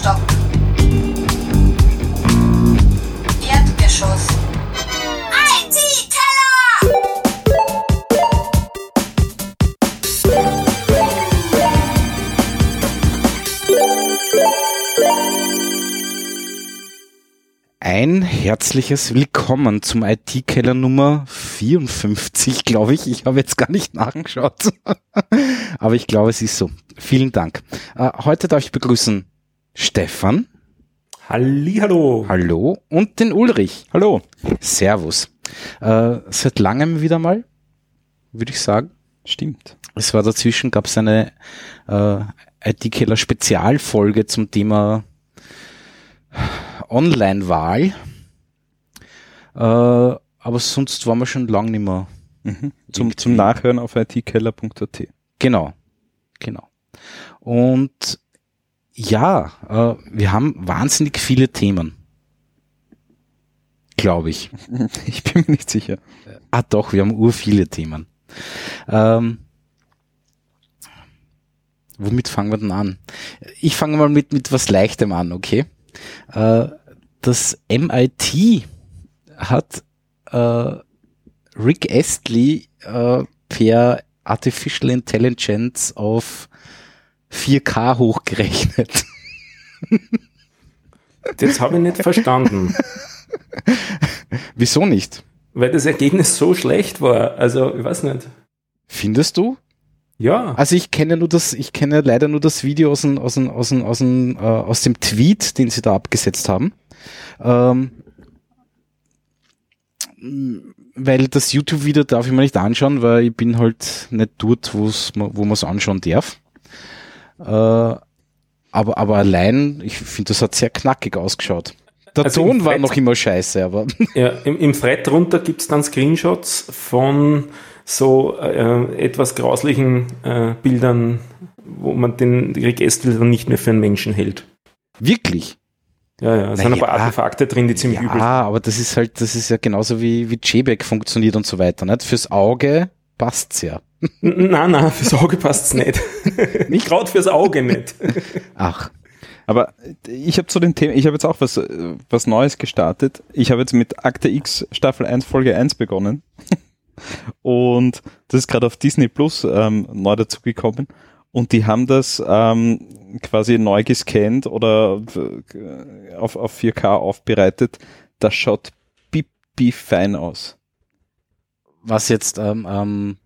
Stock. Erdgeschoss. Ein herzliches Willkommen zum IT-Keller Nummer 54, glaube ich. Ich habe jetzt gar nicht nachgeschaut, aber ich glaube, es ist so. Vielen Dank. Äh, heute darf ich begrüßen Stefan. Hallihallo. Hallo. Und den Ulrich. Hallo. Servus. Äh, seit langem wieder mal, würde ich sagen. Stimmt. Es war dazwischen, gab es eine äh, IT-Keller Spezialfolge zum Thema Online-Wahl. Äh, aber sonst waren wir schon lange nicht mehr. Mhm. Zum, zum Nachhören auf itkeller.at. Genau, genau. Und ja, äh, wir haben wahnsinnig viele Themen. Glaube ich. Ich bin mir nicht sicher. Ah doch, wir haben ur viele Themen. Ähm, womit fangen wir denn an? Ich fange mal mit, mit was Leichtem an, okay? Äh, das MIT hat äh, Rick Astley äh, per Artificial Intelligence auf 4K hochgerechnet. Das habe ich nicht verstanden. Wieso nicht? Weil das Ergebnis so schlecht war. Also, ich weiß nicht. Findest du? Ja. Also ich kenne nur das, ich kenne leider nur das Video aus dem, aus dem, aus dem, aus dem, äh, aus dem Tweet, den sie da abgesetzt haben. Ähm, weil das YouTube-Video darf ich mir nicht anschauen, weil ich bin halt nicht dort, wo's, wo man es anschauen darf. Äh, aber, aber allein, ich finde, das hat sehr knackig ausgeschaut. Der Also Ton war Thread- noch immer scheiße, aber ja im, Im Thread drunter gibt's dann Screenshots von so äh, etwas grauslichen äh, Bildern, wo man den Rick Astley dann nicht mehr für einen Menschen hält. wirklich. Ja, ja, es sind ein paar. Artefakte drin, die ziemlich Ja, übel sind. aber das ist halt, das ist ja genauso wie, wie JBack funktioniert und so weiter, nicht? Fürs Auge passt's ja. N- Nein, nein, fürs Auge passt's nicht. nicht gerade fürs Auge nicht. Ach, Aber ich habe zu dem Thema, ich habe jetzt auch was, was Neues gestartet. Ich habe jetzt mit Akte X Staffel 1 Folge 1 begonnen. Und das ist gerade auf Disney Plus ähm, neu dazugekommen. Und die haben das ähm, quasi neu gescannt oder äh, auf, auf 4K aufbereitet. Das schaut pipi fein aus. was jetzt, ähm, ähm,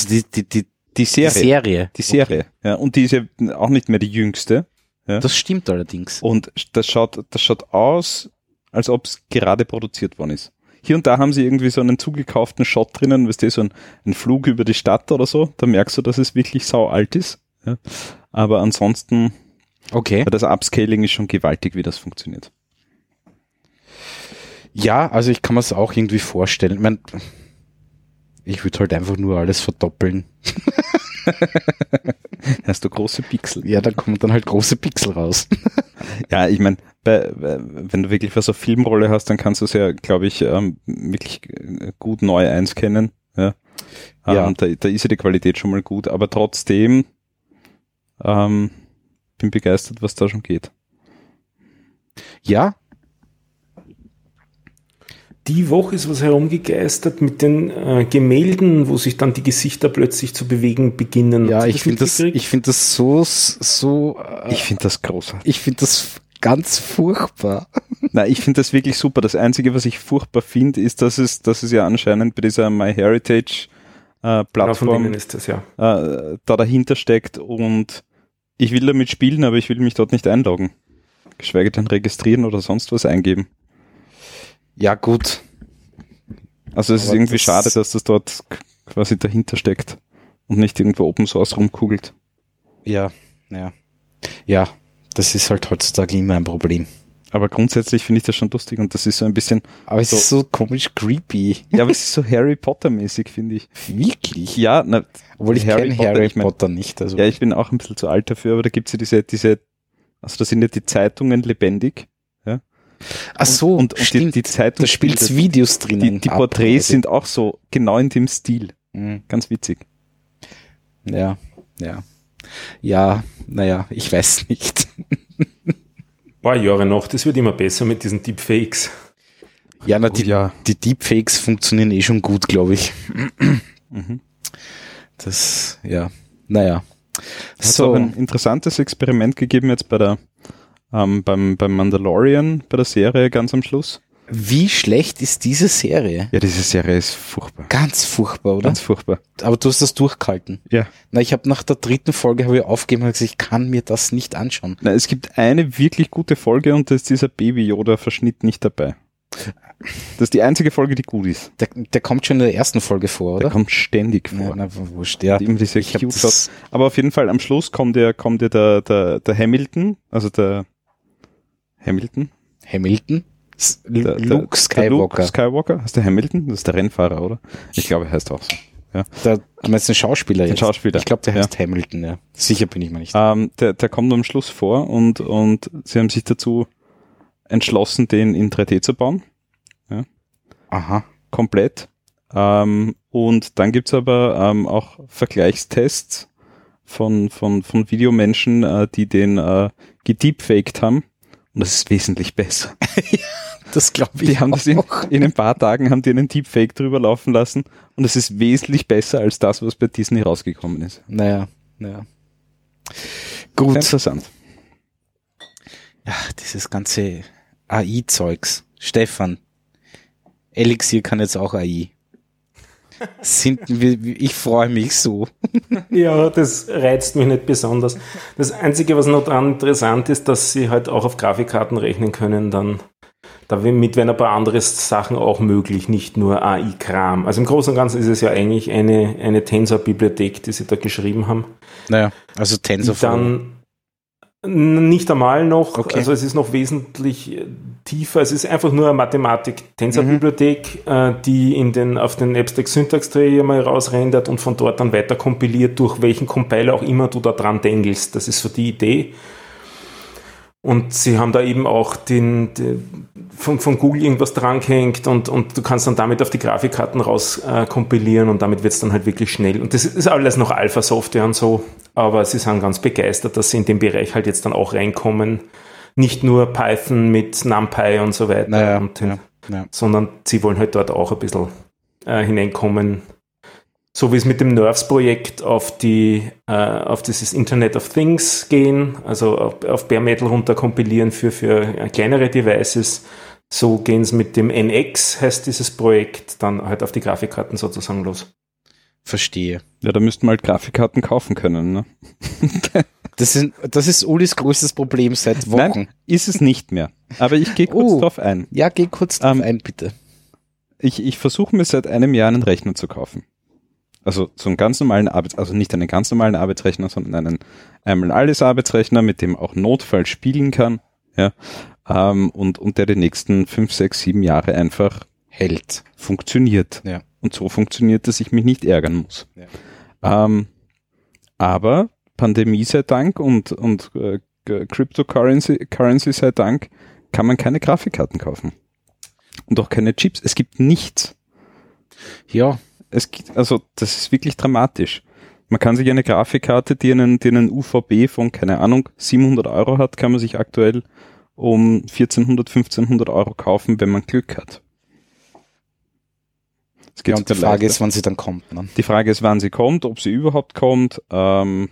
also die, die, die, Die Serie. die Serie. Die Serie. Ja, und die ist ja auch nicht mehr die jüngste. Ja. Das stimmt allerdings. Und das schaut, das schaut aus, als ob es gerade produziert worden ist. Hier und da haben sie irgendwie so einen zugekauften Shot drinnen, weißt du, so ein, ein Flug über die Stadt oder so. Da merkst du, dass es wirklich sau alt ist. Ja. Aber ansonsten, Okay. das Upscaling ist schon gewaltig, wie das funktioniert. Ja, also ich kann mir es auch irgendwie vorstellen. Ich, mein, ich würde halt einfach nur alles verdoppeln. Hast du große Pixel. Ja, dann kommen dann halt große Pixel raus. Ja, ich meine, wenn du wirklich was auf Filmrolle hast, dann kannst du es ja, glaube ich, ähm, wirklich äh, gut neu einscannen. Ja. Ja. Ähm, da, da ist ja die Qualität schon mal gut, aber trotzdem ähm, bin begeistert, was da schon geht. Ja, Die Woche ist was herumgegeistert mit den äh, Gemälden, wo sich dann die Gesichter plötzlich zu bewegen beginnen. ja, ich finde das, ich finde das so, so, äh, Ich finde das großartig. ich finde das ganz furchtbar. Nein, ich finde das wirklich super. Das Einzige, was ich furchtbar finde, ist, dass es, dass es ja anscheinend bei dieser MyHeritage äh, Ja, Plattform ist das, ja. äh, da dahinter steckt und ich will damit spielen, aber ich will mich dort nicht einloggen. Geschweige denn registrieren oder sonst was eingeben. Ja, gut. Also es ist Aber irgendwie das- schade, dass das dort quasi dahinter steckt und nicht irgendwo Open Source rumkugelt. Ja, ja. Ja, das ist halt heutzutage immer ein Problem. Aber grundsätzlich finde ich das schon lustig und das ist so ein bisschen, Aber es So. ist so komisch creepy. ja, aber es ist so Harry Potter mäßig, finde ich. Wirklich? Ja, na, Obwohl ich Harry Potter, Harry ich mein- Potter nicht. Also ja, ich bin auch ein bisschen zu alt dafür, aber da gibt's ja diese, diese, also da sind ja die Zeitungen lebendig. Ach so, und, und die, stimmt. die Zeitung da spielt's spielt- Videos drinnen. Die, die Porträts sind auch so genau in dem Stil. Mhm. Ganz witzig. Ja, ja. Ja, naja, ich weiß nicht. paar Jahre noch. Das wird immer besser mit diesen Deepfakes. Ja, na, Oh, die, ja. die Deepfakes funktionieren eh schon gut, glaube ich. Mhm. Das, ja, naja. Es hat So, auch ein interessantes Experiment gegeben jetzt bei der ähm, beim, beim Mandalorian, bei der Serie ganz am Schluss. wie schlecht ist diese Serie? Ja, diese Serie ist furchtbar. Ganz furchtbar, oder? Ganz furchtbar. Aber du hast das durchgehalten. Ja. Na, ich habe nach der dritten Folge habe ich aufgegeben und gesagt, ich kann mir das nicht anschauen. Na, es gibt eine wirklich gute Folge und da ist dieser Baby-Yoda-Verschnitt nicht dabei. Das ist die einzige Folge, die gut ist. Der, der kommt schon in der ersten Folge vor, Der oder? kommt ständig vor. na, wurscht, ja. Immer diese Ich hab das, Aber auf jeden Fall am Schluss kommt ja, kommt ja der, der, der Hamilton, also der Hamilton, Hamilton? S- der, Luke Der Luke Skywalker. Skywalker, heißt der Hamilton? Das ist der Rennfahrer, oder? Ich glaube, er heißt auch so. Der, du meinst den Schauspieler Den jetzt? Schauspieler, Ich glaube, der ja. heißt Hamilton, ja. Sicher bin ich mir nicht. Ähm, der, der kommt am Schluss vor und, und sie haben sich dazu entschlossen, den in 3D zu bauen. Aha. komplett. Ähm, und dann gibt's aber ähm, auch Vergleichstests von, von, von Videomenschen, äh, die den äh, gedeepfaked haben. Und das ist wesentlich besser. Das glaube ich Die haben das in, auch. in ein paar Tagen haben die einen Deepfake drüber laufen lassen und es ist wesentlich besser als das, was bei Disney rausgekommen ist. Naja, naja. Sehr Gut. interessant. Ja, dieses ganze AI-Zeugs. Stefan, Elixir kann jetzt auch AI. Sind wir, ich freue mich so. Ja, das reizt mich nicht besonders. Das Einzige, was noch dran interessant ist, dass sie halt auch auf Grafikkarten rechnen können, dann damit werden ein paar andere Sachen auch möglich, nicht nur AI-Kram. Also im Großen und Ganzen ist es ja eigentlich eine, eine Tensor-Bibliothek, die sie da geschrieben haben. Naja, also TensorFlow. dann nicht einmal noch, Okay. also es ist noch wesentlich äh, tiefer. Es ist einfach nur eine Mathematik-Tensor-Bibliothek, äh, die in den, auf den Abstract Syntax Tray mal rausrendert und von dort dann weiter kompiliert, durch welchen Compiler auch immer du da dran dengelst. Das ist so die Idee. Und sie haben da eben auch den, den von, von Google irgendwas drangehängt und, und du kannst dann damit auf die Grafikkarten raus äh, kompilieren und damit wird es dann halt wirklich schnell. Und das ist alles noch Alpha-Software und so, aber sie sind ganz begeistert, dass sie in den Bereich halt jetzt dann auch reinkommen. Nicht nur Python mit NumPy und so weiter, Naja, und ja, ja. sondern sie wollen halt dort auch ein bisschen äh, hineinkommen. So wie es mit dem Nerves-Projekt auf die, äh, auf dieses Internet of Things gehen, also auf, auf Bare Metal runter kompilieren für, für äh, kleinere Devices. So gehen es mit dem NX, heißt dieses Projekt, dann halt auf die Grafikkarten sozusagen los. Verstehe. Ja, da müssten wir halt Grafikkarten kaufen können. Ne? Das ist, das ist Ulis größtes Problem seit Wochen. Nein, ist es nicht mehr. Aber ich gehe kurz Oh. drauf ein. Ja, geh kurz drauf Ähm, ein, bitte. Ich, ich versuche mir seit einem Jahr einen Rechner zu kaufen. Also so einen ganz normalen Arbeits, also nicht einen ganz normalen Arbeitsrechner, sondern einen einmal alles Arbeitsrechner, mit dem auch Notfall spielen kann, ja, ähm, und, und der die nächsten fünf, sechs, sieben Jahre einfach Hält. funktioniert. Ja. Und so funktioniert, dass ich mich nicht ärgern muss. Ja. Ähm, aber Pandemie sei Dank und, und äh, Cryptocurrency Currency sei Dank kann man keine Grafikkarten kaufen. Und auch keine Chips. Es gibt nichts. Ja, Es gibt, also das ist wirklich dramatisch. Man kann sich eine Grafikkarte, die einen, die einen UVB von, keine Ahnung, 700 Euro hat, kann man sich aktuell um 1400, 1500 Euro kaufen, wenn man Glück hat. Es ja und die Frage ist, wann sie dann kommt. Ne? Die Frage ist, wann sie kommt, ob sie überhaupt kommt. Ähm,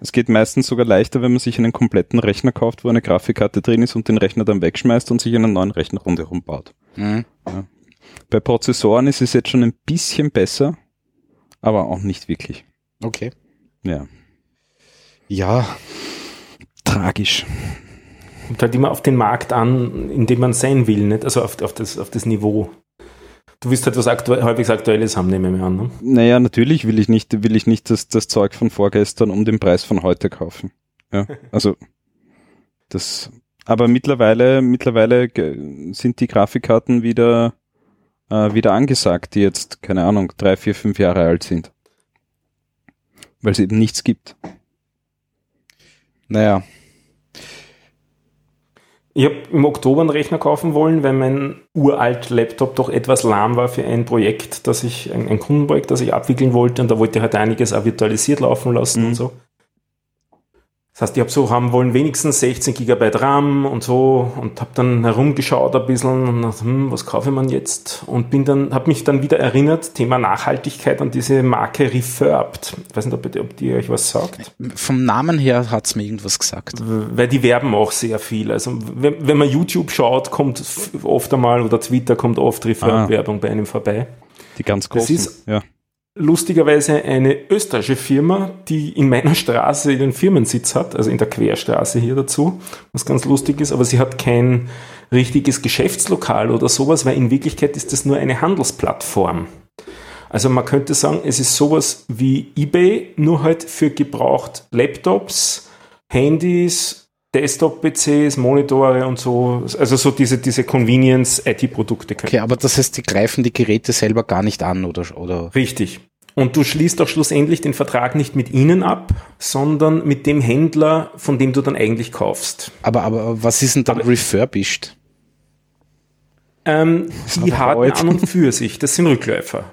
es geht meistens sogar leichter, wenn man sich einen kompletten Rechner kauft, wo eine Grafikkarte drin ist und den Rechner dann wegschmeißt und sich einen neuen Rechner rundherum baut. Mhm. Bei Prozessoren ist es jetzt schon ein bisschen besser, aber auch nicht wirklich. Okay. Ja. Ja, Tragisch. Kommt halt immer auf den Markt an, in dem man sein will, nicht? Also auf, auf, das, auf das Niveau. Du willst halt was aktu halbwegs Aktuelles haben, nehme ich mir an. Ne? Naja, natürlich will ich nicht, will ich nicht das, das Zeug von vorgestern um den Preis von heute kaufen. Ja, also das, aber mittlerweile, mittlerweile sind die Grafikkarten wieder, äh, wieder angesagt, die jetzt, keine Ahnung, drei, vier, fünf Jahre alt sind. Weil es eben nichts gibt. naja. Ich habe im Oktober einen Rechner kaufen wollen, weil mein uralt Laptop doch etwas lahm war für ein Projekt, das ich, ein, ein Kundenprojekt, das ich abwickeln wollte und da wollte ich halt einiges auch virtualisiert laufen lassen Mhm. und so. Das heißt, ich habe so haben wollen wenigstens 16 Gigabyte RAM und so und habe dann herumgeschaut ein bisschen und dachte, hm, was kaufe man jetzt? Und bin dann, habe mich dann wieder erinnert, Thema Nachhaltigkeit an diese Marke Refurbed. Ich weiß nicht, ob, ob die euch was sagt. Vom Namen her hat's mir irgendwas gesagt. Weil die werben auch sehr viel. Also wenn, wenn man YouTube schaut, kommt oft einmal oder Twitter kommt oft Refurb-Werbung bei einem vorbei. Die ganz großen. Das ist ja. Lustigerweise eine österreichische Firma, die in meiner Straße den Firmensitz hat, also in der Querstraße hier dazu, was ganz lustig ist, aber sie hat kein richtiges Geschäftslokal oder sowas, weil in Wirklichkeit ist das nur eine Handelsplattform. Also man könnte sagen, es ist sowas wie eBay, nur halt für gebraucht Laptops, Handys, Desktop-PCs, Monitore und so, also so diese, diese Convenience-IT-Produkte. Okay, aber das heißt, die greifen die Geräte selber gar nicht an oder, oder? Richtig. Und du schließt auch schlussendlich den Vertrag nicht mit ihnen ab, sondern mit dem Händler, von dem du dann eigentlich kaufst. Aber, aber was ist denn dann Aber- refurbished? Ähm, die Hardware an und für sich, das sind Rückläufer.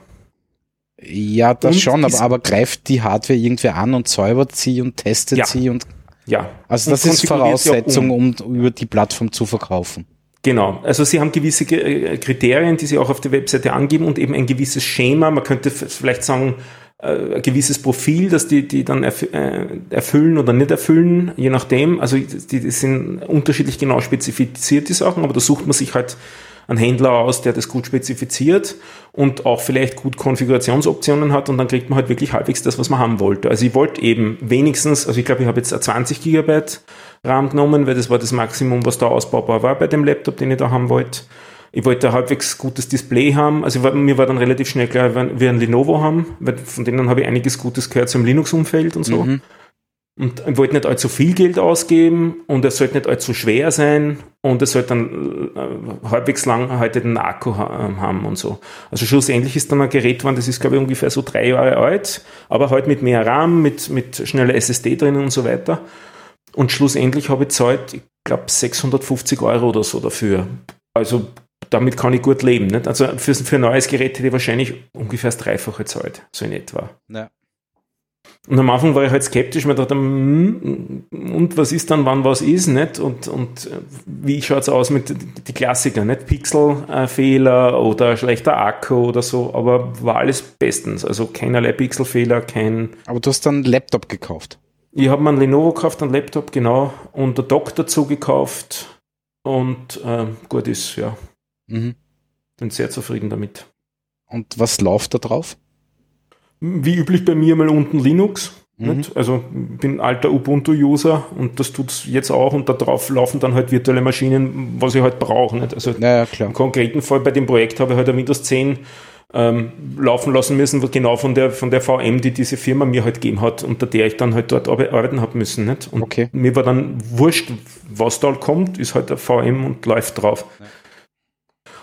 Ja, das Und schon, aber, aber greift die Hardware irgendwer an und säubert sie und testet Ja. sie und Ja. also das ist Voraussetzung, um über die Plattform zu verkaufen. Genau, also sie haben gewisse Ge- äh, Kriterien, die sie auch auf der Webseite angeben und eben ein gewisses Schema. Man könnte vielleicht sagen, äh, ein gewisses Profil, das die, die dann äh, erfüllen oder nicht erfüllen, je nachdem. Also die, die sind unterschiedlich genau spezifiziert, die Sachen, aber da sucht man sich halt einen Händler aus, der das gut spezifiziert und auch vielleicht gut Konfigurationsoptionen hat und dann kriegt man halt wirklich halbwegs das, was man haben wollte. Also ich wollte eben wenigstens, also ich glaube, ich habe jetzt ein 20 Gigabyte RAM genommen, weil das war das Maximum, was da ausbaubar war bei dem Laptop, den ich da haben wollte. Ich wollte ein halbwegs gutes Display haben. Also war, mir war dann relativ schnell klar, wir ein Lenovo haben, weil von denen habe ich einiges Gutes gehört zum Linux-Umfeld und so. Mhm. Und ich wollte nicht allzu viel Geld ausgeben und es sollte nicht allzu schwer sein und es sollte dann äh, halbwegs lang heute den Akku ha ähm, haben und so. Also schlussendlich ist dann ein Gerät geworden, das ist glaube ich ungefähr so drei Jahre alt, aber halt mit mehr RAM, mit, mit schneller SSD drinnen und so weiter. Und schlussendlich habe ich zahlt, ich glaube 650 Euro oder so dafür. Also damit kann ich gut leben. Nicht? Also für, für ein neues Gerät hätte ich wahrscheinlich ungefähr das Dreifache zahlt, so in etwa. Ja. Und am Anfang war ich halt skeptisch, mir dachte, hm, und was ist dann, wann was ist, nicht? Und, und äh, wie schaut's aus mit die Klassiker, nicht? Pixelfehler oder schlechter Akku oder so, aber war alles bestens. Also keinerlei Pixelfehler, kein. Aber du hast dann einen Laptop gekauft. Ich habe mir einen Lenovo gekauft, einen Laptop, genau, und der Dock dazu gekauft. Und äh, gut ist, ja. Mhm. Bin sehr zufrieden damit. Und was läuft da drauf? Wie üblich bei mir mal unten Linux. Mhm. Nicht? Also bin alter Ubuntu-User und das tut's jetzt auch und darauf laufen dann halt virtuelle Maschinen, was ich halt brauche. Nicht? Also Naja, klar. im konkreten Fall bei dem Projekt habe ich halt ein Windows 10 ähm, laufen lassen müssen, genau von der, von der VM, die diese Firma mir halt gegeben hat, unter der ich dann halt dort arbe- arbeiten habe müssen. Nicht? Und Okay. mir war dann wurscht, was da halt kommt, ist halt eine VM und läuft drauf.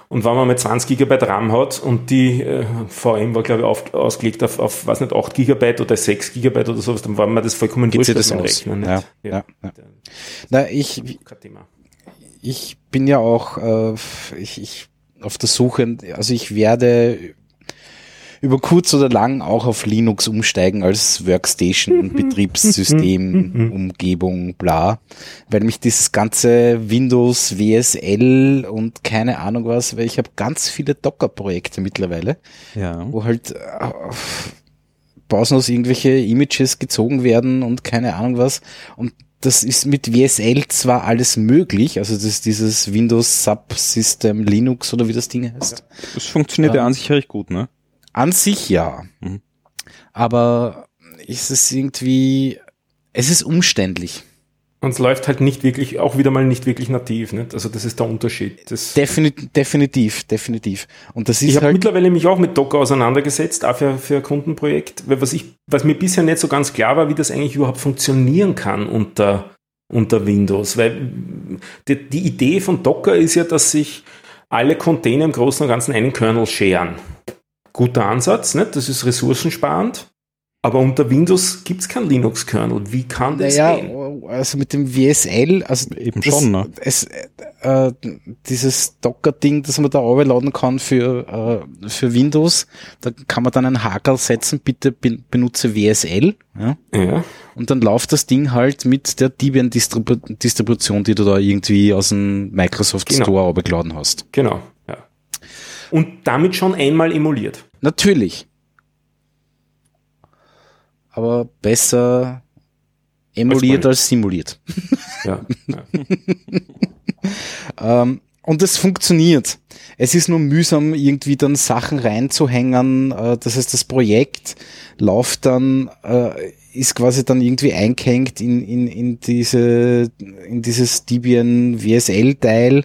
Und wenn man mal 20 GB RAM hat und die äh, VM war, glaube ich, auf, ausgelegt auf, auf, weiß nicht, 8 GB oder 6 GB oder sowas, dann war mir das vollkommen Geht wurscht, das aus? meinem Ja, ja, ja. Na, ich, ich bin ja auch äh, ich, ich auf der Suche, also ich werde über kurz oder lang auch auf Linux umsteigen als Workstation, Betriebssystem, Umgebung, bla, weil mich dieses ganze Windows, WSL und keine Ahnung was, weil ich habe ganz viele Docker-Projekte mittlerweile, Ja. wo halt äh, pausenlos irgendwelche Images gezogen werden und keine Ahnung was. Und das ist mit WSL zwar alles möglich, also das ist dieses Windows Subsystem Linux oder wie das Ding heißt. Das funktioniert ja Ähm, an sich recht gut, ne? An sich ja. Mhm. Aber ist es irgendwie, es ist umständlich. Und es läuft halt nicht wirklich, auch wieder mal nicht wirklich nativ. Nicht? Also das ist der Unterschied. Das, Definitiv, definitiv, definitiv. Und das ich ist habe halt, mittlerweile mich auch mit Docker auseinandergesetzt, auch für, für ein Kundenprojekt, weil was ich, was mir bisher nicht so ganz klar war, wie das eigentlich überhaupt funktionieren kann unter, unter Windows. Weil die, die Idee von Docker ist ja, dass sich alle Container im Großen und Ganzen einen Kernel scheren. Guter Ansatz, nicht? das ist ressourcensparend. Aber unter Windows gibt es keinen Linux-Kernel. Wie kann das naja, gehen? also mit dem WSL, also Eben das, schon, ne? Es, äh, dieses Docker-Ding, das man da runterladen kann für, äh, für Windows, da kann man dann einen Hakel setzen, bitte ben, benutze WSL. Ja? Ja. und dann läuft das Ding halt mit der Debian-Distribution, die du da irgendwie aus dem Microsoft Genau. Store abgeladen hast. Genau, ja. Und damit schon einmal emuliert. Natürlich. Aber besser emuliert man- als simuliert. Ja, ja. Ähm, und es funktioniert. Es ist nur mühsam, irgendwie dann Sachen reinzuhängen. Äh, das heißt, das Projekt läuft dann, äh, ist quasi dann irgendwie eingehängt in, in, in diese, in dieses Debian VSL-Teil.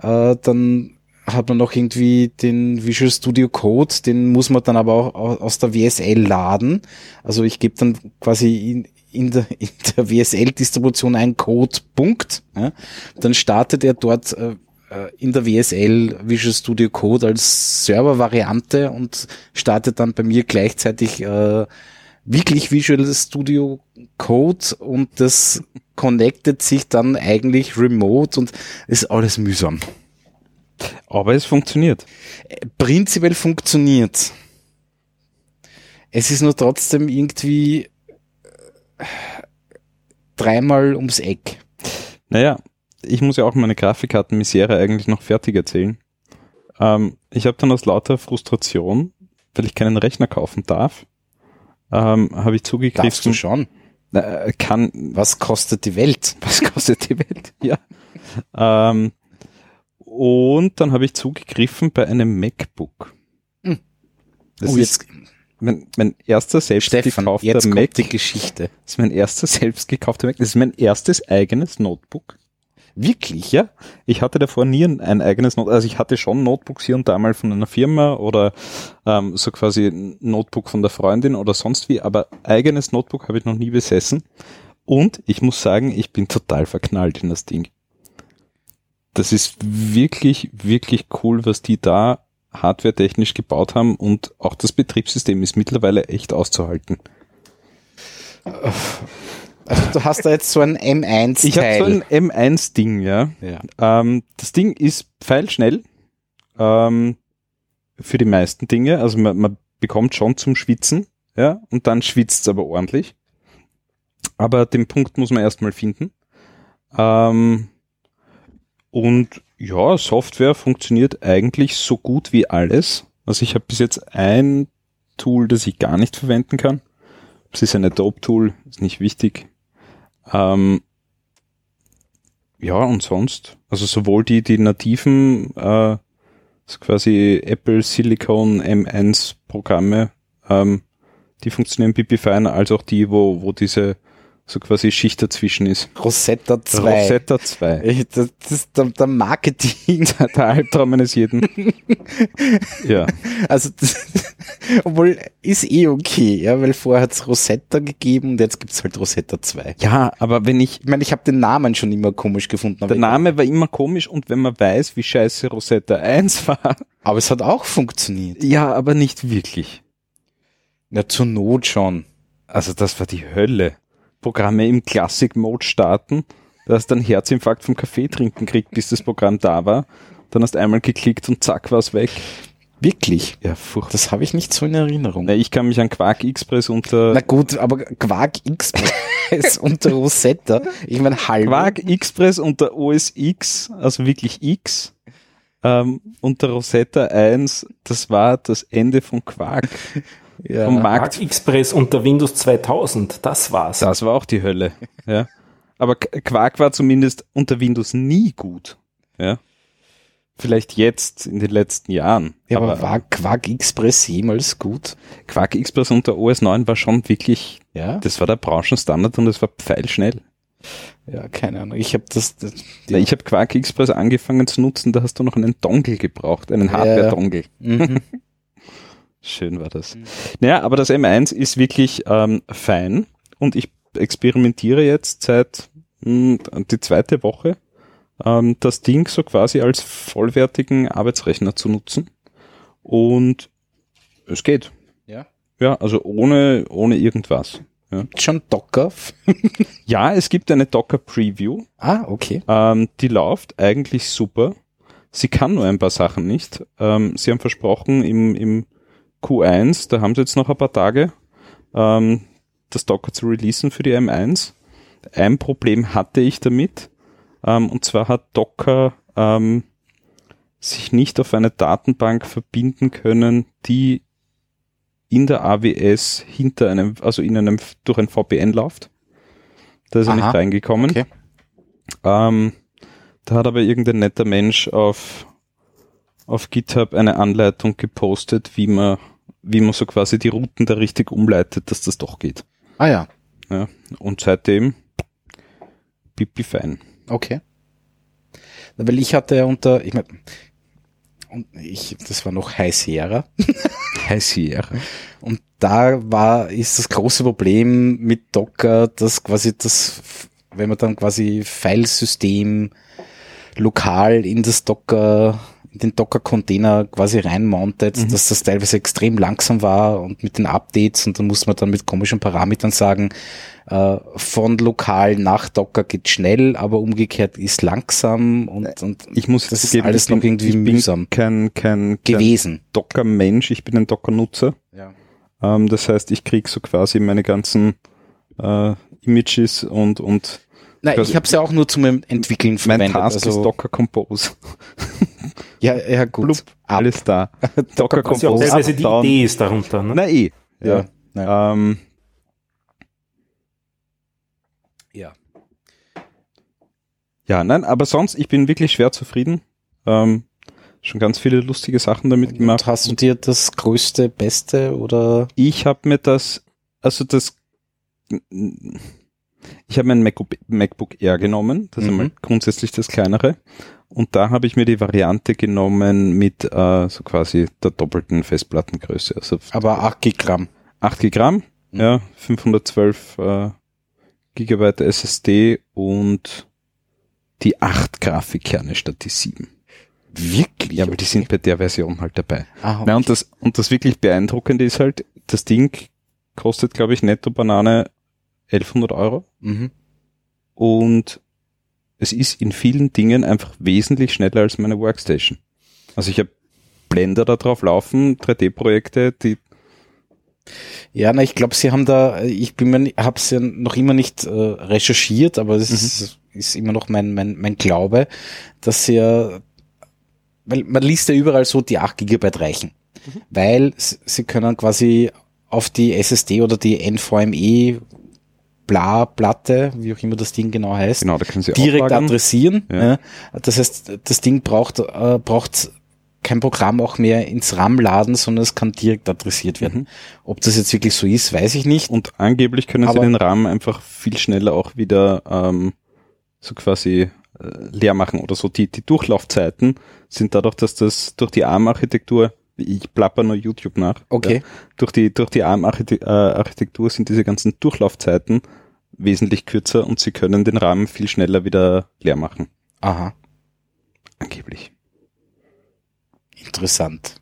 Äh, dann hat man noch irgendwie den Visual Studio Code, den muss man dann aber auch au- aus der VSL laden. Also ich gebe dann quasi in, in der, in der VSL-Distribution einen Code, Punkt. Ja. Dann startet er dort äh, äh, in der VSL Visual Studio Code als Server-Variante und startet dann bei mir gleichzeitig äh, wirklich Visual Studio Code und das connectet sich dann eigentlich remote und ist alles mühsam. Aber es funktioniert. Prinzipiell funktioniert. Es ist nur trotzdem irgendwie äh, dreimal ums Eck. Naja, ich muss ja auch meine Grafikkartenmisere eigentlich noch fertig erzählen. Ähm, ich habe dann aus lauter Frustration, weil ich keinen Rechner kaufen darf, ähm, habe ich Darfst du zugegriffen. schon. Äh, kann, Was kostet die Welt? was kostet die Welt? Ja. Ähm, und dann habe ich zugegriffen bei einem MacBook. Hm. Das Oh, ist jetzt, mein, mein erster selbst Stefan, gekaufter jetzt Mac. kommt die Geschichte. Das ist mein erster selbst gekaufter Mac. Das ist mein erstes eigenes Notebook. Wirklich? Ja, ich hatte davor nie ein, ein eigenes Notebook. Also ich hatte schon Notebooks hier und da mal von einer Firma oder ähm, so quasi ein Notebook von der Freundin oder sonst wie, aber eigenes Notebook habe ich noch nie besessen. Und ich muss sagen, ich bin total verknallt in das Ding. Das ist wirklich, wirklich cool, was die da hardwaretechnisch gebaut haben und auch das Betriebssystem ist mittlerweile echt auszuhalten. Also du hast da jetzt so ein M1-Teil. Ich habe so ein M1-Ding, ja. ja. Ähm, das Ding ist pfeilschnell ähm, für die meisten Dinge. Also man, man bekommt schon zum Schwitzen, ja, und dann schwitzt es aber ordentlich. Aber den Punkt muss man erstmal finden. Ähm, und ja, Software funktioniert eigentlich so gut wie alles. Also ich habe bis jetzt ein Tool, das ich gar nicht verwenden kann. Es ist ein Adobe-Tool, ist nicht wichtig. Ähm, ja, und sonst, also sowohl die, die nativen, äh, quasi Apple Silicon M1 Programme, ähm, die funktionieren pipi fein, als auch die, wo, wo diese so quasi Schicht dazwischen ist. Rosetta 2. Rosetta 2. Ich, das, das ist der, der Marketing. Der Albtraum eines jeden. ja. Also, das, obwohl ist eh okay, ja, weil vorher hat's Rosetta gegeben und jetzt gibt's halt Rosetta 2. Ja, aber wenn ich, Ich meine, ich habe den Namen schon immer komisch gefunden. Der Name war immer komisch und wenn man weiß, wie scheiße Rosetta 1 war, aber es hat auch funktioniert. ja, aber nicht wirklich. Ja, zur Not schon. Also das war die Hölle. Programme im Classic Mode starten, da hast du einen Herzinfarkt vom Kaffee trinken gekriegt, bis das Programm da war. Dann hast du einmal geklickt und zack war's weg. Wirklich. Ja, furchtbar. Das habe ich nicht so in Erinnerung. Na, ich kann mich an Quark Express unter Na gut, aber Quark Express unter Rosetta. Ich meine, halb. Quark Express unter OS X, also wirklich X, ähm, unter Rosetta 1, das war das Ende von Quark. Ja. Vom Mark Markt. Express unter Windows 2000, das war's. Das war auch die Hölle. Ja. Aber Qu- Quark war zumindest unter Windows nie gut. Ja. Vielleicht jetzt in den letzten Jahren. Ja, aber war Quark Express jemals gut? Quark Express unter OS 9 war schon wirklich, Ja? das war der Branchenstandard und es war pfeilschnell. Ja, keine Ahnung. Ich habe das, das Ja. Ich habe Quark Express angefangen zu nutzen, da hast du noch einen Dongle gebraucht, einen Ja. Hardware-Dongle. mhm. Schön war das. Naja, aber das M1 ist wirklich ähm, fein und ich experimentiere jetzt seit mh, die zweite Woche ähm, das Ding so quasi als vollwertigen Arbeitsrechner zu nutzen und es geht. Ja. Ja, also ohne, ohne irgendwas. Schon Docker. Ja, es gibt eine Docker Preview, ah, okay. ähm, die läuft eigentlich super. Sie kann nur ein paar Sachen nicht. Ähm, sie haben versprochen, im, im Q1, da haben sie jetzt noch ein paar Tage, ähm, das Docker zu releasen für die M1. Ein Problem hatte ich damit, ähm, und zwar hat Docker ähm, sich nicht auf eine Datenbank verbinden können, die in der AWS hinter einem, also in einem, durch ein VPN läuft. Da ist er Aha, nicht reingekommen. okay. Ähm, da hat aber irgendein netter Mensch auf, auf GitHub eine Anleitung gepostet, wie man, wie man so quasi die Routen da richtig umleitet, dass das doch geht. Ah ja, Ja. Und seitdem pipi fein. okay. Na, Weil ich hatte ja unter, ich meine, und ich, das war noch High Sierra. High Sierra. Und da war, ist das große Problem mit Docker, dass quasi das, wenn man dann quasi Filesystem lokal in das Docker, in den Docker-Container quasi reinmountet, dass das teilweise extrem langsam war und mit den Updates und dann muss man dann mit komischen Parametern sagen, äh, von lokal nach Docker geht schnell, aber umgekehrt ist langsam und, und Ich muss das ist zugeben, alles bin, noch irgendwie ich bin mühsam kein, kein, kein gewesen. Docker-Mensch, ich bin ein Docker-Nutzer. Ja. Ähm, das heißt, ich krieg so quasi meine ganzen äh, Images und, und Nein, Quasi- ich habe es ja auch nur zum Entwickeln mein verwendet. Task ist also, Docker Compose. ja, ja, gut. Blub, alles da. Docker ja Compose. teilweise die down. Idee ist darunter. Ne? Na eh. Ja. Ja. Ja. Ähm, ja. ja, nein, aber sonst, ich bin wirklich schwer zufrieden. Ähm, schon ganz viele lustige Sachen damit Und gemacht. hast du dir das größte, beste oder? Ich habe mir das, also das, ich habe mein MacBook, MacBook Air genommen, das ist Mhm. einmal grundsätzlich das kleinere. Und da habe ich mir die Variante genommen mit äh, so quasi der doppelten Festplattengröße. Also Aber 8 Gigramm. 8 Gramm, Mhm. ja, 512 äh, Gigabyte SSD und die 8 Grafikkerne statt die 7. Wirklich? Ja, aber die sind bei der Version halt dabei. Ah, Na, und das, und das wirklich beeindruckende ist halt, das Ding kostet, glaube ich, netto Banane 1100 Euro mhm. und es ist in vielen Dingen einfach wesentlich schneller als meine Workstation. Also ich habe Blender da drauf laufen, 3D-Projekte, die Ja, na, ich glaube, sie haben da, ich bin mir, habe es ja noch immer nicht äh, recherchiert, aber es ist, ist immer noch mein, mein, mein Glaube, dass sie ja, weil man liest ja überall so, die 8 Gigabyte reichen, weil s- sie können quasi auf die SSD oder die NVMe Bla Platte, wie auch immer das Ding genau heißt, genau, da können sie direkt auflagern. adressieren. Ja. Das heißt, das Ding braucht, äh, braucht kein Programm auch mehr ins RAM laden, sondern es kann direkt adressiert werden. Mhm. Ob das jetzt wirklich so ist, weiß ich nicht. Und angeblich können sie Aber- den RAM einfach viel schneller auch wieder ähm, so quasi äh, leer machen oder so. Die, die Durchlaufzeiten sind dadurch, dass das durch die ARM-Architektur, ich plapper nur YouTube nach, Okay. ja, durch die, durch die ARM-Architektur sind diese ganzen Durchlaufzeiten wesentlich kürzer und sie können den RAM viel schneller wieder leer machen. Aha, Angeblich. interessant.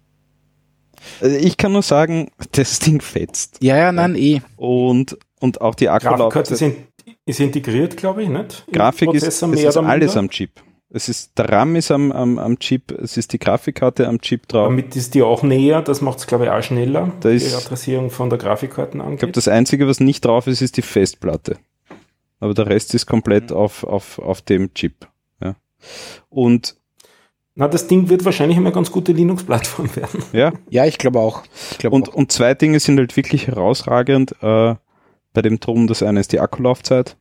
Also ich kann nur sagen, das Ding fetzt. Ja, ja, nein, eh. Und, und auch die Grafikkarte Akkulaufzeit. ist, in, ist integriert, glaube ich, nicht? Im Grafik ist, es mehr ist alles am Chip. Es ist, der RAM ist am, am, am Chip, es ist die Grafikkarte am Chip drauf. Damit ist die auch näher, das macht es, glaube ich, auch schneller, Da die ist- Adressierung von der Grafikkarten Ich angeht. glaube, das Einzige, was nicht drauf ist, ist die Festplatte. Aber der Rest ist komplett auf, auf, auf dem Chip. Ja. Und Na, das Ding wird wahrscheinlich immer eine ganz gute Linux-Plattform werden. ja, Ja, ich glaube auch. Ich glaube und, auch. und zwei Dinge sind halt wirklich herausragend äh, bei dem Drum. Das eine ist die Akkulaufzeit.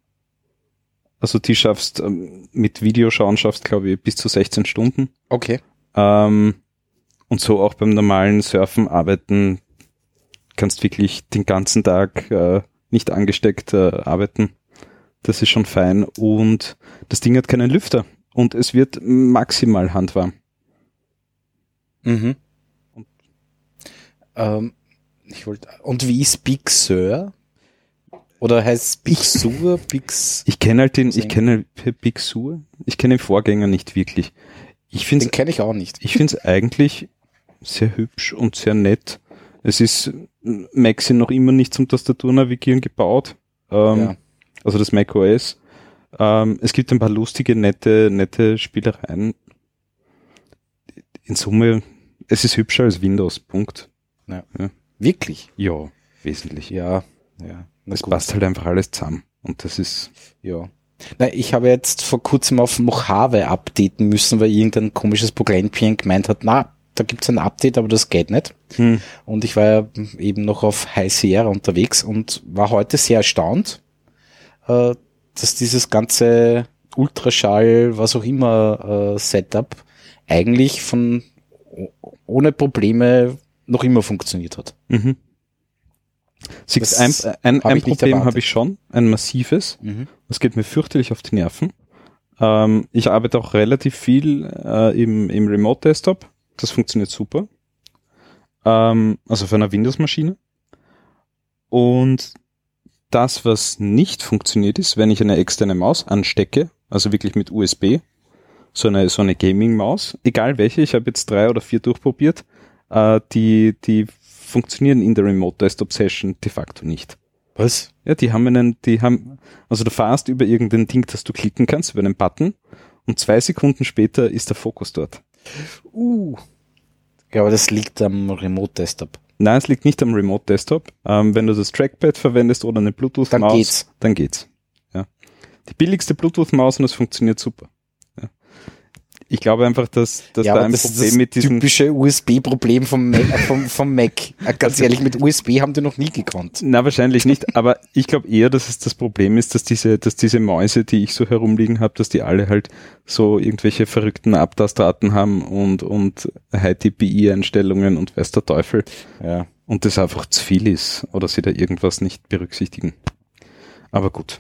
Also die schaffst ähm, mit Videoschauen schaffst, glaube ich, bis zu 16 Stunden. Okay. Ähm, und so auch beim normalen Surfen arbeiten kannst wirklich den ganzen Tag äh, nicht angesteckt äh, arbeiten. Das ist schon fein. Und das Ding hat keinen Lüfter. Und es wird maximal handwarm. Mhm. Ähm, ich wollte, und wie ist Big Sur? Oder heißt es Big Sur? Big Ich kenne halt den, ich kenne Big Sur. Ich kenne den Vorgänger nicht wirklich. Ich finde Den kenne ich auch nicht. Ich finde es eigentlich sehr hübsch und sehr nett. Es ist Maxi noch immer nicht zum Tastaturnavigieren gebaut. Ähm, Ja. Also das Mac OS. Ähm, es gibt ein paar lustige, nette, nette Spielereien. In Summe, es ist hübscher als Windows. Punkt. Wirklich? Ja, wesentlich. Ja, ja. Es passt halt einfach alles zusammen. Und das ist, Ja. Na, ich habe jetzt vor kurzem auf Mojave updaten müssen, weil irgendein komisches Programmchen gemeint hat, na, da gibt's ein Update, aber das geht nicht. hm, Und ich war ja eben noch auf High Sierra unterwegs und war heute sehr erstaunt, äh, dass dieses ganze Ultraschall, was auch immer, äh, Setup eigentlich von ohne Probleme noch immer funktioniert hat. mhm. Siehst, ein, ein, hab ein Problem habe ich schon, ein massives. Mhm. Das geht mir fürchterlich auf die Nerven. Ähm, ich arbeite auch relativ viel äh, im, im Remote Desktop. Das funktioniert super. Ähm, also auf einer Windows-Maschine. Und das, was nicht funktioniert, ist, wenn ich eine externe Maus anstecke, also wirklich mit USB, so eine, so eine Gaming-Maus, egal welche, ich habe jetzt drei oder vier durchprobiert, äh, die, die funktionieren in der Remote Desktop Session de facto nicht. Was? Ja, die haben einen, die haben, also du fahrst über irgendein Ding, das du klicken kannst, über einen Button und zwei Sekunden später ist der Fokus dort. Uh. Ja, aber das liegt am Remote Desktop. Nein, es liegt nicht am Remote Desktop. Ähm, wenn du das Trackpad verwendest oder eine Bluetooth-Maus, Dann geht's. dann geht's. Ja. Die billigste Bluetooth-Maus und es funktioniert super. Ich glaube einfach, dass, dass ja, da ein das ist Problem das mit diesem typische USB-Problem vom, Mac- äh, vom, vom Mac. Äh, Ganz ehrlich, mit USB haben die noch nie gekonnt. Na, wahrscheinlich nicht, aber ich glaube eher, dass es das Problem ist, dass diese, dass diese Mäuse, die ich so herumliegen habe, dass die alle halt so irgendwelche verrückten Abtastraten haben und, und High-TPI-Einstellungen und weiß der Teufel. Ja. Und das einfach zu viel ist oder sie da irgendwas nicht berücksichtigen. Aber gut,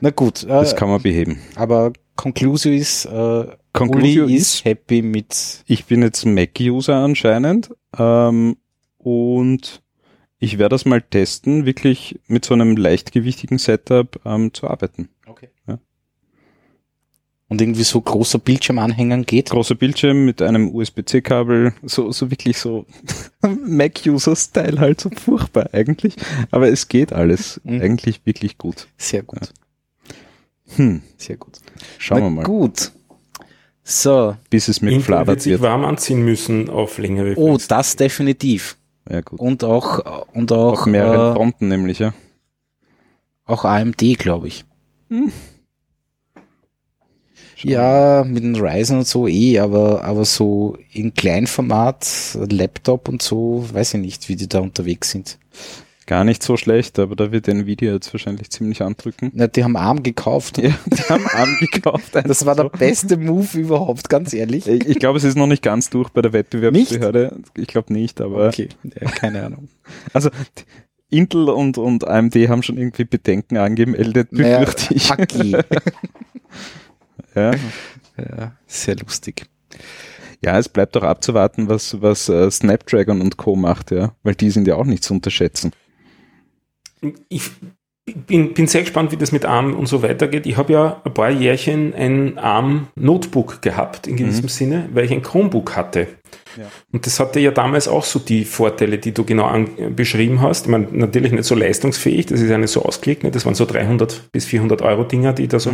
Na gut, äh, das kann man beheben. aber Conclusio ist, äh, Conclusio Uli ist- happy mit, Ich bin jetzt Mac-User anscheinend ähm, und ich werde das mal testen, wirklich mit so einem leichtgewichtigen Setup ähm, zu arbeiten. okay. Ja. Und irgendwie so großer Bildschirmanhängern geht. großer Bildschirm mit einem USB-C-Kabel, so, so wirklich so Mac-User-Style halt so furchtbar eigentlich. Aber es geht alles Mhm. eigentlich wirklich gut. Sehr gut, Hm, sehr gut. schauen Na wir mal, gut. So, bis es mir Intel wird warm anziehen müssen auf längere oh, Frist. das definitiv. Ja gut. Und auch, und Auf auch, mehreren äh, Fronten nämlich, ja. auch AMD, glaube ich. Schauen Ja, mit den Ryzen und so eh, aber, aber so in Kleinformat, Laptop und so, weiß ich nicht, wie die da unterwegs sind. Gar nicht so schlecht, aber da wird Nvidia jetzt wahrscheinlich ziemlich andrücken. Na, die haben ARM gekauft. Ja, die haben angekauft. Das war der so. beste Move überhaupt, ganz ehrlich. Ich, ich glaube, es ist noch nicht ganz durch bei der Wettbewerbsbehörde. Ich glaube nicht, aber Okay, ja, keine Ahnung. also Intel und, und AMD haben schon irgendwie Bedenken angemeldet, Naja, befürchte ich. Hacki. Ja. ja, sehr lustig. Ja, es bleibt auch abzuwarten, was, was äh, Snapdragon und Co. macht, ja. Weil die sind ja auch nicht zu unterschätzen. Ich bin, bin sehr gespannt, wie das mit ARM und so weitergeht. Ich habe ja ein paar Jährchen ein ARM-Notebook gehabt, in gewissem Sinne, weil ich ein Chromebook hatte. Ja. Und das hatte ja damals auch so die Vorteile, die du genau an, beschrieben hast. Ich meine, natürlich nicht so leistungsfähig, das ist ja nicht so ausgelegt. Ne? Das waren so 300 bis 400 Euro Dinger, die da so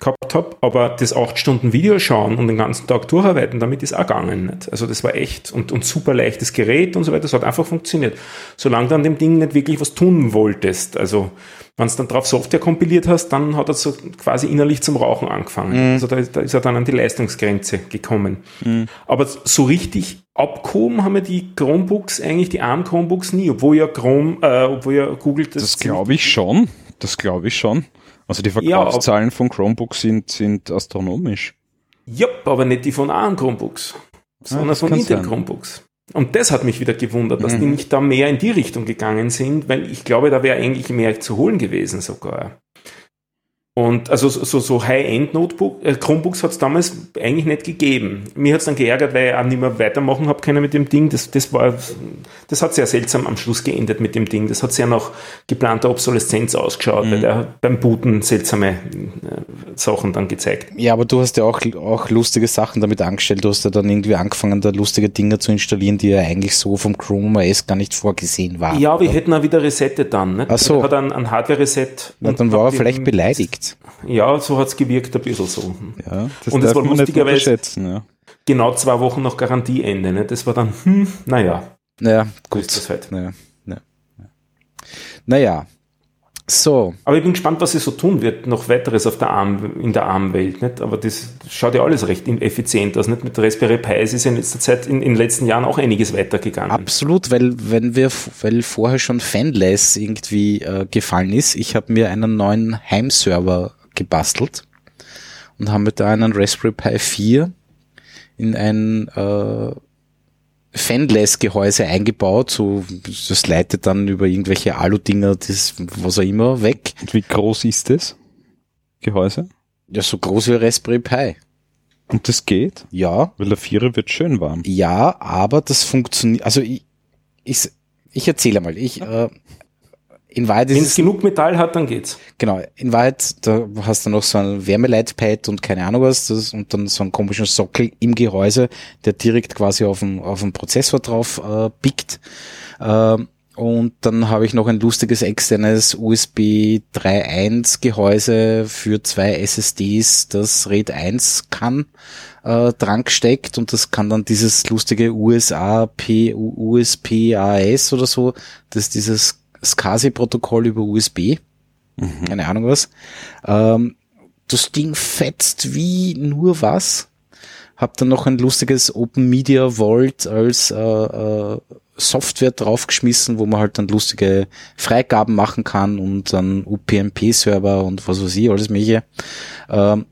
gehabt habe. Aber das 8 Stunden Video schauen und den ganzen Tag durcharbeiten, damit ist auch gegangen. Nicht? Also das war echt und, und super leichtes Gerät und so weiter. Das hat einfach funktioniert. Solange du an dem Ding nicht wirklich was tun wolltest. Also wenn du dann drauf Software kompiliert hast, dann hat er so quasi innerlich zum Rauchen angefangen. Also da ist, da ist er dann an die Leistungsgrenze gekommen. Aber so richtig abgehoben haben wir die Chromebooks, eigentlich die ARM Chromebooks nie, obwohl ja Chrome, äh, obwohl ja Google das, Das glaube ich schon. Das glaube ich schon. Also die Ja, Verkaufszahlen von Chromebooks sind, sind astronomisch. Jupp, aber nicht die von ARM Chromebooks, sondern das von Intel sein. Chromebooks. Und das hat mich wieder gewundert, dass die Mhm. nicht da mehr in die Richtung gegangen sind, weil ich glaube, da wäre eigentlich mehr zu holen gewesen sogar. Und also so, so High-End-Notebook, äh, Chromebooks hat es damals eigentlich nicht gegeben. Mir hat es dann geärgert, weil ich auch nicht mehr weitermachen habe können mit dem Ding. Das, das war, das hat sehr seltsam am Schluss geendet mit dem Ding. Das hat sehr nach geplanter Obsoleszenz ausgeschaut, Mhm. weil der hat beim Booten seltsame äh, Sachen dann gezeigt. Ja, aber du hast ja auch, auch lustige Sachen damit angestellt. Du hast ja dann irgendwie angefangen, da lustige Dinge zu installieren, die ja eigentlich so vom Chrome OS gar nicht vorgesehen waren. Ja, wir hätten auch wieder resettet dann. Nicht? Ach so. Hat ein, ein Hardware-Reset. Und dann war er vielleicht eben- beleidigt. Ja, so hat's gewirkt, ein bisschen so. Ja, das Und es darf war man nicht lustigerweise- unterschätzen. Ja. Genau zwei Wochen nach Garantieende. Ne? Das war dann, hm, naja, Ja, so gut. ist das halt. Ja, ja, ja. Naja, so. Aber ich bin gespannt, was sie so tun wird, noch weiteres auf der ARM, in der ARM-Welt, nicht? Aber das schaut ja alles recht effizient aus, nicht? Mit Raspberry Pi ist in letzter Zeit, in, in den letzten Jahren auch einiges weitergegangen. Absolut, weil wenn wir, weil vorher schon Fanless irgendwie äh, gefallen ist, ich habe mir einen neuen Heimserver gebastelt und haben mit da einen Raspberry Pi 4 in ein äh, Fanless-Gehäuse eingebaut, so das leitet dann über irgendwelche Alu-Dinger, das was auch immer, weg. Und wie groß ist das Gehäuse? Ja, so groß wie Raspberry Pi. Und das geht? Ja. Weil der Vierer wird schön warm. Ja, aber das funktioniert, also ich, ich, ich erzähle mal, ich, äh, in Wahrheit Wenn ist es genug Metall hat, dann geht's. genau, in Wahrheit, da hast du noch so ein Wärmeleitpad und keine Ahnung was, das, und dann so einen komischen Sockel im Gehäuse, der direkt quasi auf dem, auf dem Prozessor drauf äh, pickt. Ähm, und dann habe ich noch ein lustiges externes USB 3.1 Gehäuse für zwei SSDs, das RAID 1 kann, äh, dran gesteckt und das kann dann dieses lustige USA P, USPAS oder so, das ist dieses SCSI-Protokoll über USB, keine Ahnung was. Ähm, das Ding fetzt wie nur was. Hab dann noch ein lustiges Open Media Vault als äh, äh, Software draufgeschmissen, wo man halt dann lustige Freigaben machen kann und dann UPnP-Server und was weiß ich, alles mögliche. Ähm,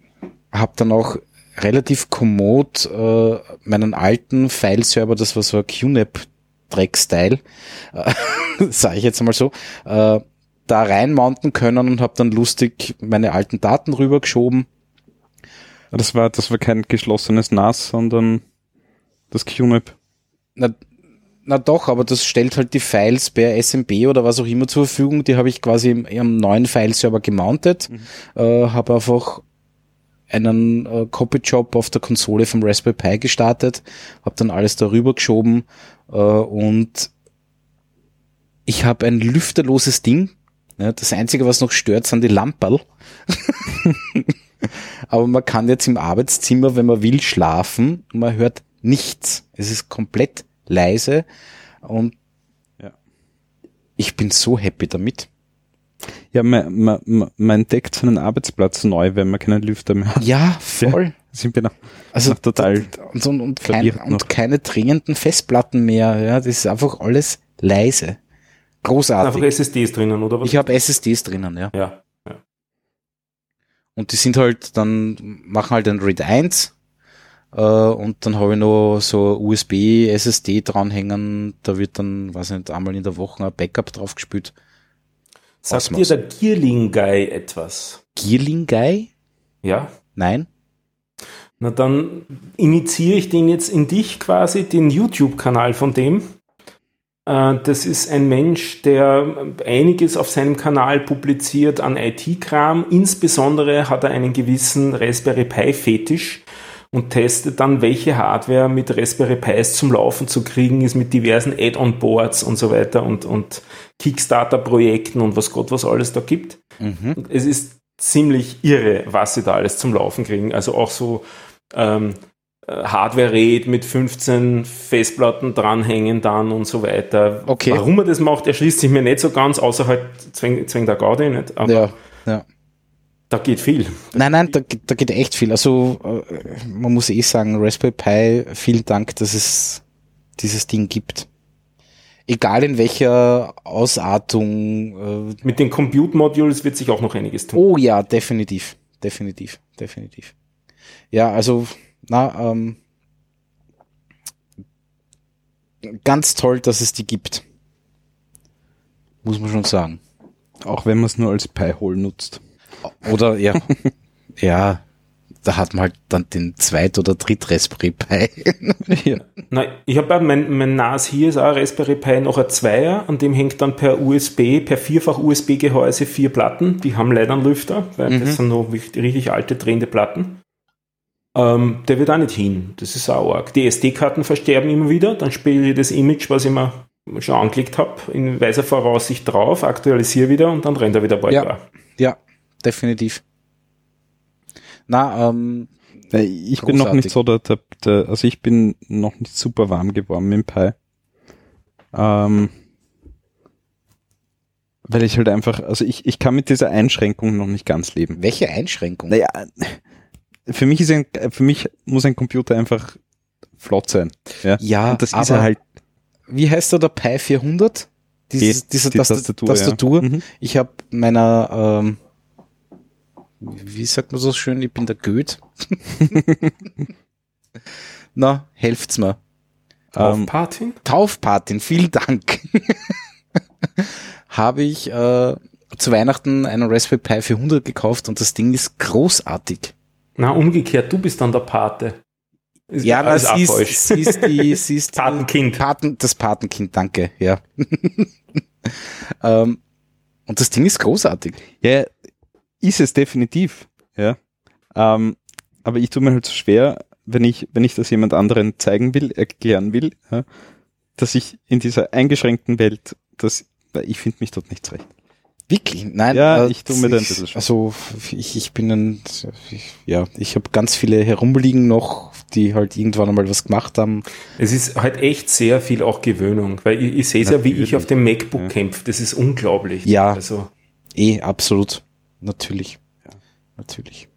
hab dann auch relativ kommod äh, meinen alten File-Server, das war so ein QNAP-Dreck-Style, äh, sage ich jetzt mal so, äh, da reinmounten können und habe dann lustig meine alten Daten rübergeschoben. Das war, das war kein geschlossenes NAS, sondern das QNAP. Na, na doch, aber das stellt halt die Files per SMB oder was auch immer zur Verfügung. Die habe ich quasi im, im neuen File-Server gemountet, äh, habe einfach einen äh, Copy-Job auf der Konsole vom Raspberry Pi gestartet, habe dann alles darüber geschoben und ich habe ein lüfterloses Ding. Das Einzige, was noch stört, sind die Lamperl. Aber man kann jetzt im Arbeitszimmer, wenn man will, schlafen und man hört nichts. Es ist komplett leise und Ja. ich bin so happy damit. Ja, man, man, man man entdeckt seinen Arbeitsplatz neu, wenn man keinen Lüfter mehr hat. Ja, voll. Sind wir noch, Also noch total und, und, und, kein, und keine dringenden Festplatten mehr. Ja, das ist einfach alles leise. Einfach Großartig. SSDs drinnen, oder was? Ich habe SSDs drinnen, ja. ja. Und die sind halt dann, machen halt ein RAID 1 äh, und dann habe ich noch so USB, SSD dranhängen, da wird dann, weiß nicht, einmal in der Woche ein Backup drauf gespielt. Sagt dir der Gearling Guy etwas? Gearling Guy? Ja? Nein? Na dann initiiere ich den jetzt in dich quasi, den YouTube-Kanal von dem. Äh, Das ist ein Mensch, der einiges auf seinem Kanal publiziert an IT-Kram. Insbesondere hat er einen gewissen Raspberry Pi-Fetisch und testet dann, welche Hardware mit Raspberry Pis zum Laufen zu kriegen ist, mit diversen Add-on-Boards und so weiter und, und Kickstarter-Projekten und was Gott was alles da gibt. Mhm. Es ist ziemlich irre, was sie da alles zum Laufen kriegen. Also auch so ähm, äh, Hardware-RAID mit 15 Festplatten dranhängen dann und so weiter. Okay. Warum er das macht, erschließt sich mir nicht so ganz, außer halt zwäng der Gaudi nicht. Aber Ja, ja. Da geht viel. Nein, nein, da, geht- da geht echt viel. Also äh, man muss eh sagen, Raspberry Pi, vielen Dank, dass es dieses Ding gibt. Egal in welcher Ausartung. Äh, Mit den Compute-Modules wird sich auch noch einiges tun. oh ja, definitiv, definitiv, definitiv. Ja, also na, ähm, ganz toll, dass es die gibt. Muss man schon sagen. auch wenn man es nur als Pi-Hole nutzt. Oder ja, ja, da hat man halt dann den Zweit- oder Dritt-Raspberry Pi. ja. Na, ich habe mein, mein NAS hier ist auch ein Raspberry Pi noch ein Zweier, an dem hängt dann per USB, per vierfach USB-Gehäuse vier Platten. Die haben leider einen Lüfter, weil das sind noch richtig, alte drehende Platten. Ähm, der wird auch nicht hin. Das ist auch arg. Die SD-Karten versterben immer wieder. Dann spiele ich das Image, was ich mir schon angelegt habe, in weiser Voraussicht drauf, aktualisiere wieder und dann rennt er wieder bald Ja. ja, definitiv. Na, ähm, Äh, Ich bin noch nicht so der, der, der, also ich bin noch nicht super warm geworden mit dem Pi. Ähm, weil ich halt einfach, also ich, ich kann mit dieser Einschränkung noch nicht ganz leben. Welche Einschränkung? Naja, für mich ist ein, für mich muss ein Computer einfach flott sein. Ja, Ja, Und das ist aber- er halt. Wie heißt der, der Pi 400? Dieses, Die- diese die Tastatur. Tastatur, Tastatur. ja. Mhm. Ich habe meiner, ähm, wie sagt man so schön, ich bin der Goeth. Na, helft's mir. Auf Ähm? Taufpatin, vielen Dank. habe ich äh, zu Weihnachten einen Raspberry Pi 400 gekauft und das Ding ist großartig. Na, umgekehrt, du bist dann der Pate. Ist Ja, das ist, sie ist die, sie ist die Patenkind. Paten, das Patenkind, danke, ja. ähm, und das Ding ist großartig. Ja, ist es definitiv. Ja. Ähm, aber ich tue mir halt so schwer, wenn ich, wenn ich das jemand anderen zeigen will, erklären will, ja, dass ich in dieser eingeschränkten Welt, dass ich finde mich dort nicht zurecht. Wirklich? Nein. Ja, äh, ich tu mir da ein ich- bisschen schwer. Also ich, ich bin ein, ich, ja, ich habe ganz viele herumliegen noch, die halt irgendwann einmal was gemacht haben. Es ist halt echt sehr viel auch Gewöhnung, weil ich, ich sehe es ja, wie ich auf dem MacBook Ja. kämpfe. Das ist unglaublich. Ja. Also, Eh, absolut. Natürlich. Ja, natürlich.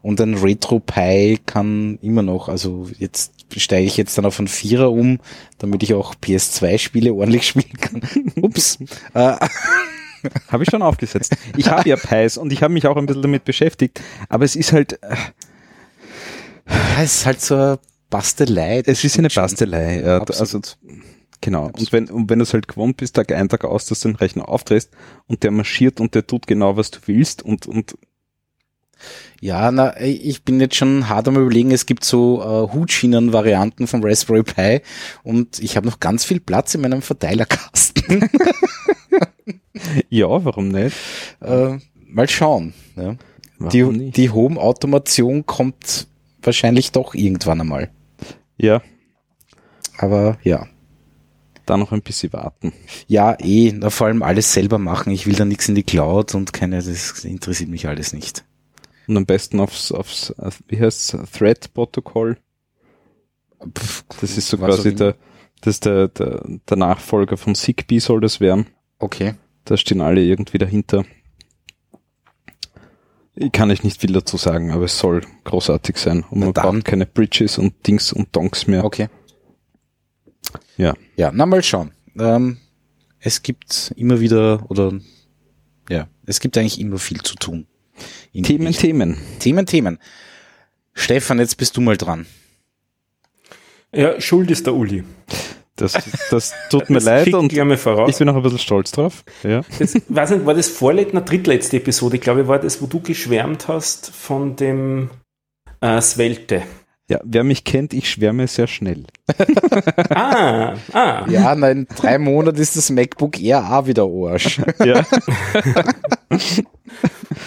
Und ein Retro Pi kann immer noch, also jetzt steige ich jetzt dann auf einen Vierer um, damit ich auch PS2-Spiele ordentlich spielen kann. Ups. äh, Habe ich schon aufgesetzt. Ich habe ja Pies und ich habe mich auch ein bisschen damit beschäftigt, aber es ist halt, äh, es ist halt so eine Bastelei. es ist eine. Bastelei. Ja, also Genau. Und wenn, und wenn du es halt gewohnt bist, Tag ein, Tag aus, dass du den Rechner aufdrehst und der marschiert und der tut genau, was du willst und, und Ja, na, ich bin jetzt schon hart am überlegen, es gibt so äh, Hutschienen-Varianten vom Raspberry Pi und ich habe noch ganz viel Platz in meinem Verteilerkasten. ja, warum nicht? äh, mal schauen. Ja. Die, nicht? die Home-Automation kommt wahrscheinlich doch irgendwann einmal. Ja, Aber ja. Da noch ein bisschen warten. Ja, eh, vor allem alles selber machen. Ich will da nichts in die Cloud und keine, das interessiert mich alles nicht. Und am besten aufs, aufs wie heißt's, Thread-Protokoll. Das ist so quasi der, das ist der, der, der Nachfolger von Zigbee soll das werden. Okay. Da stehen alle irgendwie dahinter. Ich kann euch nicht viel dazu sagen, aber es soll großartig sein. Und Na man dann. braucht keine Bridges und Dings und Donks mehr. Okay. Ja. Ja, na mal schauen. Ähm, es gibt immer wieder, oder ja, es gibt eigentlich immer viel zu tun. Themen. Themen. Themen, Themen. Stefan, jetzt bist du mal dran. Ja, schuld ist der Uli. Das, das tut mir Das leid und ich bin auch ein bisschen stolz drauf. Ja. Das, weiß nicht, war das vorletzte, na, drittletzte Episode, ich glaube, war das, wo du geschwärmt hast von dem äh, Svelte. Ja, wer mich kennt, ich schwärme sehr schnell. Ah, ah. Ja, na, in drei Monaten ist das MacBook Air auch wieder Arsch. Ja.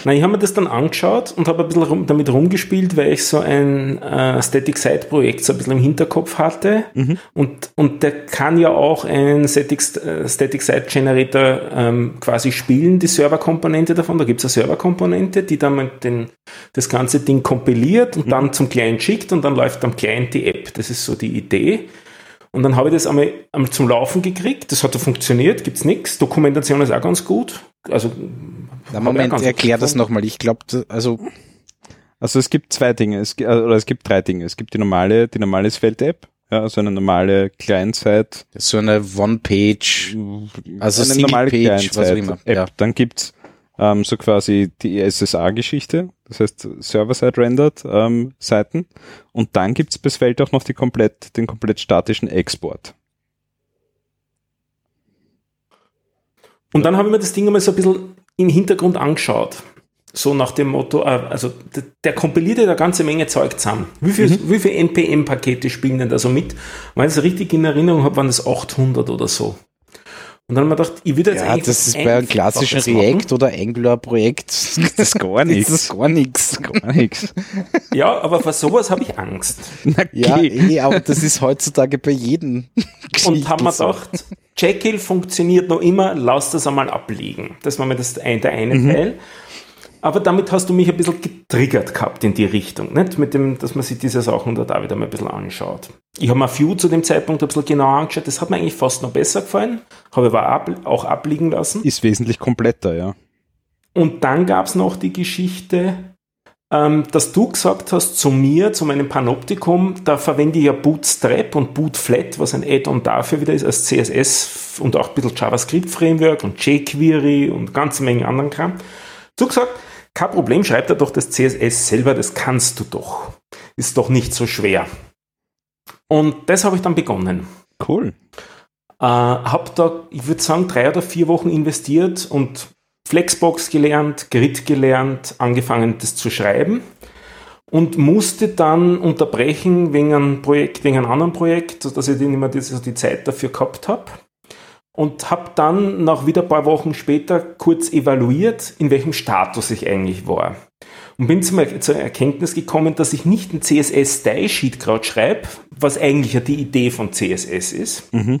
Na, ich habe mir das dann angeschaut und habe ein bisschen rum, damit rumgespielt, weil ich so ein äh, Static Site Projekt so ein bisschen im Hinterkopf hatte. Und, und der kann ja auch ein Static, äh, Static Site Generator ähm, quasi spielen, die Serverkomponente davon. Da gibt es eine Serverkomponente, die dann den, das ganze Ding kompiliert und dann zum Client schickt und dann läuft am Client die App. Das ist so die Idee. Und dann habe ich das einmal, einmal zum Laufen gekriegt. Das hat ja funktioniert, gibt's nichts. Dokumentation ist auch ganz gut. Also Na, Moment, erklär das nochmal. Ich glaube, also, Also es gibt zwei Dinge, es, oder es gibt drei Dinge. Es gibt die normale, die normale Svelte-App, ja, also eine normale Client-Side, so eine One-Page, also eine normale Single-Page, was auch immer. Ja. Dann gibt's ähm, so quasi die SSA-Geschichte, das heißt Server-Side-Rendered ähm, Seiten. Und dann gibt's bei Svelte auch noch die komplett, den komplett statischen Export. Und dann habe ich mir das Ding einmal so ein bisschen im Hintergrund angeschaut. So nach dem Motto, äh, also der, kompiliert ja eine ganze Menge Zeug zusammen. Wie viel, wie viel NPM-Pakete spielen denn da so mit? Wenn ich es richtig in Erinnerung habe, waren das 800 oder so. Und dann habe ich mir gedacht, ich würde jetzt Ja, eigentlich das ist bei einem klassischen. React oder Angular-Projekt. Das ist gar nichts. Das ist gar nichts. Gar nichts. Ja, aber vor sowas habe ich Angst. Na, Ja, eh, aber das ist heutzutage bei jedem. Und haben wir gedacht, Jekyll funktioniert noch immer, lass das einmal abliegen. Das war mir das ein, der eine Teil. Aber damit hast du mich ein bisschen getriggert gehabt in die Richtung, nicht? Mit dem, dass man sich diese Sachen da wieder mal ein bisschen anschaut. Ich habe mir View zu dem Zeitpunkt ein bisschen genauer angeschaut, das hat mir eigentlich fast noch besser gefallen, habe aber ab, auch abliegen lassen. Ist wesentlich kompletter, ja. Und dann gab es noch die Geschichte, ähm, dass du gesagt hast zu mir, zu meinem Panoptikum, da verwende ich ja Bootstrap und Bootflat, was ein Add-on dafür wieder ist, als CSS und auch ein bisschen JavaScript-Framework und jQuery und ganze Menge anderen Kram. Du gesagt, kein Problem, schreib da doch das CSS selber, das kannst du doch. Ist doch nicht so schwer. Und das habe ich dann begonnen. Cool. Äh, habe da, ich würde sagen, drei oder vier Wochen investiert und Flexbox gelernt, Grid gelernt, angefangen das zu schreiben und musste dann unterbrechen wegen einem Projekt, wegen einem anderen Projekt, sodass ich nicht mehr die, die Zeit dafür gehabt habe. Und habe dann nach wieder ein paar Wochen später kurz evaluiert, in welchem Status ich eigentlich war. Und bin zur Erkenntnis gekommen, dass ich nicht ein CSS-Style-Sheet gerade schreibe, was eigentlich ja die Idee von CSS ist, mhm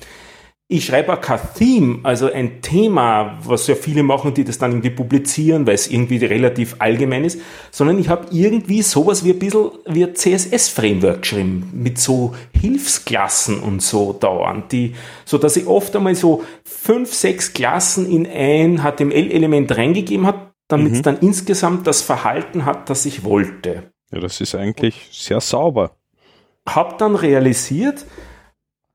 ich schreibe auch kein Theme, also ein Thema, was ja viele machen, die das dann irgendwie publizieren, weil es irgendwie relativ allgemein ist, sondern ich habe irgendwie sowas wie ein bisschen wie ein CSS-Framework geschrieben, mit so Hilfsklassen und so dauernd, die, so dass ich oft einmal so fünf, sechs Klassen in ein HTML-Element reingegeben habe, damit mhm. es dann insgesamt das Verhalten hat, das ich wollte. Ja, das ist eigentlich sehr sauber. Hab dann realisiert,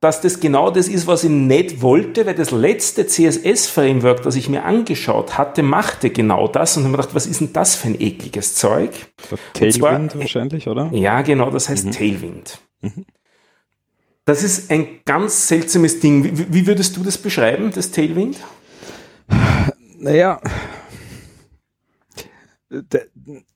dass das genau das ist, was ich nicht wollte, weil das letzte CSS-Framework, das ich mir angeschaut hatte, machte genau das und habe mir gedacht, was ist denn das für ein ekliges Zeug? Tailwind zwar, wahrscheinlich, oder? Ja, genau, das heißt mhm. Tailwind. Mhm. Das ist ein ganz seltsames Ding. Wie, wie würdest du das beschreiben, das Tailwind? Naja,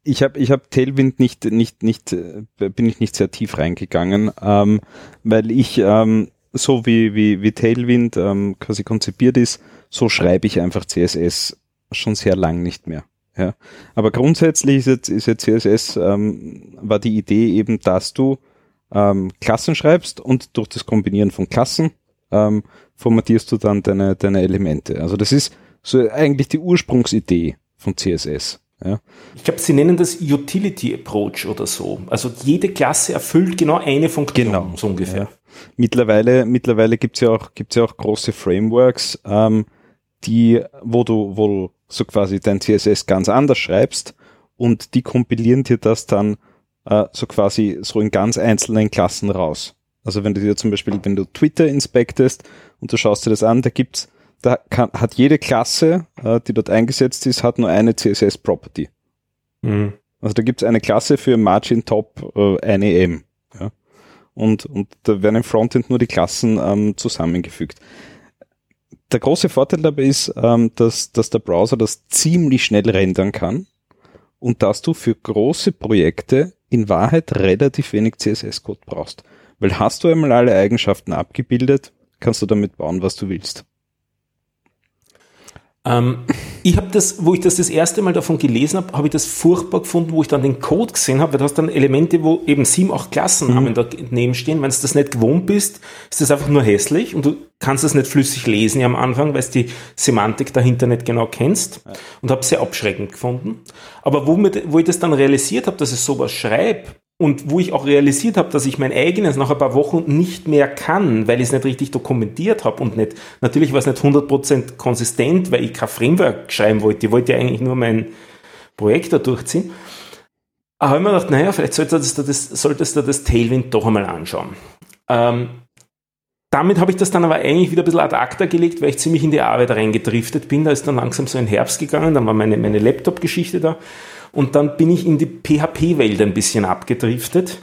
ich habe ich hab Tailwind nicht, nicht, nicht, äh, bin ich nicht sehr tief reingegangen, ähm, weil ich, ähm, so wie, wie, wie Tailwind ähm, quasi konzipiert ist, so schreibe ich einfach CSS schon sehr lang nicht mehr. Ja. Aber grundsätzlich ist jetzt, ist jetzt CSS, ähm, war die Idee eben, dass du ähm, Klassen schreibst und durch das Kombinieren von Klassen ähm, formatierst du dann deine, deine Elemente. Also das ist so eigentlich die Ursprungsidee von CSS. Ja. Ich glaube, sie nennen das Utility Approach oder so. Also jede Klasse erfüllt genau eine Funktion, genau. so ungefähr. Ja. Mittlerweile, mittlerweile gibt's ja auch, gibt's ja auch große Frameworks, ähm, die, wo du, wo du so quasi dein CSS ganz anders schreibst und die kompilieren dir das dann äh, so quasi so in ganz einzelnen Klassen raus. Also wenn du dir zum Beispiel, wenn du Twitter inspektest und du schaust dir das an, da gibt's da kann, hat jede Klasse, äh, die dort eingesetzt ist, hat nur eine CSS-Property. Mhm. Also da gibt es eine Klasse für Margin Top äh, eine M. Und, und da werden im Frontend nur die Klassen ähm, zusammengefügt. Der große Vorteil dabei ist, ähm, dass, dass der Browser das ziemlich schnell rendern kann und dass du für große Projekte in Wahrheit relativ wenig CSS-Code brauchst. Weil hast du einmal alle Eigenschaften abgebildet, kannst du damit bauen, was du willst. Ähm, ich habe das, wo ich das das erste Mal davon gelesen habe, habe ich das furchtbar gefunden, wo ich dann den Code gesehen habe, weil du hast dann Elemente, wo eben sieben, acht Klassennamen mhm. daneben stehen. Wenn du das nicht gewohnt bist, ist das einfach nur hässlich und du kannst das nicht flüssig lesen am Anfang, weil du die Semantik dahinter nicht genau kennst ja. und habe es sehr abschreckend gefunden. Aber wo, mir, wo ich das dann realisiert habe, dass ich sowas schreibe, und wo ich auch realisiert habe, dass ich mein eigenes nach ein paar Wochen nicht mehr kann, weil ich es nicht richtig dokumentiert habe und nicht, natürlich war es nicht 100% konsistent, weil ich kein Framework schreiben wollte. Ich wollte ja eigentlich nur mein Projekt da durchziehen. Aber habe ich mir gedacht, naja, vielleicht solltest du das, solltest du das Tailwind doch einmal anschauen. Ähm, damit habe ich das dann aber eigentlich wieder ein bisschen ad acta gelegt, weil ich ziemlich in die Arbeit reingedriftet bin. Da ist dann langsam so ein Herbst gegangen, dann war meine, meine Laptop-Geschichte da. Und dann bin ich in die PHP-Welt ein bisschen abgedriftet,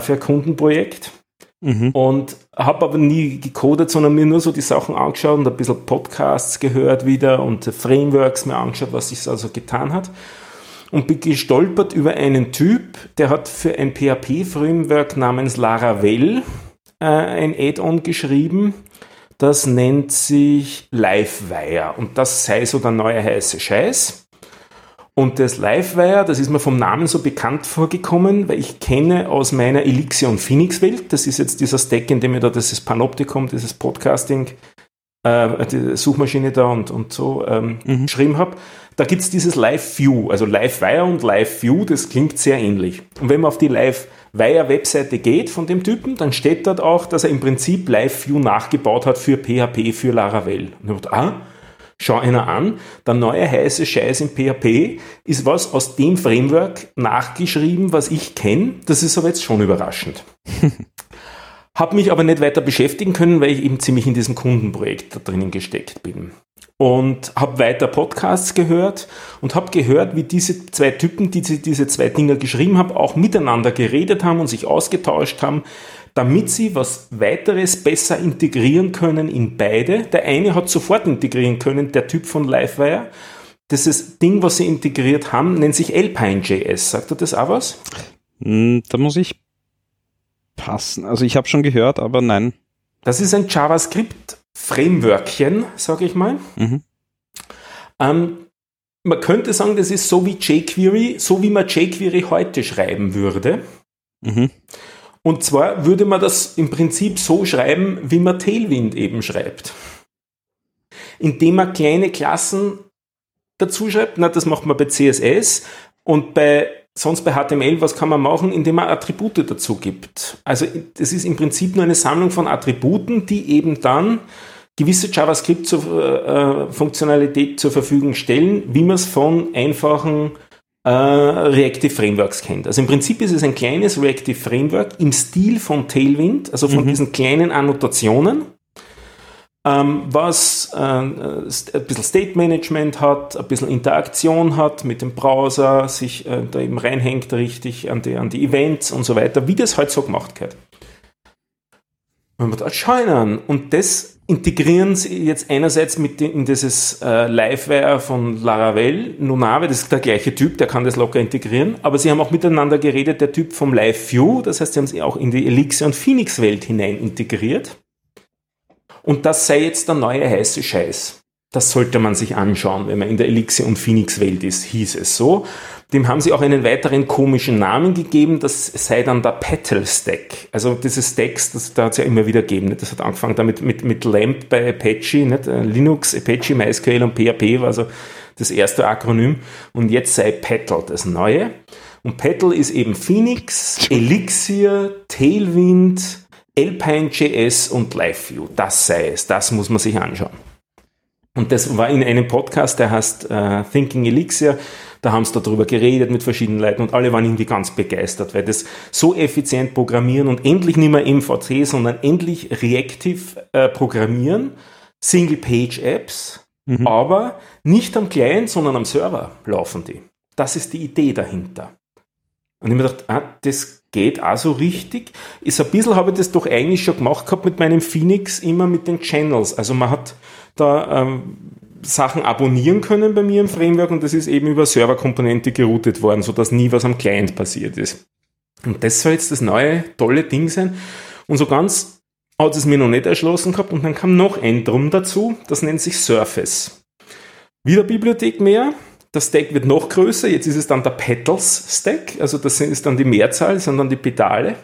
für ein Kundenprojekt. Mhm. Und habe aber nie gecodet, sondern mir nur so die Sachen angeschaut und ein bisschen Podcasts gehört wieder und Frameworks mir angeschaut, was sich also getan hat. Und bin gestolpert über einen Typ, der hat für ein PHP-Framework namens Laravel äh, ein Add-on geschrieben. Das nennt sich Livewire und das sei so der neue heiße Scheiß. Und das Livewire, das ist mir vom Namen so bekannt vorgekommen, weil ich kenne aus meiner Elixir und Phoenix Welt, das ist jetzt dieser Stack, in dem ich da dieses Panoptikum, dieses Podcasting, äh, die Suchmaschine da und, und so ähm, mhm. geschrieben habe. da gibt's dieses Live-View, also Live-Wire und Live-View, das klingt sehr ähnlich. Und wenn man auf die Live-Wire-Webseite geht von dem Typen, dann steht dort auch, dass er im Prinzip Live-View nachgebaut hat für PHP, für Laravel. Und ich dachte, ah, schau einer an, der neue heiße Scheiß in PHP ist was aus dem Framework nachgeschrieben, was ich kenne. Das ist aber jetzt schon überraschend. Habe mich aber nicht weiter beschäftigen können, weil ich eben ziemlich in diesem Kundenprojekt da drinnen gesteckt bin. Und habe weiter Podcasts gehört und habe gehört, wie diese zwei Typen, die diese zwei Dinger geschrieben haben, auch miteinander geredet haben und sich ausgetauscht haben, damit sie was weiteres besser integrieren können in beide. Der eine hat sofort integrieren können, der Typ von Livewire. Dieses Ding, was sie integriert haben, nennt sich Alpine.js. Sagt er das auch was? Hm, da muss ich passen. Also ich habe schon gehört, aber nein. Das ist ein JavaScript-Frameworkchen, sage ich mal. Mhm. Ähm, man könnte sagen, das ist so wie jQuery, so wie man jQuery heute schreiben würde. Mhm. Und zwar würde man das im Prinzip so schreiben, wie man Tailwind eben schreibt. Indem man kleine Klassen dazu schreibt, na, das macht man bei CSS und bei sonst bei HTML, was kann man machen, indem man Attribute dazu gibt. Also das ist im Prinzip nur eine Sammlung von Attributen, die eben dann gewisse JavaScript-Funktionalität äh, zur Verfügung stellen, wie man es von einfachen äh, Reactive Frameworks kennt. Also im Prinzip ist es ein kleines Reactive Framework im Stil von Tailwind, also von mhm. diesen kleinen Annotationen, ähm, was äh, ein bisschen State Management hat, ein bisschen Interaktion hat mit dem Browser, sich äh, da eben reinhängt richtig an die, an die Events und so weiter, wie das halt so gemacht wird. Man schau an. Und das integrieren sie jetzt einerseits mit in dieses äh, Livewire von Laravel, Nunave, das ist der gleiche Typ, der kann das locker integrieren, aber sie haben auch miteinander geredet, der Typ vom LiveView, das heißt, sie haben es auch in die Elixir und Phoenix Welt hinein integriert. Und das sei jetzt der neue heiße Scheiß. Das sollte man sich anschauen, wenn man in der Elixir und Phoenix Welt ist, hieß es so. Dem haben sie auch einen weiteren komischen Namen gegeben, das sei dann der Petal Stack. Also diese Stacks, das, da hat es ja immer wieder gegeben. Das hat angefangen damit mit, mit LAMP bei Apache, nicht? Äh, Linux, Apache, MySQL und PHP war also das erste Akronym. Und jetzt sei Petal das neue. Und Petal ist eben Phoenix, Elixir, Tailwind, Alpine.js und LiveView. Das sei es. Das muss man sich anschauen. Und das war in einem Podcast, der heißt uh, Thinking Elixir. Da haben sie darüber geredet mit verschiedenen Leuten und alle waren irgendwie ganz begeistert, weil das so effizient programmieren und endlich nicht mehr MVC, sondern endlich reactive äh, programmieren, Single-Page-Apps, mhm. aber nicht am Client, sondern am Server laufen die. Das ist die Idee dahinter. Und ich mir gedacht, ah, das geht auch so richtig. Ist ein bisschen habe ich das doch eigentlich schon gemacht gehabt mit meinem Phoenix, immer mit den Channels. Also man hat da ähm, Sachen abonnieren können bei mir im Framework und das ist eben über Serverkomponente geroutet worden, sodass nie was am Client passiert ist. Und das soll jetzt das neue tolle Ding sein. Und so ganz hat es mir noch nicht erschlossen gehabt und dann kam noch ein Drum dazu, das nennt sich Surface. Wieder Bibliothek mehr, der Stack wird noch größer, jetzt ist es dann der Petals Stack, also das ist dann die Mehrzahl, sind dann die Pedale.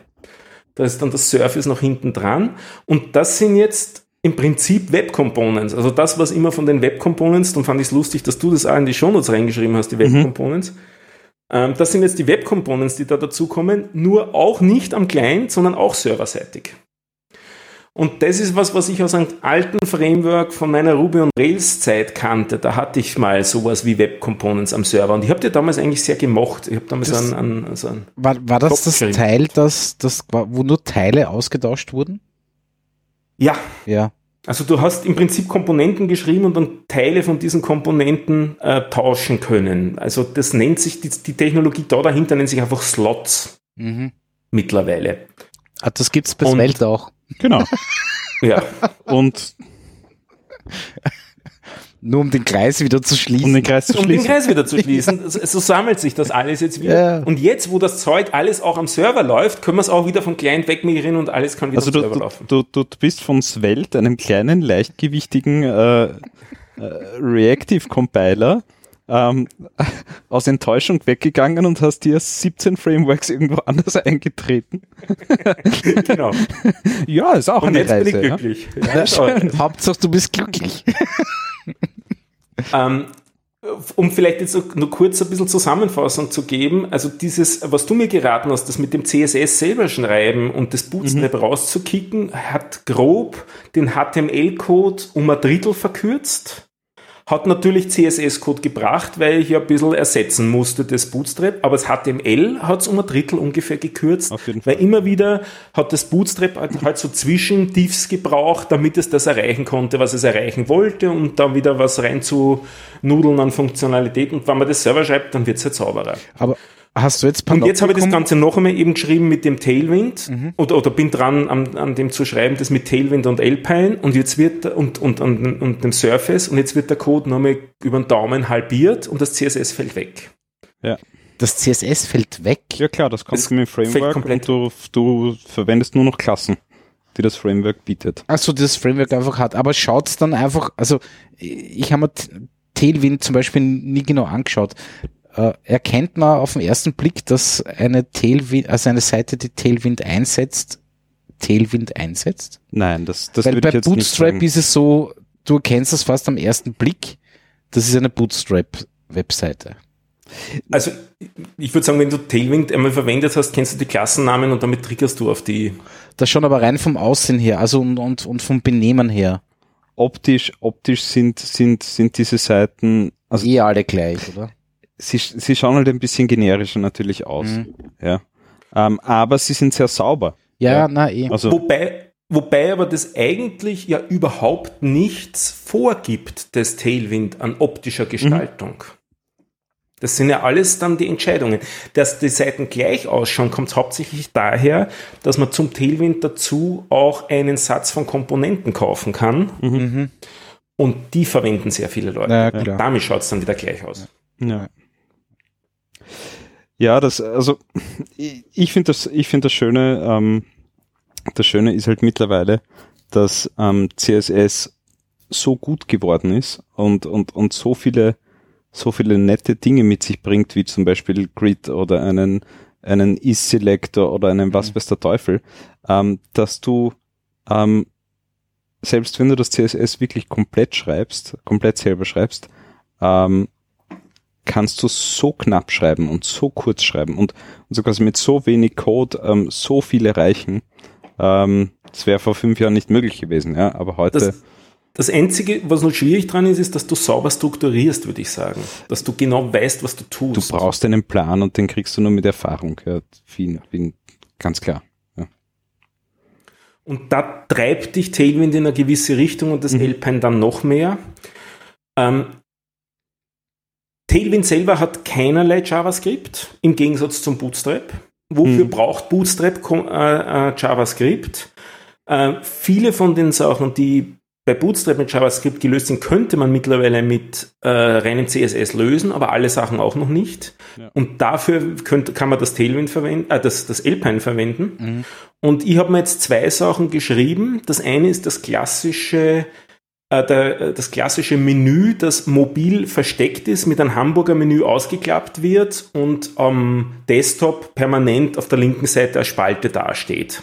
Da ist dann das Surface noch hinten dran und das sind jetzt im Prinzip Web Components. Also das, was immer von den Web Components, dann fand ich es lustig, dass du das auch in die Shownotes reingeschrieben hast, die Web. Components. Mhm. Ähm, das sind jetzt die Web Components, die da dazukommen, nur auch nicht am Client, sondern auch serverseitig. Und das ist was, was ich aus einem alten Framework von meiner Ruby und Rails Zeit kannte. Da hatte ich mal sowas wie Web Components am Server. Und ich habe die damals eigentlich sehr gemocht. Ich habe damals das, einen War, war das das Teil, das, das, wo nur Teile ausgetauscht wurden? Ja. Ja. Also du hast im Prinzip Komponenten geschrieben und dann Teile von diesen Komponenten äh, tauschen können. Also das nennt sich, die, die, Technologie da dahinter nennt sich einfach Slots mhm. mittlerweile. Ah, das gibt's bei Svelte auch. Genau. ja. Und nur um den Kreis wieder zu schließen. Um den Kreis, zu um schließen. Den Kreis wieder zu schließen. So, so sammelt sich das alles jetzt wieder. Ja. Und jetzt, wo das Zeug alles auch am Server läuft, können wir es auch wieder vom Client wegmigrieren und alles kann wieder also am Server du, laufen. Du, du, du bist von Svelte, einem kleinen, leichtgewichtigen äh, äh, Reactive Compiler, ähm, aus Enttäuschung weggegangen und hast dir 17 Frameworks irgendwo anders eingetreten. genau. ja, ist auch und eine jetzt Reise. Bin ich glücklich. Ja? Ja, Hauptsache, du bist glücklich. Ähm, um vielleicht jetzt nur kurz ein bisschen Zusammenfassung zu geben, also dieses, was du mir geraten hast, das mit dem CSS selber schreiben und das Bootstrap mhm. rauszukicken, hat grob den HTML-Code um ein Drittel verkürzt hat natürlich CSS-Code gebracht, weil ich ja ein bisschen ersetzen musste, das Bootstrap, aber das HTML hat es um ein Drittel ungefähr gekürzt, weil immer wieder hat das Bootstrap halt, halt so Zwischentiefs gebraucht, damit es das erreichen konnte, was es erreichen wollte und dann wieder was rein zu nudeln an Funktionalität und wenn man das selber schreibt, dann wird es halt sauberer. Aber Hast du jetzt Panoptikum? Und jetzt habe ich das Ganze noch einmal eben geschrieben mit dem Tailwind mhm. oder, oder bin dran an, an dem zu schreiben, das mit Tailwind und Alpine und jetzt wird und, und, und, und dem Surface und jetzt wird der Code nochmal über den Daumen halbiert und das CSS fällt weg. Ja. Das CSS fällt weg? Ja klar, das kommt das mit dem Framework und du, du verwendest nur noch Klassen die das Framework bietet. Achso, das Framework einfach hat. Aber schaut es dann einfach, also ich habe mir Tailwind zum Beispiel nie genau angeschaut äh, erkennt man auf den ersten Blick, dass eine Tailwind, also eine Seite, die Tailwind einsetzt, Tailwind einsetzt? Nein, das, das Weil würde bei ich jetzt Bootstrap nicht ist es so, du erkennst das fast am ersten Blick, das ist eine Bootstrap-Webseite. Also ich würde sagen, wenn du Tailwind einmal verwendet hast, kennst du die Klassennamen und damit triggerst du auf die. Das schon aber rein vom Aussehen her, also und, und, und vom Benehmen her. Optisch, optisch sind, sind, sind diese Seiten also eh alle gleich, oder? Sie, sie schauen halt ein bisschen generischer natürlich aus. Mhm. Ja. Ähm, aber sie sind sehr sauber. Ja, ja. na eh. Also, wobei, wobei aber das eigentlich ja überhaupt nichts vorgibt, das Tailwind an optischer Gestaltung. Mhm. Das sind ja alles dann die Entscheidungen. Dass die Seiten gleich ausschauen, kommt hauptsächlich daher, dass man zum Tailwind dazu auch einen Satz von Komponenten kaufen kann. Mhm. mhm. Und die verwenden sehr viele Leute. Ja, damit schaut es dann wieder gleich aus. Ja. Ja, das, also ich, ich finde das, ich finde das Schöne, ähm, das Schöne ist halt mittlerweile, dass ähm, CSS so gut geworden ist und, und, und so viele, so viele nette Dinge mit sich bringt, wie zum Beispiel Grid oder einen, einen Is-Selector oder einen was mhm. weiß der Teufel, ähm, dass du ähm, selbst wenn du das CSS wirklich komplett schreibst, komplett selber schreibst, ähm, kannst du so knapp schreiben und so kurz schreiben und, und sogar mit so wenig Code ähm, so viel erreichen. Ähm, das wäre vor fünf Jahren nicht möglich gewesen, ja, aber heute. Das, das Einzige, was noch schwierig dran ist, ist, dass du sauber strukturierst, würde ich sagen. Dass du genau weißt, was du tust. Du brauchst einen Plan und den kriegst du nur mit Erfahrung, ja, viel, viel, ganz klar. Ja. Und da treibt dich Tailwind in eine gewisse Richtung und das mhm. Alpine dann noch mehr. Ähm, Tailwind selber hat keinerlei JavaScript, im Gegensatz zum Bootstrap. Wofür hm. braucht Bootstrap äh, äh, JavaScript? Äh, viele von den Sachen, die bei Bootstrap mit JavaScript gelöst sind, könnte man mittlerweile mit äh, reinem CSS lösen, aber alle Sachen auch noch nicht. Ja. Und dafür könnt, kann man das Tailwind verwenden, äh, das, das Alpine verwenden. Mhm. Und ich habe mir jetzt zwei Sachen geschrieben. Das eine ist das klassische äh, der, äh, das klassische Menü, das mobil versteckt ist, mit einem Hamburger Menü ausgeklappt wird und am Desktop permanent auf der linken Seite eine Spalte dasteht.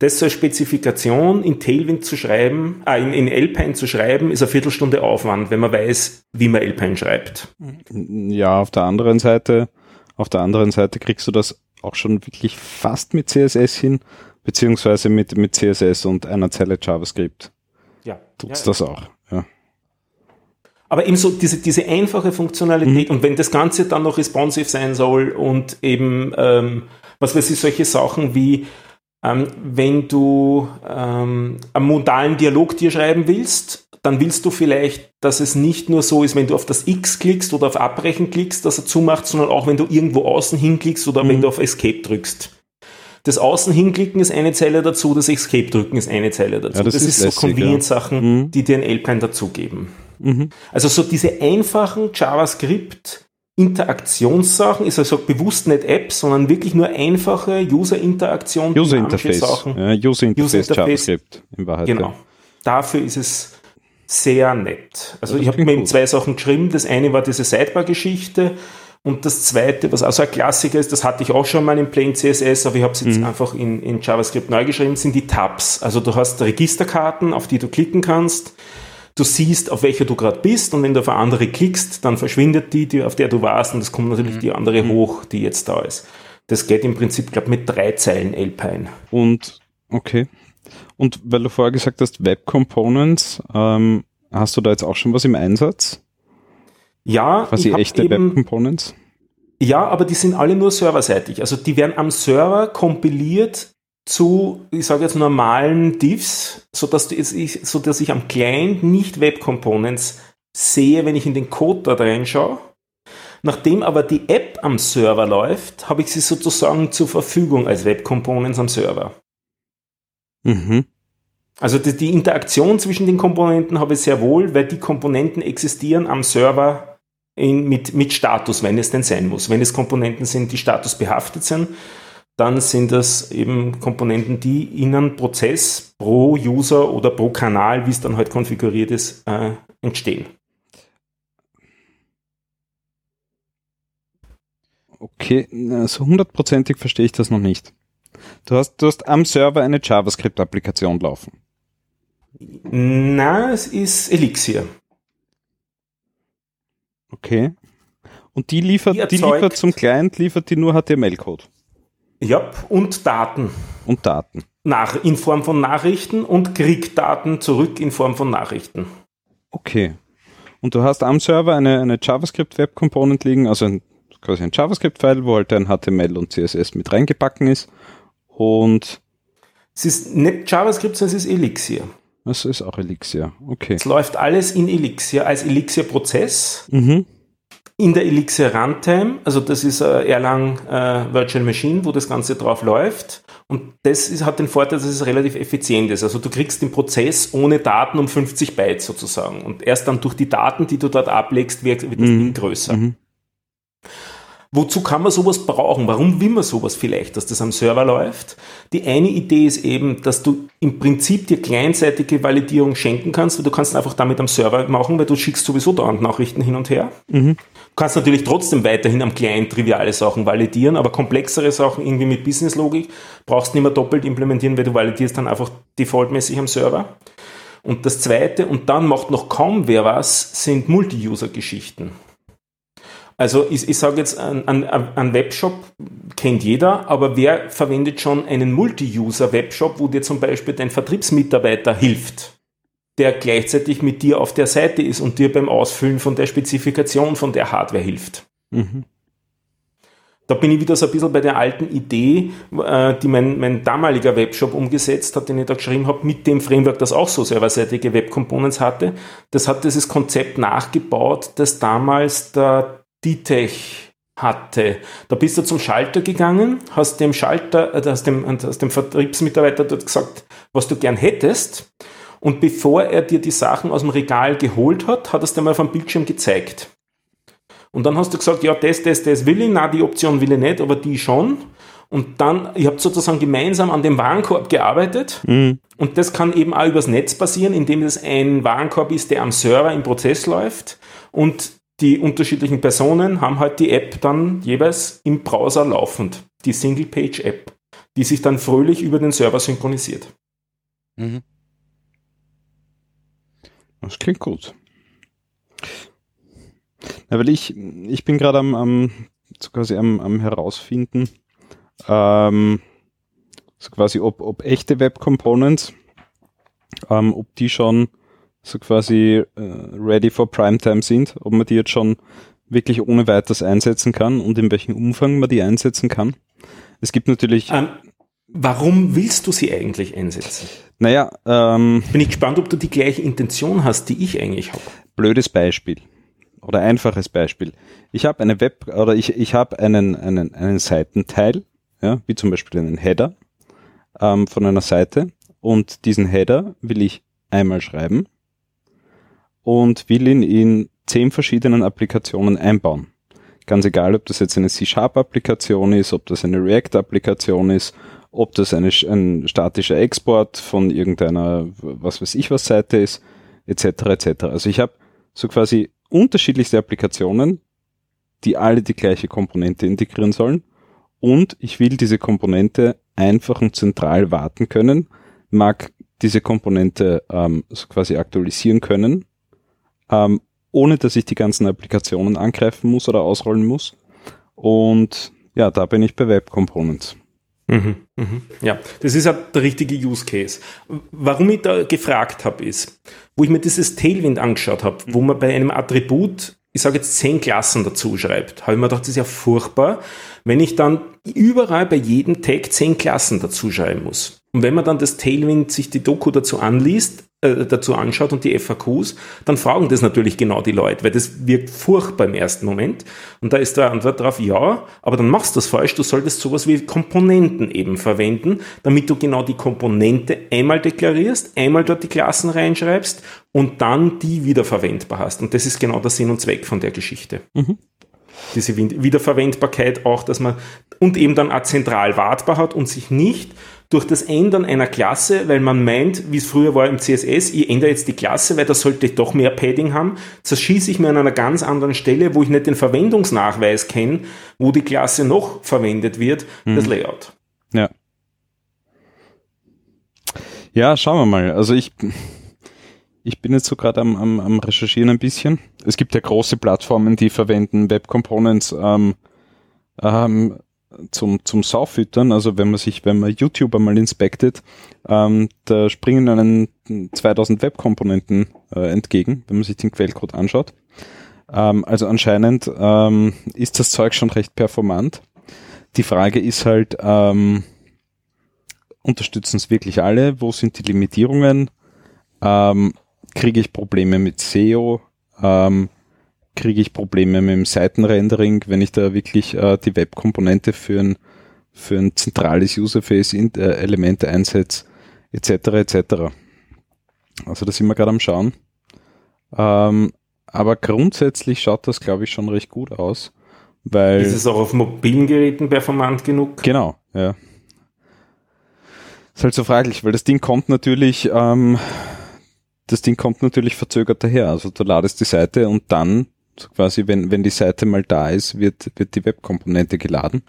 Das zur Spezifikation in Tailwind zu schreiben, äh, in, in Alpine zu schreiben, ist eine Viertelstunde Aufwand, wenn man weiß, wie man Alpine schreibt. Ja, auf der anderen Seite, auf der anderen Seite kriegst du das auch schon wirklich fast mit CSS hin, beziehungsweise mit, mit CSS und einer Zeile JavaScript ja. Tut's ja, das auch. Ja. Aber eben so diese, diese einfache Funktionalität mhm. und wenn das Ganze dann noch responsive sein soll und eben, ähm, was weiß ich, solche Sachen wie, ähm, wenn du ähm, einen modalen Dialog dir schreiben willst, dann willst du vielleicht, dass es nicht nur so ist, wenn du auf das X klickst oder auf Abbrechen klickst, dass er zumacht, sondern auch wenn du irgendwo außen hinklickst oder mhm. wenn du auf Escape drückst. Das Außen hinklicken ist eine Zeile dazu, das Escape drücken ist eine Zeile dazu. Ja, das, das, ist, ist so Convenience-Sachen, ja. mhm. die dir ein Alpine dazugeben. Mhm. Also so diese einfachen JavaScript Interaktionssachen ist also bewusst nicht Apps, sondern wirklich nur einfache User-Interaktion. User-Interface. Ja, User-Interface User JavaScript in Wahrheit. Genau. Dafür ist es sehr nett. Also ich habe mir eben zwei Sachen geschrieben. Das eine war diese Sidebar-Geschichte und das zweite, was auch so ein Klassiker ist, das hatte ich auch schon mal in Plain CSS, aber ich habe es jetzt mhm. einfach in, in JavaScript neu geschrieben, sind die Tabs. Also du hast Registerkarten, auf die du klicken kannst. du siehst, auf welcher du gerade bist und wenn du auf eine andere klickst, dann verschwindet die, die auf der du warst und es kommt natürlich Mhm. die andere hoch, die jetzt da ist. Das geht im Prinzip, glaube mit drei Zeilen Alpine. Und okay. Und weil du vorher gesagt hast, Web Components, ähm, hast du da jetzt auch schon was im Einsatz? Ja, Quasi echte eben, Web Components? Ja, aber die sind alle nur serverseitig. Also die werden am Server kompiliert zu, ich sage jetzt normalen Diffs, sodass, du, ich, sodass ich am Client nicht Web Components sehe, wenn ich in den Code da reinschaue. Nachdem aber die App am Server läuft, habe ich sie sozusagen zur Verfügung als Web Components am Server. Mhm. Also die, die Interaktion zwischen den Komponenten habe ich sehr wohl, weil die Komponenten existieren am Server in, mit, mit Status, wenn es denn sein muss. Wenn es Komponenten sind, die statusbehaftet sind, dann sind das eben Komponenten, die in einem Prozess pro User oder pro Kanal, wie es dann halt konfiguriert ist, äh, entstehen. Okay, also hundertprozentig verstehe ich das noch nicht. Du hast, du hast am Server eine JavaScript-Applikation laufen. Na, es ist Elixir. Okay. Und die liefert, Die die, liefert zum Client, liefert die nur HTML-Code Ja, und Daten. und Daten. Nach, in Form von Nachrichten und kriegt Daten zurück in Form von Nachrichten. Okay. Und du hast am Server eine, eine JavaScript Web Component liegen, also ein, quasi ein JavaScript-File, wo halt ein HTML und CSS mit reingebacken ist. Und Es ist nicht JavaScript, sondern es ist Elixir. Das ist auch Elixir. Okay. Es läuft alles in Elixir als Elixir-Prozess Mhm. in der Elixir Runtime. Also das ist äh, Erlang äh, Virtual Machine, wo das Ganze drauf läuft. Und das ist, hat den Vorteil, dass es relativ effizient ist. Also du kriegst den Prozess ohne Daten um 50 Byte sozusagen. Und erst dann durch die Daten, die du dort ablegst, wird, wird das Mhm. Ding größer. Mhm. Wozu kann man sowas brauchen? Warum will man sowas vielleicht, dass das am Server läuft? Die eine Idee ist eben, dass du im Prinzip dir kleinseitige Validierung schenken kannst, weil du kannst einfach damit am Server machen, weil du schickst sowieso dauernd Nachrichten hin und her. Mhm. Du kannst natürlich trotzdem weiterhin am Client triviale Sachen validieren, aber komplexere Sachen irgendwie mit Businesslogik brauchst du nicht mehr doppelt implementieren, weil du validierst dann einfach defaultmäßig am Server. Und das zweite, und dann macht noch kaum wer was, sind Multi-User-Geschichten. Also ich, ich sage jetzt, ein, Webshop kennt jeder, aber wer verwendet schon einen Multi-User-Webshop, wo dir zum Beispiel dein Vertriebsmitarbeiter hilft, der gleichzeitig mit dir auf der Seite ist und dir beim Ausfüllen von der Spezifikation von der Hardware hilft? Mhm. Da bin ich wieder so ein bisschen bei der alten Idee, äh, die mein, mein damaliger Webshop umgesetzt hat, den ich da geschrieben habe, mit dem Framework, das auch so serverseitige Web Components hatte. Das hat dieses Konzept nachgebaut, das damals der Ditech hatte. Da bist du zum Schalter gegangen, hast dem Schalter, äh, hast dem, hast dem Vertriebsmitarbeiter dort gesagt, was du gern hättest. Und bevor er dir die Sachen aus dem Regal geholt hat, hat er es dir mal auf dem Bildschirm gezeigt. Und dann hast du gesagt, ja, das, das, das will ich, na, die Option will ich nicht, aber die schon. Und dann, ihr habt sozusagen gemeinsam an dem Warenkorb gearbeitet. Mhm. Und das kann eben auch übers Netz passieren, indem es ein Warenkorb ist, der am Server im Prozess läuft. Und die unterschiedlichen Personen haben halt die App dann jeweils im Browser laufend. Die Single-Page-App, die sich dann fröhlich über den Server synchronisiert. Mhm. Das klingt gut. Na, weil ich, ich bin gerade am, am, so quasi am, am herausfinden, ähm, so quasi, ob, ob echte Web Components, ähm, ob die schon so quasi äh, ready for Primetime sind, ob man die jetzt schon wirklich ohne weiteres einsetzen kann und in welchem Umfang man die einsetzen kann. Es gibt natürlich, Ähm, warum willst du sie eigentlich einsetzen? naja, ähm, Bin ich gespannt, ob du die gleiche Intention hast, die ich eigentlich habe. blödes Beispiel oder einfaches Beispiel. Ich habe eine Web oder ich, ich habe einen, einen, einen Seitenteil, ja, wie zum Beispiel einen Header ähm, von einer Seite und diesen Header will ich einmal schreiben und will ihn in zehn verschiedenen Applikationen einbauen. Ganz egal, ob das jetzt eine C-Sharp-Applikation ist, ob das eine React-Applikation ist, ob das eine, ein statischer Export von irgendeiner, was weiß ich was Seite ist, etc. etc. Also ich habe so quasi unterschiedlichste Applikationen, die alle die gleiche Komponente integrieren sollen und ich will diese Komponente einfach und zentral warten können, mag diese Komponente ähm, so quasi aktualisieren können, ähm, ohne dass ich die ganzen Applikationen angreifen muss oder ausrollen muss. Und ja, da bin ich bei Web Components. Mhm, mhm. Ja, das ist halt der richtige Use Case. Warum ich da gefragt habe, ist, wo ich mir dieses Tailwind angeschaut habe, wo man bei einem Attribut, ich sage jetzt zehn Klassen dazu schreibt, habe ich mir gedacht, das ist ja furchtbar, wenn ich dann überall bei jedem Tag zehn Klassen dazu schreiben muss. Und wenn man dann das Tailwind sich die Doku dazu anliest, äh, dazu anschaut und die FAQs, dann fragen das natürlich genau die Leute, weil das wirkt furchtbar im ersten Moment. Und da ist der Antwort darauf, ja, aber dann machst du das falsch. Du solltest sowas wie Komponenten eben verwenden, damit du genau die Komponente einmal deklarierst, einmal dort die Klassen reinschreibst und dann die wieder verwendbar hast. Und das ist genau der Sinn und Zweck von der Geschichte. Mhm diese Wiederverwendbarkeit auch, dass man und eben dann auch zentral wartbar hat und sich nicht durch das Ändern einer Klasse, weil man meint, wie es früher war im CSS, ich ändere jetzt die Klasse, weil da sollte ich doch mehr Padding haben, zerschieße ich mir an einer ganz anderen Stelle, wo ich nicht den Verwendungsnachweis kenne, wo die Klasse noch verwendet wird, mhm. das Layout. Ja. Ja, schauen wir mal. Also ich, ich bin jetzt so gerade am, am, am Recherchieren ein bisschen. Es gibt ja große Plattformen, die verwenden Web Components ähm, ähm, zum, zum Saufüttern. Also wenn man sich, wenn man YouTube einmal inspectet, ähm, da springen einen 2000 Web-Komponenten äh, entgegen, wenn man sich den Quellcode anschaut. Ähm, also anscheinend ähm, ist das Zeug schon recht performant. Die Frage ist halt, ähm, unterstützen es wirklich alle? Wo sind die Limitierungen? Ähm, kriege ich Probleme mit SEO, ähm, kriege ich Probleme mit dem Seitenrendering, wenn ich da wirklich äh, die Webkomponente für ein, für ein zentrales Userface-Element äh, einsetze, etc. etc. Also da sind wir gerade am Schauen. Ähm, aber grundsätzlich schaut das, glaube ich, schon recht gut aus. Weil ist es auch auf mobilen Geräten performant genug? Genau, ja. Ist halt so fraglich, weil das Ding kommt natürlich ähm, das Ding kommt natürlich verzögert daher. Also du ladest die Seite und dann quasi, wenn, wenn die Seite mal da ist, wird, wird die Webkomponente geladen.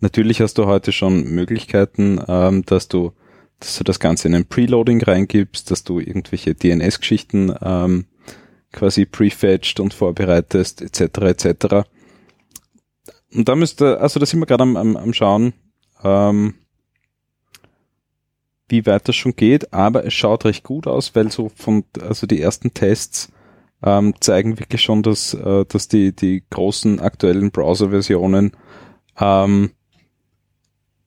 Natürlich hast du heute schon Möglichkeiten, ähm, dass du, dass du das Ganze in ein Preloading reingibst, dass du irgendwelche DNS-Geschichten ähm, quasi prefetched und vorbereitest, etc. etc. Und da müsste, also da sind wir gerade am, am, am Schauen, ähm, wie weit das schon geht, aber es schaut recht gut aus, weil so von, also die ersten Tests ähm, zeigen wirklich schon, dass, äh, dass die, die großen aktuellen Browser-Versionen ähm,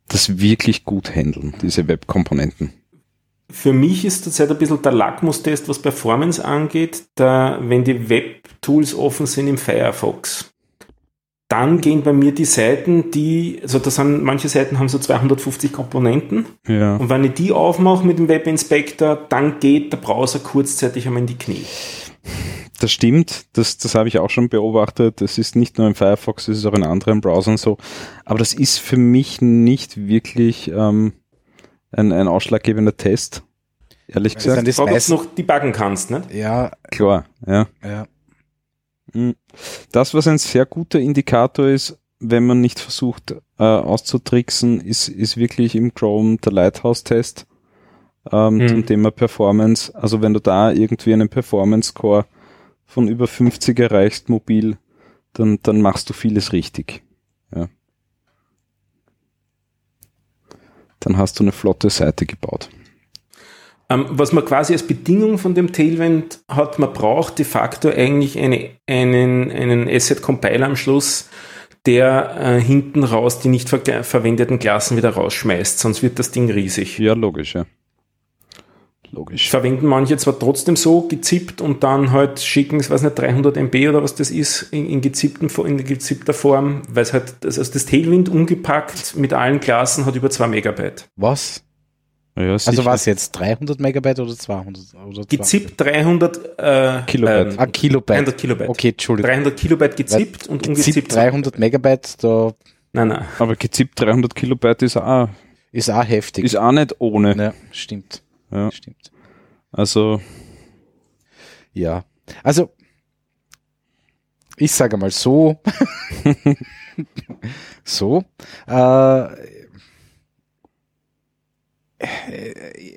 das wirklich gut handeln, diese Web-Komponenten. Für mich ist zurzeit ein bisschen der Lackmustest, was Performance angeht, da, wenn die Web-Tools offen sind im Firefox dann gehen bei mir die Seiten, die, also da sind, manche Seiten haben so 250 Komponenten. Ja. Und wenn ich die aufmache mit dem Web Inspector, dann geht der Browser kurzzeitig einmal in die Knie. Das stimmt, das, das habe ich auch schon beobachtet. Das ist nicht nur im Firefox, das ist auch in anderen Browsern so. Aber das ist für mich nicht wirklich ähm, ein, ein ausschlaggebender Test. Ehrlich gesagt. Das ist noch debuggen kannst, ne? Ja. Klar, ja. Ja. Hm. Das, was ein sehr guter Indikator ist, wenn man nicht versucht äh, auszutricksen, ist, ist wirklich im Chrome der Lighthouse-Test ähm, mhm. zum Thema Performance. Also wenn du da irgendwie einen Performance-Score von über 50 erreichst mobil, dann, dann machst du vieles richtig. Ja. Dann hast du eine flotte Seite gebaut. Ähm, was man quasi als Bedingung von dem Tailwind hat, man braucht de facto eigentlich eine, einen, einen Asset-Compiler am Schluss, der äh, hinten raus die nicht ver verwendeten Klassen wieder rausschmeißt, sonst wird das Ding riesig. Ja, logisch, ja. Logisch. Verwenden manche zwar trotzdem so gezippt und dann halt schicken, ich weiß nicht, 300 MB oder was das ist, in, in, gezippten, in gezippter Form, weil es halt, also das Tailwind umgepackt mit allen Klassen hat über 2 Megabyte. Was? Ja, also was jetzt 300 Megabyte oder 200? Oder gezippt 300 äh, Kilobyte. Ähm, ah, Kilobyte. 300 Kilobyte. Okay, Entschuldigung. 300 Kilobyte gezippt und ungezippt. 300 Megabyte, da. Nein, nein. Aber gezippt 300 Kilobyte ist auch. Ist auch heftig. Ist auch nicht ohne. Ja, stimmt. Ja. Stimmt. Also. Ja. Also. Ich sage mal so. so. Äh,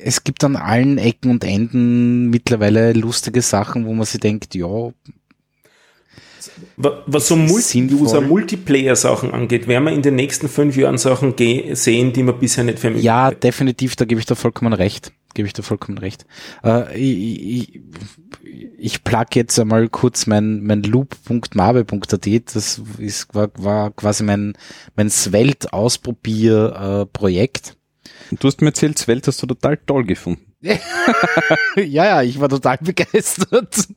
es gibt an allen Ecken und Enden mittlerweile lustige Sachen, wo man sich denkt, ja, Wa- Was so. Multi-User-Multiplayer-Sachen angeht, werden wir in den nächsten fünf Jahren Sachen sehen, die wir bisher nicht möglich ja, definitiv, da gebe ich da vollkommen recht. Gebe ich da vollkommen recht. Äh, ich, ich, ich plug jetzt einmal kurz mein, mein loop.mabe.at, das ist, war, war quasi mein, mein Svelte-Ausprobier-Projekt. Du hast mir erzählt, Svelte hast du total toll gefunden. ja, ja, ich war total begeistert.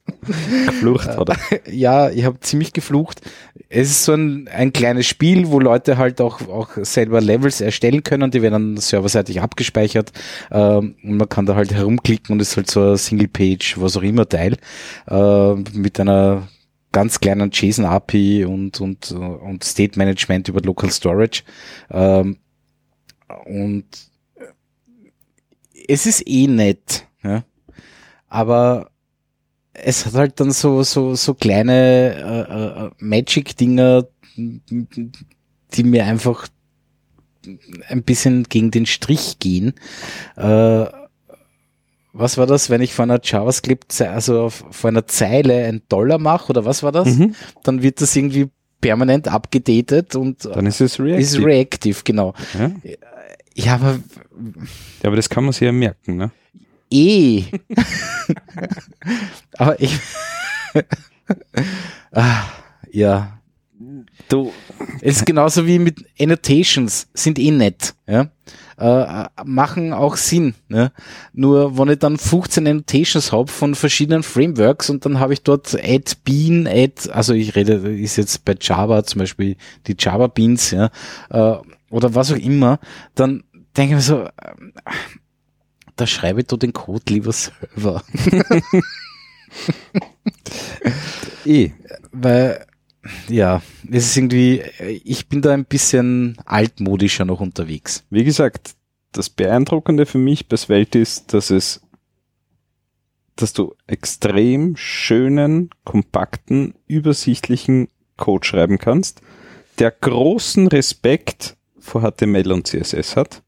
Flucht, oder? ja, ich habe ziemlich geflucht. Es ist so ein, ein kleines Spiel, wo Leute halt auch, auch selber Levels erstellen können. Die werden dann serverseitig abgespeichert. Ähm, und man kann da halt herumklicken und ist halt so ein Single-Page, was auch immer Teil, äh, mit einer ganz kleinen JSON-API und, und, und State Management über Local Storage. Ähm, und es ist eh nett, ja. aber es hat halt dann so so so kleine äh, äh, Magic-Dinger, die mir einfach ein bisschen gegen den Strich gehen. Äh, was war das, wenn ich von einer JavaScript, also von einer Zeile ein Dollar mache oder was war das? Mhm. Dann wird das irgendwie permanent abgedatet und Dann ist es reactive. ist reactive, genau. ja? Ja, aber ja, aber das kann man sich ja merken, ne? Eh. aber ich. ah, ja. Du, Es ist genauso wie mit Annotations, sind eh nett, ja. Äh, machen auch Sinn. Ne? Nur wenn ich dann 15 Annotations habe von verschiedenen Frameworks und dann habe ich dort add bean, add, also ich rede, ist jetzt bei Java zum Beispiel die Java Beans, ja, äh, oder was auch immer, dann denke ich mir so, da schreibe ich doch den Code lieber selber. eh. Weil, ja, es ist irgendwie, ich bin da ein bisschen altmodischer noch unterwegs. Wie gesagt, das Beeindruckende für mich bei Svelte ist, dass es, dass du extrem schönen, kompakten, übersichtlichen Code schreiben kannst, der großen Respekt vor HTML und CSS hat.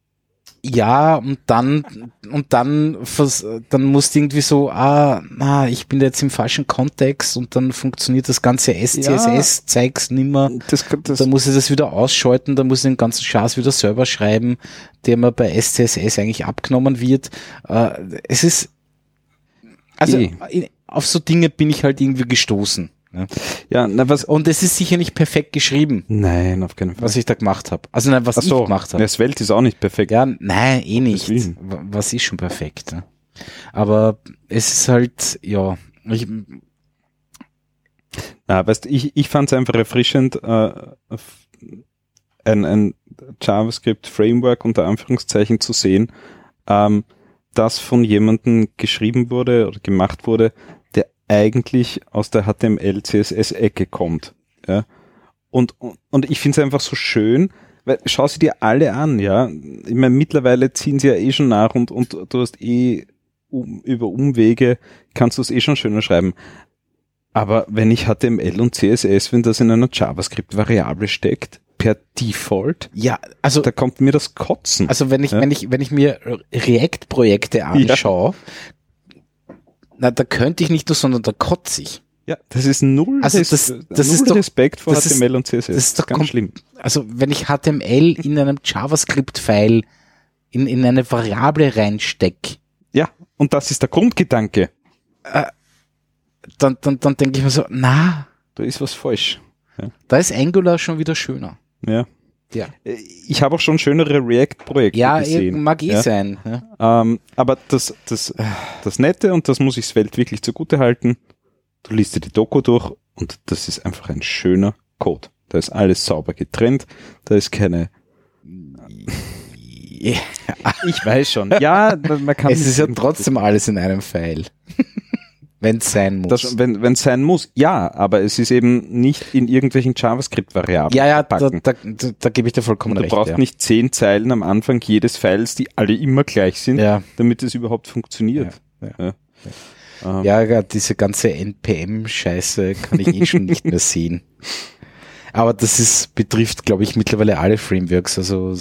Ja, und dann, und dann, dann musst du irgendwie so, ah, na, ich bin jetzt im falschen Kontext und dann funktioniert das ganze SCSS, zeig's nimmer. Das, das, Da muss ich das wieder ausschalten, da muss ich den ganzen Schatz wieder selber schreiben, der mir bei SCSS eigentlich abgenommen wird. Äh, es ist, also in- auf so Dinge bin ich halt irgendwie gestoßen. Ne? ja, na, was, Und es ist sicher nicht perfekt geschrieben, nein, auf keinen Fall. was ich da gemacht habe. Also nein, was so, ich gemacht habe. ja, Svelte ist auch nicht perfekt. Ja, nein, eh nicht. Deswegen. Was ist schon perfekt? Ne? Aber es ist halt, ja, ich, Na, weißt, ich, ich fand es einfach erfrischend, äh, ein, ein JavaScript-Framework unter Anführungszeichen zu sehen, ähm, das von jemandem geschrieben wurde oder gemacht wurde, eigentlich aus der HTML-CSS-Ecke kommt. Ja? Und, und, und ich finde es einfach so schön, weil schau sie dir alle an, ja. Ich meine, mittlerweile ziehen sie ja eh schon nach und, und du hast eh um, über Umwege kannst du es eh schon schöner schreiben. Aber wenn ich HTML und CSS, wenn das in einer JavaScript-Variable steckt, per Default, ja, also, da kommt mir das Kotzen. also wenn ich, Ja. wenn ich, wenn ich mir React-Projekte anschaue, na, da könnte ich nicht nur, sondern da kotze ich. ja, das ist null, Also Res- das- das null ist doch- Respekt vor das ist- HTML und CSS. das ist doch ganz schlimm. Also wenn ich HTML in einem JavaScript-File in, in eine Variable reinstecke, Ja, und das ist der Grundgedanke. dann, dann, dann denke ich mir so, na, Da ist was falsch. da ist Angular schon wieder schöner. Ja. Ja, Ich habe auch schon schönere React-Projekte ja gesehen. mag eh ja. sein. Ja. Ähm, aber das, das, das Nette, und das muss ich Svelte wirklich zugute halten, du liest dir die Doku durch und das ist einfach ein schöner Code. Da ist alles sauber getrennt, da ist keine, ich weiß schon, ja, man kann Es ist ja trotzdem alles in einem Pfeil. Wenn es sein muss. das, wenn es sein muss, ja, aber es ist eben nicht in irgendwelchen JavaScript-Variablen ja, ja, da, da, da, da gebe ich dir vollkommen Du recht. brauchst ja. nicht zehn Zeilen am Anfang jedes Files, die alle immer gleich sind, Ja, damit es überhaupt funktioniert. Ja, Ja. Ähm, ja, ja, diese ganze NPM-Scheiße kann ich eh schon nicht mehr sehen. Aber das ist, betrifft, glaube ich, mittlerweile alle Frameworks. Also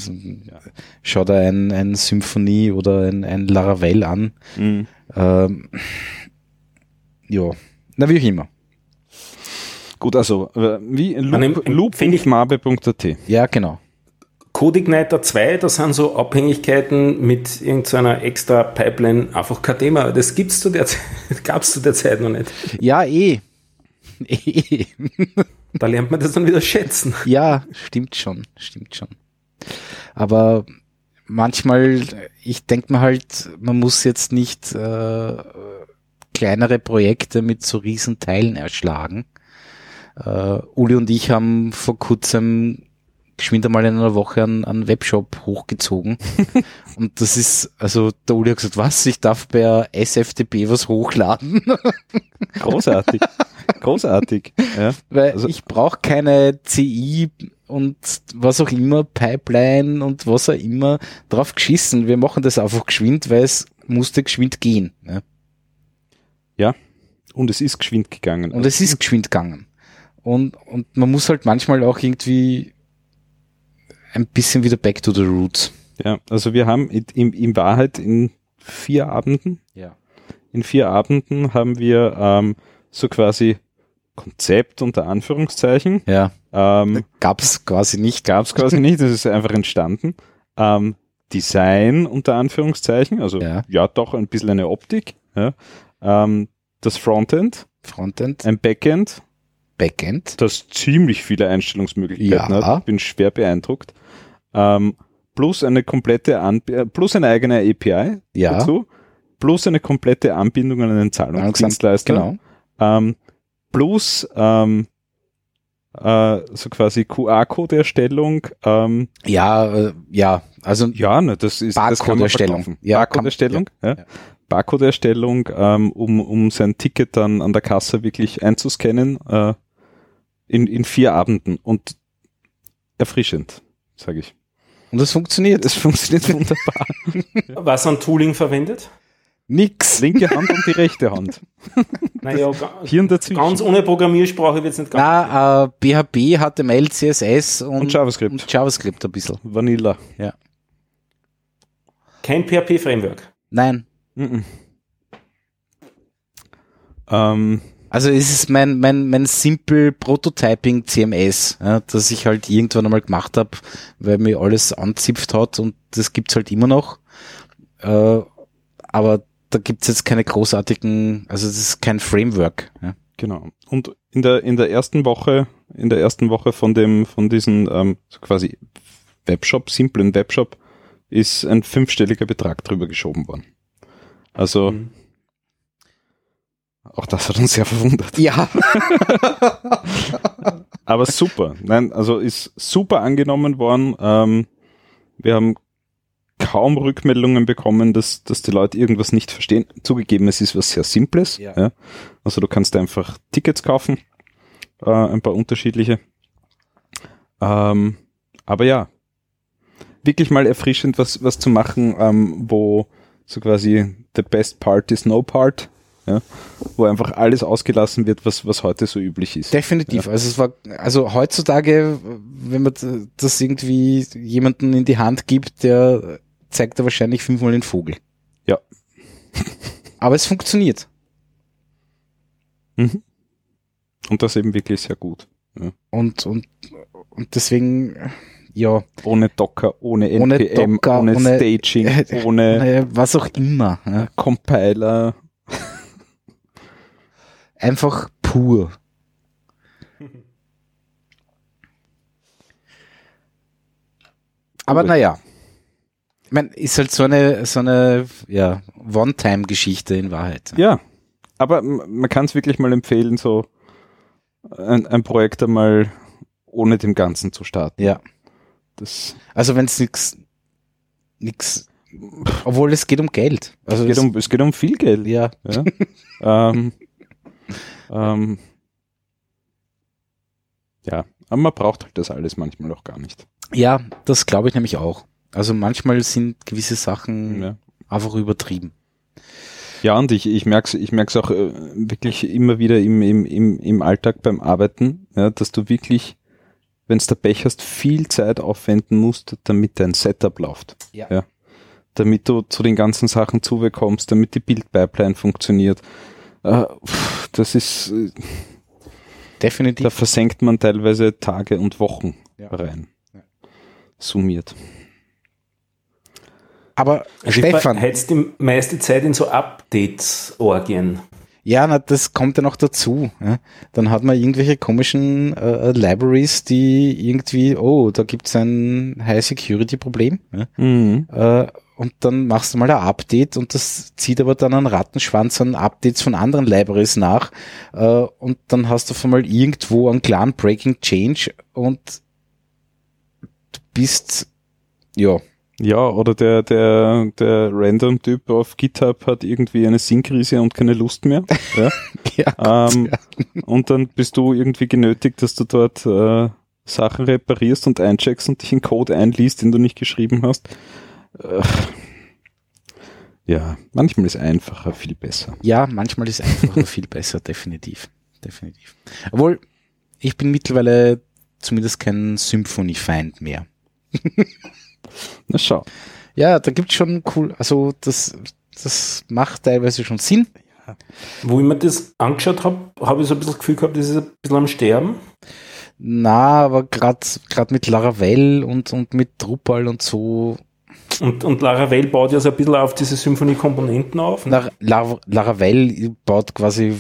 schau da ein, ein Symphony oder ein, ein Laravel an. Mhm. Ähm, ja, na wie auch immer. Gut, also äh, wie dem- loop, loop.mabe.at. Ja, genau. CodeIgniter 2, das sind so Abhängigkeiten mit irgendeiner extra Pipeline, einfach kein Thema. Das gibt's zu der Zeit, gab's zu der Zeit noch nicht. Ja, eh. eh. Da lernt man das dann wieder schätzen. Ja, stimmt schon, stimmt schon. Aber manchmal, ich denke mir halt, man muss jetzt nicht äh, kleinere Projekte mit so riesen Teilen erschlagen. Äh, Uli und ich haben vor kurzem geschwind einmal in einer Woche einen, einen Webshop hochgezogen. und das ist, also der Uli hat gesagt, was, ich darf bei SFTP was hochladen? Großartig. Großartig. Ja. Weil Also- ich brauche keine CI und was auch immer, Pipeline und was auch immer drauf geschissen. Wir machen das einfach geschwind, weil es musste geschwind gehen. Ne? Und es ist geschwind gegangen. Und es ist geschwind gegangen. Und, und man muss halt manchmal auch irgendwie ein bisschen wieder back to the roots. ja, also wir haben in, in, Wahrheit in vier Abenden, Ja. in vier Abenden haben wir ähm, so quasi Konzept unter Anführungszeichen. Ja. Ähm, Gab's quasi nicht. Gab es quasi nicht, das ist einfach entstanden. Ähm, Design unter Anführungszeichen, also Ja. ja, doch ein bisschen eine Optik. Ja. Ähm, das Frontend, Frontend, ein Backend, Backend. das ziemlich viele Einstellungsmöglichkeiten Ja. hat. Bin schwer beeindruckt. Ähm, plus eine komplette Anb äh, plus eine eigene API Ja. dazu, plus eine komplette Anbindung an einen Zahlungsdienstleister. Genau. Ähm, plus ähm, äh, so quasi QR-Code-Erstellung. Ähm, Ja, äh, ja, also ja, ne, das ist Barcode-Erstellung. Ja, Barcode-Erstellung, ja. ja. Barcode-Erstellung, ähm, um, um sein Ticket dann an der Kasse wirklich einzuscannen, äh, in, in vier Abenden und erfrischend, sage ich. und das funktioniert. Es funktioniert wunderbar. Was an Tooling verwendet? Nix. Linke Hand und die rechte Hand. Naja, Hirn dazwischen. ganz ohne Programmiersprache wird's nicht ganz. Na, äh, PHP, HTML, CSS und, Und JavaScript. und JavaScript ein bisschen. Vanilla. Kein PHP-Framework. Nein. Mhm. Ähm, Also es ist mein, mein, mein simple Prototyping CMS, ja, das ich halt irgendwann einmal gemacht habe, weil mir alles anzipft hat und das gibt's halt immer noch. Äh, aber da gibt's jetzt keine großartigen, also das ist kein Framework. Ja. Genau. Und in der, in der ersten Woche, in der ersten Woche von dem, von diesen ähm, quasi Webshop, simplen Webshop, ist ein fünfstelliger Betrag drüber geschoben worden. Also Mhm. auch das hat uns sehr verwundert. ja. Aber super. Nein, also ist super angenommen worden. Ähm, wir haben kaum Rückmeldungen bekommen, dass, dass die Leute irgendwas nicht verstehen. Zugegeben, es ist was sehr Simples. Ja. Ja. Also du kannst einfach Tickets kaufen, äh, ein paar unterschiedliche. Ähm, aber ja, wirklich mal erfrischend, was, was zu machen, ähm, wo so quasi the best part is no part. Ja, wo einfach alles ausgelassen wird, was, was heute so üblich ist. Definitiv. Also es war, also heutzutage, wenn man das irgendwie jemanden in die Hand gibt, der zeigt er wahrscheinlich fünfmal den Vogel. Ja. Aber es funktioniert. Mhm. Und das eben wirklich sehr gut. Und, und, und deswegen, ja, Ohne Docker, ohne Ohne NPM, Docker, ohne, ohne- Staging, ohne äh, was auch immer. Ja. Compiler. Einfach pur. Aber naja. Ich meine, ist halt so eine, so eine, ja, One-Time-Geschichte in Wahrheit. Ja, aber man kann es wirklich mal empfehlen, so ein, ein Projekt einmal ohne dem Ganzen zu starten. Ja. Das Also wenn es nix, nix, obwohl es geht um Geld. Also es, geht um, es geht um viel Geld. ja, Ja. ähm, ähm, ja, aber man braucht halt das alles manchmal auch gar nicht. ja, das glaube ich nämlich auch. Also manchmal sind gewisse Sachen Ja. einfach übertrieben. Ja, und ich, ich merke es ich merk's auch äh, wirklich immer wieder im, im, im, im Alltag beim Arbeiten, ja, dass du wirklich wenn du Pech hast, viel Zeit aufwenden musst, damit dein Setup läuft. Ja. ja. Damit du zu den ganzen Sachen zubekommst, damit die Bildpipeline funktioniert. Äh, pff, das ist, äh, Definitiv. da versenkt man teilweise Tage und Wochen Ja. rein. Ja. Summiert. Aber Also Stefan, heizt die meiste Zeit in so Updates-Orgien. Ja, na, das kommt ja noch dazu. Ja. Dann hat man irgendwelche komischen äh, Libraries, die irgendwie, oh, da gibt's ein High-Security-Problem. Ja. Mhm. Äh, und dann machst du mal ein Update und das zieht aber dann einen Rattenschwanz an Updates von anderen Libraries nach. Äh, und dann hast du auf einmal irgendwo einen klaren Breaking Change und du bist, ja, Ja, oder der, der, der Random-Typ auf GitHub hat irgendwie eine Sinnkrise und keine Lust mehr. Ja. ja, ähm, und dann bist du irgendwie genötigt, dass du dort äh, Sachen reparierst und eincheckst und dich in Code einliest, den du nicht geschrieben hast. Äh, ja, manchmal ist einfacher viel besser. ja, manchmal ist einfach nur viel besser, definitiv, definitiv. Obwohl, ich bin mittlerweile zumindest kein Symphony-Feind mehr. Na schau. Ja, da gibt's schon cool, also das, das macht teilweise schon Sinn. Wo ich mir das angeschaut habe, habe ich so ein bisschen das Gefühl gehabt, das ist ein bisschen am Sterben. Na, aber gerade mit Laravel und, und mit Drupal und so. Und, und Laravel baut ja so ein bisschen auf diese Symphonie-Komponenten auf. ne? Lar Laravel baut quasi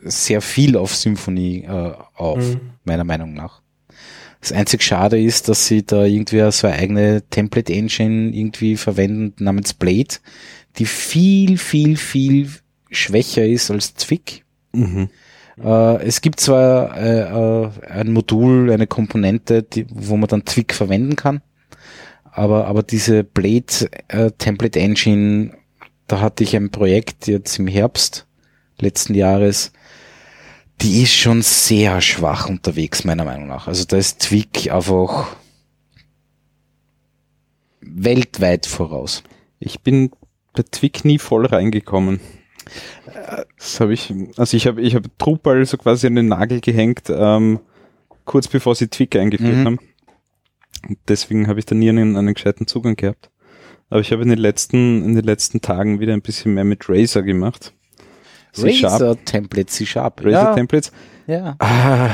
sehr viel auf Symphony äh, auf, Mhm. meiner Meinung nach. Das einzig Schade ist, dass sie da irgendwie so eine eigene Template-Engine irgendwie verwenden namens Blade, die viel, viel, viel schwächer ist als Zwick. Mhm. Äh, es gibt zwar äh, äh, ein Modul, eine Komponente, die, wo man dann Zwick verwenden kann, aber, aber diese Blade äh, Template Engine, da hatte ich ein Projekt jetzt im Herbst letzten Jahres, die ist schon sehr schwach unterwegs, meiner Meinung nach. Also da ist Zwick einfach weltweit voraus. Ich bin bei Twick nie voll reingekommen. Das habe ich, also ich habe ich habe Drupal so quasi an den Nagel gehängt, ähm, kurz bevor sie Twick eingeführt Mhm. haben. Und deswegen habe ich da nie einen, einen gescheiten Zugang gehabt. Aber ich habe in den letzten, in den letzten Tagen wieder ein bisschen mehr mit Razer gemacht. C-Sharp, Razor Template C-Sharp. Razer ja, Templates. ja. Ah,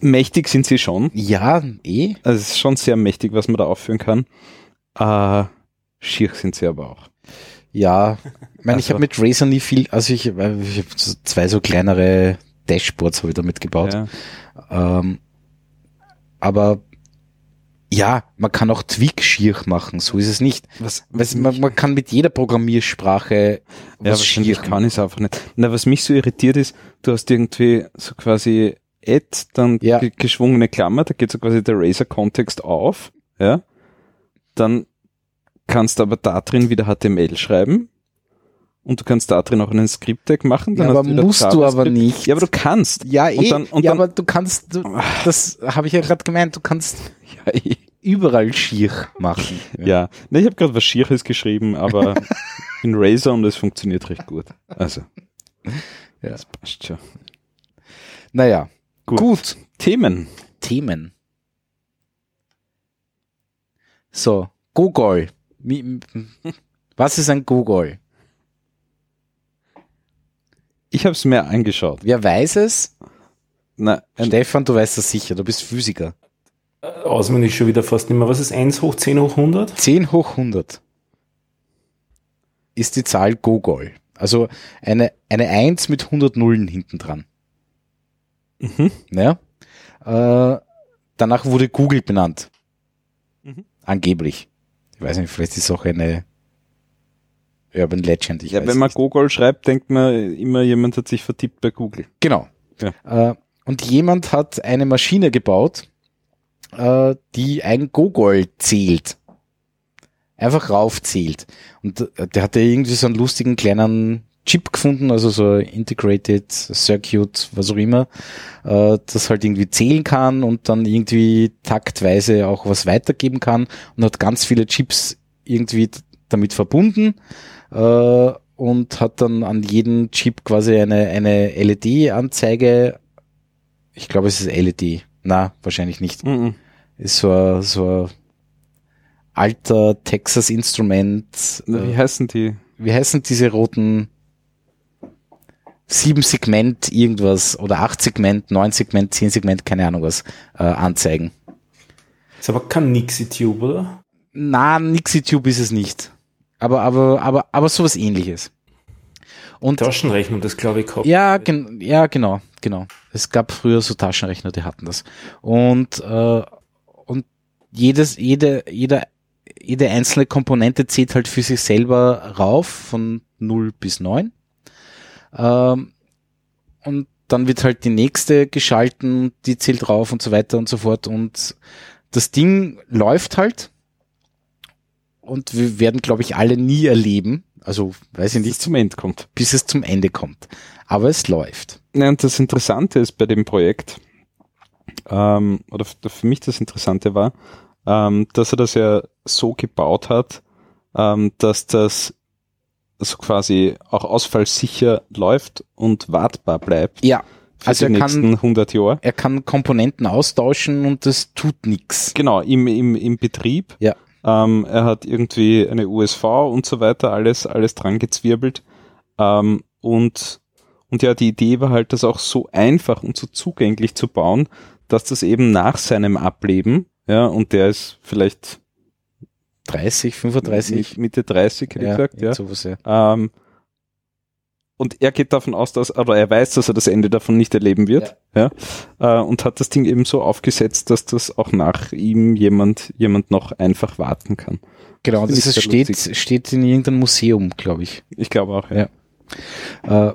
mächtig sind sie schon. ja, eh. Also es ist schon sehr mächtig, was man da aufführen kann. Äh, schier sind sie aber auch. Ja, ich meine, ich Also- habe mit Razer nie viel, also ich, weil ich habe zwei so kleinere Dashboards habe ich damit gebaut. Ja. Ähm, aber ja, man kann auch Tweak schier machen, so ist es nicht. Was, du, man, man kann mit jeder Programmiersprache Ja, was wahrscheinlich schier kann ich es einfach nicht. Na, was mich so irritiert ist, du hast irgendwie so quasi Add, dann Ja. ge- geschwungene Klammer, da geht so quasi der Razer-Kontext auf, ja. Dann kannst du aber da drin wieder HTML schreiben und du kannst da drin auch einen Script-Tag machen. Dann Ja, hast aber musst du aber nicht. Ja, aber du kannst. Ja, eh, Und dann- und ja, dann- aber du kannst, du, das habe ich ja gerade gemeint, du kannst Ja, eh. Überall schier machen. ja. Ne, ich habe gerade was Schieres geschrieben, aber in Razer und es funktioniert recht gut. Also. Ja. Das passt schon. Naja, Gut. gut. Themen. Themen. So, Gogol. Mi- Was ist ein Gogol? Ich habe es mir angeschaut. Wer weiß es? Na, Stefan, du weißt das sicher, du bist Physiker. Auswendig schon wieder fast nicht mehr. Was ist 1 hoch 10 hoch 100? 10 hoch 100 ist die Zahl Gogol. Also eine, eine 1 mit 100 Nullen hinten dran. Mhm. Ja? Äh, danach wurde Google benannt. Mhm. Angeblich. Ich weiß nicht, vielleicht ist es auch eine Urban Legend. Ich ja, weiß wenn man nicht. Gogol schreibt, denkt man immer, jemand hat sich vertippt bei Google. Genau. Ja. Äh, und jemand hat eine Maschine gebaut, äh, die ein Gogol zählt. Einfach raufzählt. Und äh, der hatte irgendwie so einen lustigen kleinen Chip gefunden, also so Integrated Circuit, was auch immer, äh, das halt irgendwie zählen kann und dann irgendwie taktweise auch was weitergeben kann und hat ganz viele Chips irgendwie damit verbunden äh, und hat dann an jedem Chip quasi eine, eine LED-Anzeige Ich glaube, es ist LED. Na, wahrscheinlich nicht. Mhm. Ist so ein, so ein alter Texas Instrument. Wie Äh, heißen die? wie heißen diese roten sieben Segment irgendwas oder acht Segment, neun Segment, zehn Segment, keine Ahnung was, äh, anzeigen? Ist aber kein Nixie-Tube, oder? Na, NixiTube ist es nicht. Aber, aber, aber, aber sowas ähnliches. Und Taschenrechner, das glaube ich ja, gen ja, genau, genau. Es gab früher so Taschenrechner, die hatten das. Und, äh, und jedes, jede, jede, jede einzelne Komponente zählt halt für sich selber rauf von 0 bis 9. Ähm, und dann wird halt die nächste geschalten, die zählt rauf und so weiter und so fort. Und das Ding läuft halt. Und wir werden, glaube ich, alle nie erleben. Also, weiß ich Bis es nicht, zum Ende kommt. bis es zum Ende kommt. Aber es läuft. Ja, und das Interessante ist bei dem Projekt, ähm, oder für mich das Interessante war, ähm, dass er das ja so gebaut hat, ähm, dass das so quasi auch ausfallsicher läuft und wartbar bleibt Ja. für Also die er nächsten kann, 100 Jahre. er kann Komponenten austauschen und das tut nichts. Genau, im, im, im Betrieb. Ja. Ähm, er hat irgendwie eine USV und so weiter, alles, alles dran gezwirbelt. Ähm, und, und ja, die Idee war halt, das auch so einfach und so zugänglich zu bauen, dass das eben nach seinem Ableben, ja, und der ist vielleicht 30, 35. mit- Mitte 30, hätte ich gesagt, ja. sowas, ja. Ähm, und er geht davon aus, dass, aber er weiß, dass er das Ende davon nicht erleben wird, ja, äh, und hat das Ding eben so aufgesetzt, dass das auch nach ihm jemand, jemand noch einfach warten kann. Genau, das sehr steht, lustig. steht in irgendeinem Museum, glaube ich. Ich glaube auch, ja. Ja. Äh,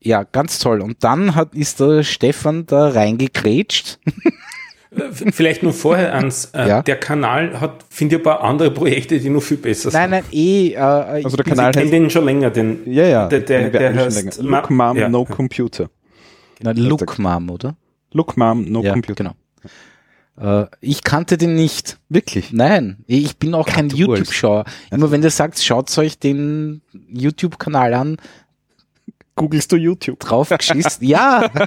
ja, ganz toll. Und dann hat, ist der Stefan da reingekrätscht. Äh, Vielleicht nur vorher ans, äh, Ja. der Kanal hat, finde ich, ein paar andere Projekte, die noch viel besser sind. Nein, nein, eh. Äh, Also der ich- Kanal ich kenne den schon länger, den Ja, ja. Der- der- der heißt Look Mom, ja. No Computer. Genau, Look Mom, oder? Look Mom, No ja, Computer. genau. Äh, ich kannte den nicht. Wirklich? Nein, ich bin auch kein du YouTube-Schauer. Immer wenn ihr sagt, schaut euch den YouTube-Kanal an, Googlest du YouTube? drauf geschissen. ja.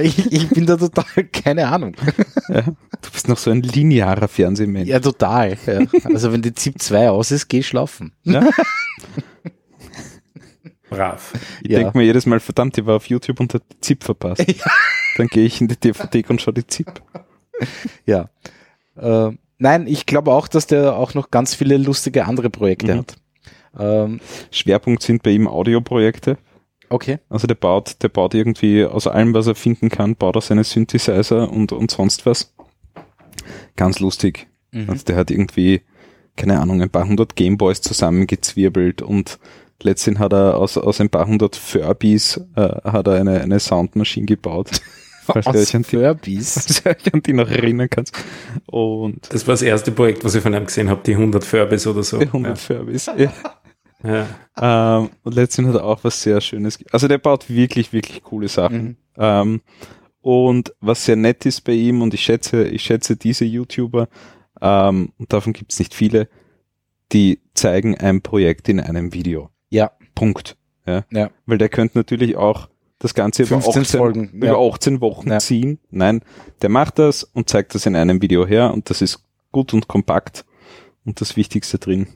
ich, ich bin da total, keine Ahnung. Du bist noch so ein linearer Fernsehmensch. Ja, total. Ja. Also wenn die ZIP 2 aus ist, geh schlafen. brav. Ich Ja. denke mir jedes Mal, verdammt, ich war auf YouTube und hat die ZIP verpasst. Dann gehe ich in die DVD und schaue die ZIP. Ja. Äh, nein, ich glaube auch, dass der auch noch ganz viele lustige andere Projekte Mhm. hat. Ähm, Schwerpunkt sind bei ihm Audioprojekte. Okay. Also der baut, der baut irgendwie aus allem, was er finden kann, baut er seine Synthesizer und, und sonst was. Ganz lustig. Mhm. Also der hat irgendwie, keine Ahnung, ein paar hundert Gameboys zusammengezwirbelt und letztendlich hat er aus, aus ein paar hundert Furbies äh, hat er eine, eine Soundmaschine gebaut. Falls du Aus euch an die, Furbies. falls du euch an die noch erinnern kannst. Und Das war das erste Projekt, was ich von ihm gesehen habe, die 100 Furbies oder so. 100 Furbies. Ja. Ja. Ähm, und letztendlich hat er auch was sehr Schönes. Also der baut wirklich, wirklich coole Sachen. Mhm. Ähm, und was sehr nett ist bei ihm, und ich schätze, ich schätze diese YouTuber, ähm, und davon gibt es nicht viele, die zeigen ein Projekt in einem Video. Ja. Punkt. Ja. Ja. Weil der könnte natürlich auch das Ganze über 15 18, Folgen, über ja. 18 Wochen Ja. ziehen. Nein, der macht das und zeigt das in einem Video her und das ist gut und kompakt und das Wichtigste drin.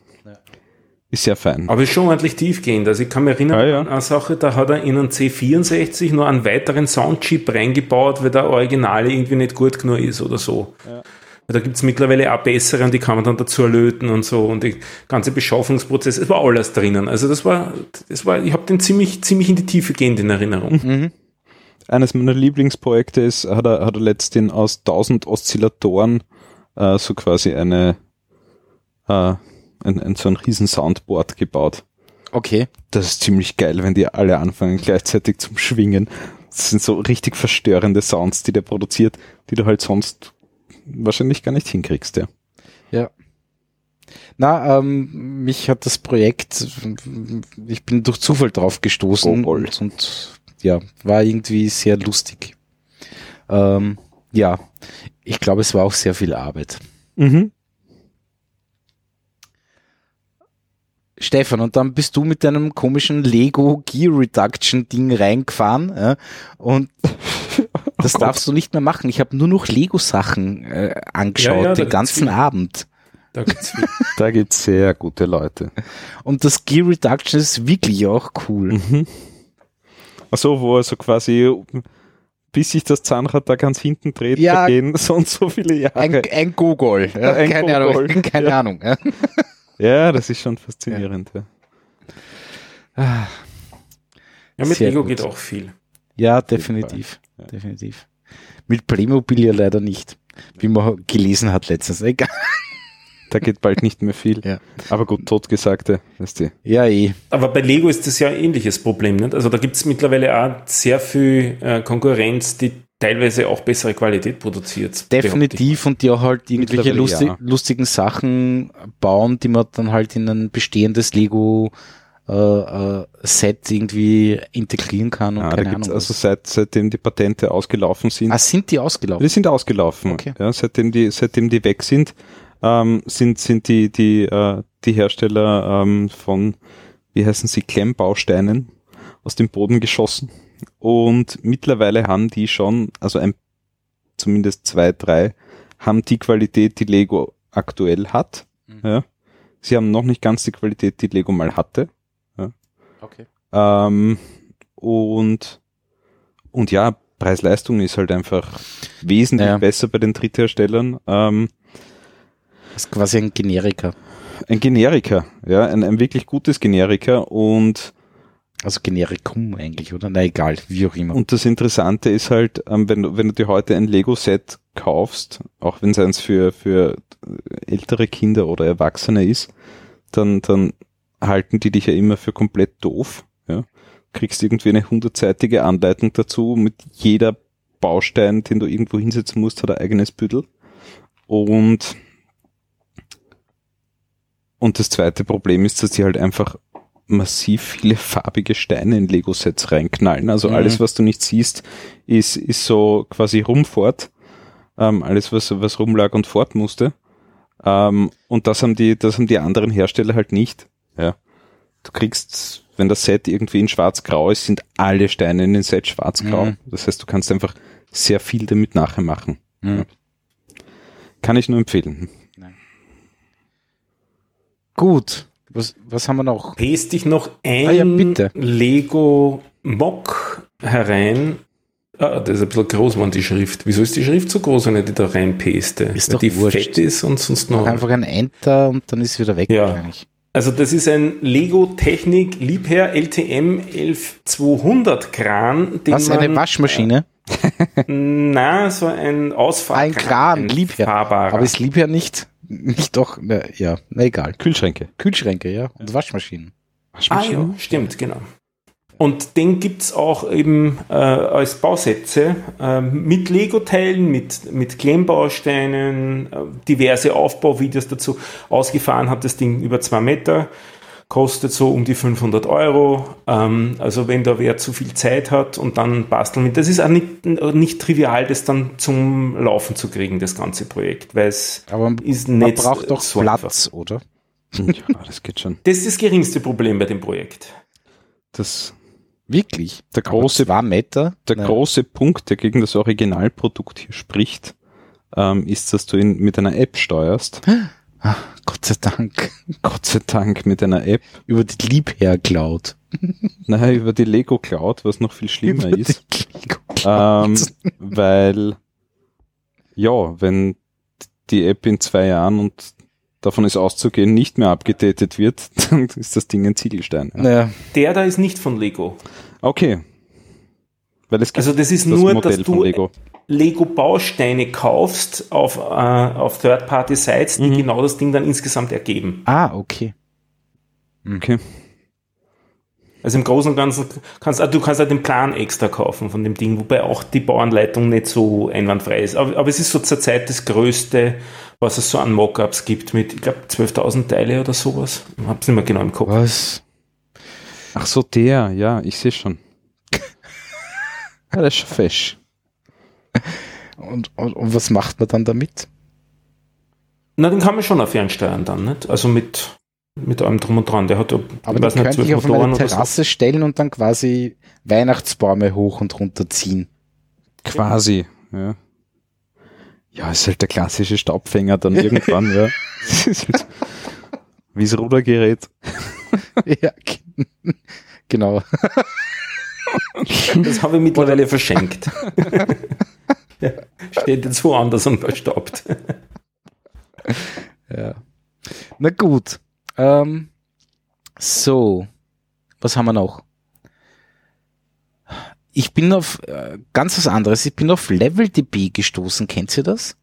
Ja. Ist sehr fein. Aber ist schon ordentlich tiefgehend. Also ich kann mich erinnern Ja, ja. an eine Sache, da hat er in einen C64 noch einen weiteren Soundchip reingebaut, weil der Originale irgendwie nicht gut genug ist oder so. Da gibt's mittlerweile auch bessere und die kann man dann dazu löten und so und die ganze Beschaffungsprozess, es war alles drinnen. Also das war, das war, ich habe den ziemlich, ziemlich in die Tiefe gehend in Erinnerung. Mhm. Eines meiner Lieblingsprojekte ist, hat er, hat er letztens aus 1000 Oszillatoren äh, so quasi eine, äh, ein, ein, so ein riesen Soundboard gebaut. Okay. Das ist ziemlich geil, wenn die alle anfangen gleichzeitig zum Schwingen. Das sind so richtig verstörende Sounds, die der produziert, die du halt sonst wahrscheinlich gar nicht hinkriegst, ja. Ja. Na, ähm, mich hat das Projekt, ich bin durch Zufall drauf gestoßen Oh, und, und ja, war irgendwie sehr lustig. Ähm, ja, ich glaube, es war auch sehr viel Arbeit. Mhm. Stefan, und dann bist du mit deinem komischen Lego Gear Reduction Ding reingefahren ja, und das darfst du nicht mehr machen. Ich habe nur noch Lego Sachen äh, angeschaut Ja, ja, da den ganzen viel. Abend. Da gibt's. Da gibt's sehr gute Leute. Und das Gear Reduction ist wirklich auch cool. Mhm. Achso, wo also quasi, bis sich das Zahnrad da ganz hinten dreht, Ja. vergehen so und so viele Jahre. Ein, ein Gogol. Ja, Ein keine Gogol. Ahnung. Keine Ja. Ahnung. Ja. Ja, das ist schon faszinierend. Ja. Ja, mit Sehr Lego gut. geht auch viel. Ja, definitiv. Ja. Definitiv. Mit Playmobil ja leider nicht. Wie man gelesen hat letztens. Egal. Da geht bald nicht mehr viel. Ja. Aber gut, totgesagte, weißt du. Ja, eh. Aber bei Lego ist das ja ein ähnliches Problem. Nicht? Also da gibt es mittlerweile auch sehr viel äh, Konkurrenz, die teilweise auch bessere Qualität produziert. Definitiv und die auch halt irgendwelche lustig, ja. lustigen Sachen bauen, die man dann halt in ein bestehendes Lego äh, äh, Set irgendwie integrieren kann und Ja, da keine Ahnung. also seit, seitdem die Patente ausgelaufen sind, ah, sind die ausgelaufen? die sind ausgelaufen. Okay. Ja, seitdem die, seitdem die weg sind, ähm, sind, sind die, die, äh, die Hersteller ähm, von, wie heißen sie, Klemmbausteinen aus dem Boden geschossen. Und mittlerweile haben die schon, also ein, zumindest zwei, drei, haben die Qualität, die Lego aktuell hat. Mhm. Ja. Sie haben noch nicht ganz die Qualität, die Lego mal hatte. Okay. Ähm, und, und ja, Preis-Leistung ist halt einfach wesentlich Ja. besser bei den Drittherstellern. Ähm, Das ist quasi ein Generiker. ein Generika, ja, ein, ein wirklich gutes Generika und, Also Generikum eigentlich, oder? Na egal, wie auch immer. und das Interessante ist halt, ähm, wenn, du- wenn du dir heute ein Lego-Set kaufst, auch wenn es eins für, für ältere Kinder oder Erwachsene ist, dann, dann halten die dich ja immer für komplett doof, ja. Kriegst irgendwie eine hundertseitige Anleitung dazu mit jeder Baustein, den du irgendwo hinsetzen musst, hat ein eigenes Büdel. Und, und das zweite Problem ist, dass die halt einfach massiv viele farbige Steine in Lego-Sets reinknallen. Also Mhm. alles, was du nicht siehst, ist, ist so quasi rumfort. Ähm, alles, was, was rumlag und fort musste. Ähm, und das haben die, das haben die anderen Hersteller halt nicht. Ja. Du kriegst, wenn das Set irgendwie in schwarz-grau ist, sind alle Steine in den Set schwarz-grau. Mhm. Das heißt, du kannst einfach sehr viel damit nachher machen. Mhm. Kann ich nur empfehlen. Gut. Was, was haben wir noch? Paste ich noch ein Ah ja, bitte. Lego Mock herein. Ah, das ist ein bisschen groß, man die Schrift. Wieso ist die Schrift so groß, wenn ich die da reinpaste? Ist Weil doch die wurscht. fett ist und sonst noch. einfach ein Enter und dann ist es wieder weg Ja. wahrscheinlich. Also das ist ein Lego Technik Liebherr LTM 11200 Kran, den Was, man, eine Waschmaschine? Na, so ein Ausfahr Ein Kran, Liebherr. fahrbarer. Aber ist Liebherr nicht, nicht doch, na, ja, na egal. Kühlschränke. Kühlschränke, ja, und Waschmaschinen. Ah ja, stimmt, genau. Und den gibt's auch eben äh, als Bausätze äh, mit Lego-Teilen, mit, mit Klemmbausteinen, äh, diverse Aufbauvideos dazu. Ausgefahren hat das Ding über zwei Meter, kostet so um die 500 Euro. Ähm, also wenn da wer zu viel Zeit hat und dann basteln mit, das ist auch nicht, nicht trivial, das dann zum Laufen zu kriegen, das ganze Projekt, weil es Aber ist man nicht braucht doch so Platz, oder? Ja, das geht schon. Das ist das geringste Problem bei dem Projekt. Das, Wirklich? der große Meter? Der Nein. große Punkt, der gegen das Originalprodukt hier spricht, ähm, ist, dass du ihn mit einer App steuerst. Ah, Gott sei Dank. Gott sei Dank mit einer App. Über die Liebherr Cloud. Naja, über die Lego Cloud, was noch viel schlimmer Über ist. die Lego Cloud. Ähm, weil, ja, wenn die App in zwei Jahren und davon ist auszugehen, nicht mehr abgedatet wird, dann ist das Ding ein Ziegelstein. Ja. naja, Der da ist nicht von Lego. Okay. Weil es gibt Also das ist das nur, Modell dass von du Lego. Lego-Bausteine kaufst auf, äh, auf Third-Party-Sites, die Mhm. genau das Ding dann insgesamt ergeben. ah, okay. Okay. Also im Großen und Ganzen kannst ah, du kannst halt den Plan extra kaufen von dem Ding, wobei auch die Bauanleitung nicht so einwandfrei ist. Aber, aber es ist so zurzeit das Größte, was es so an Mockups gibt mit, ich glaube, 12.000 Teile oder sowas. Ich hab's nicht mehr genau im Kopf. Was? Ach so, der, ja, ich sehe schon. ja, das ist schon fesch. Und, und, und was macht man dann damit? Na, den kann man schon auf fernsteuern dann, nicht? Also mit mit allem drum und dran. Der hat, Aber die könnte ich auf meine Terrasse stellen und dann quasi Weihnachtsbäume hoch und runter ziehen. Quasi, ja. Ja, ist halt der klassische Staubfänger dann irgendwann, ja. Wie das Rudergerät. ja, genau. Das habe ich mittlerweile verschenkt. ja, steht jetzt woanders und verstaubt. ja. Na gut. Ähm, so, was haben wir noch? Ich bin auf äh, ganz was anderes. Ich bin auf LevelDB gestoßen. Kennt ihr das?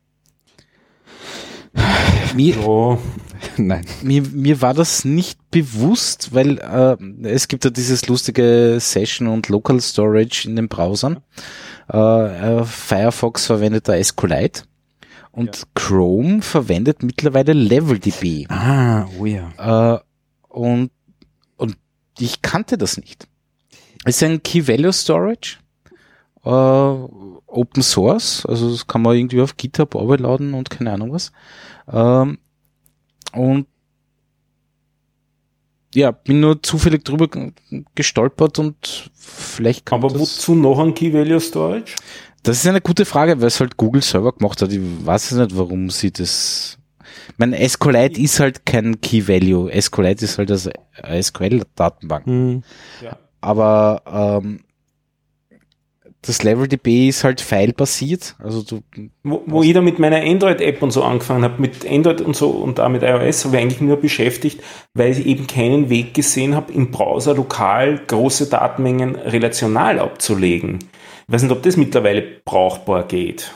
Mir, oh. Nein. Mir, mir war das nicht bewusst, weil äh, es gibt ja dieses lustige Session und Local Storage in den Browsern. Äh, äh Firefox verwendet da SQLite und ja. Chrome verwendet mittlerweile LevelDB. Ah, oh ja. Äh, und, und ich kannte das nicht. Es ist ein Key Value Storage, äh, Open Source, also das kann man irgendwie auf GitHub laden und keine Ahnung was. Ähm, und ja, bin nur zufällig drüber gestolpert und vielleicht kann Aber wozu noch ein Key Value Storage? Das ist eine gute Frage, weil es halt Google selber gemacht hat. Ich weiß nicht, warum sie das. Mein SQLite ist halt kein Key Value. SQLite ist halt das SQL-Datenbank. Mhm. Ja. Aber ähm, das LevelDB ist halt File-basiert. Also du wo, wo ich da mit meiner Android-App und so angefangen habe, mit Android und so und da mit iOS, habe ich eigentlich nur beschäftigt, weil ich eben keinen Weg gesehen habe, im Browser lokal große Datenmengen relational abzulegen. Ich weiß nicht, ob das mittlerweile brauchbar geht.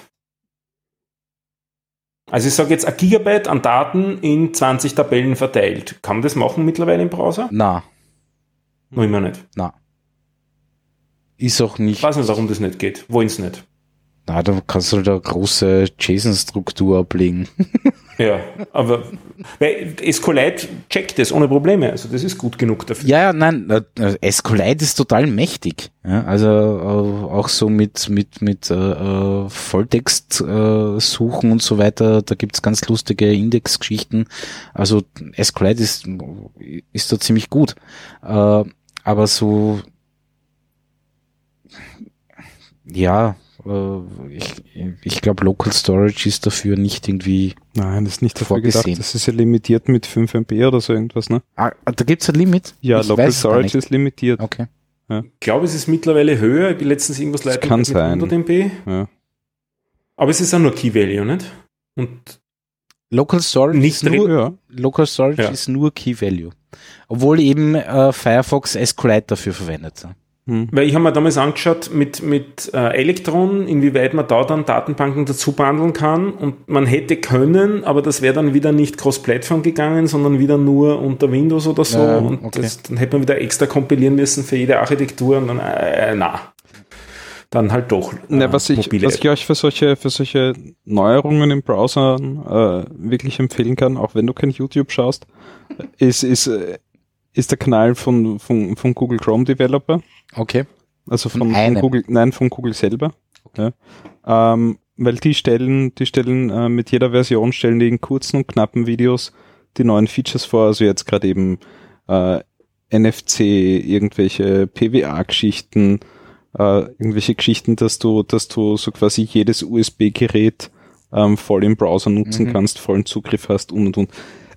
Also ich sage jetzt ein Gigabyte an Daten in 20 Tabellen verteilt. Kann man das machen mittlerweile im Browser? Na. Noch immer nicht. Na. Ist auch nicht. Ich weiß nicht, warum das nicht geht. Wollen es nicht. Na, da kannst du eine große JSON-Struktur ablegen. ja, aber weil SQLite checkt das ohne Probleme. Also das ist gut genug dafür. Ja, nein, SQLite ist total mächtig. Ja, also äh, auch so mit mit mit äh, äh Volltext äh, suchen und so weiter. Da gibt's ganz lustige Indexgeschichten. Also SQLite ist ist da ziemlich gut. Äh, aber so ja, äh, ich, ich glaube, Local Storage ist dafür nicht irgendwie. Nein, das ist nicht dafür vorgesehen. gedacht. Das ist ja limitiert mit 5 MB oder so irgendwas, ne? Ah, da gibt's ein Limit? Ja, ich Local Storage ist limitiert. Okay. Ja. Ich glaube, es ist mittlerweile höher. Ich bin letztens irgendwas leider kann mit sein. 100 MB. Ja. Aber es ist auch nur Key Value, nicht? Und Local Storage nicht ist nur, ja. Local Storage ja. ist nur Key Value. Obwohl eben äh, Firefox SQLite dafür verwendet. Hm. Weil ich habe mir damals angeschaut mit, mit äh, Electron, inwieweit man da dann Datenbanken dazu behandeln kann und man hätte können, aber das wäre dann wieder nicht cross-Plattform gegangen, sondern wieder nur unter Windows oder so ja, und okay. das, dann hätte man wieder extra kompilieren müssen für jede Architektur und dann, äh, na, dann halt doch. Äh, Na, was, ich, was ich euch für solche, für solche Neuerungen im Browser äh, wirklich empfehlen kann, auch wenn du kein YouTube schaust, ist, ist, äh, ist der Kanal von, von, von Google Chrome Developer. Okay. Also von, von Google, nein, von Google selber. Okay. Ja. Ähm, weil die stellen, die stellen äh, mit jeder Version stellen die in kurzen und knappen Videos die neuen Features vor. Also jetzt gerade eben äh, NFC, irgendwelche PWA-Geschichten, äh, irgendwelche Geschichten, dass du, dass du so quasi jedes USB-Gerät ähm, voll im Browser nutzen mhm. kannst, vollen Zugriff hast und und und.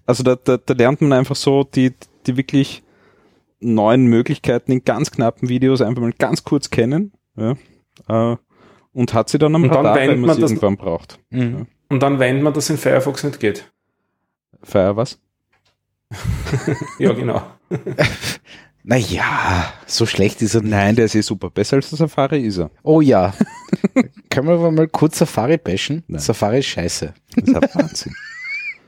Also da, da, da lernt man einfach so die, die wirklich neuen Möglichkeiten in ganz knappen Videos einfach mal ganz kurz kennen ja, äh, und hat sie dann am und Radar, wenn man es irgendwann braucht. Mhm. Ja. Und dann, wenn man das in Firefox nicht geht. Fire was? ja, genau. naja, so schlecht ist er. Nein, der ist eh super. Besser als der Safari ist er. Oh ja. Können wir aber mal kurz Safari bashen? Nein. Safari ist scheiße. Das ist ein Wahnsinn.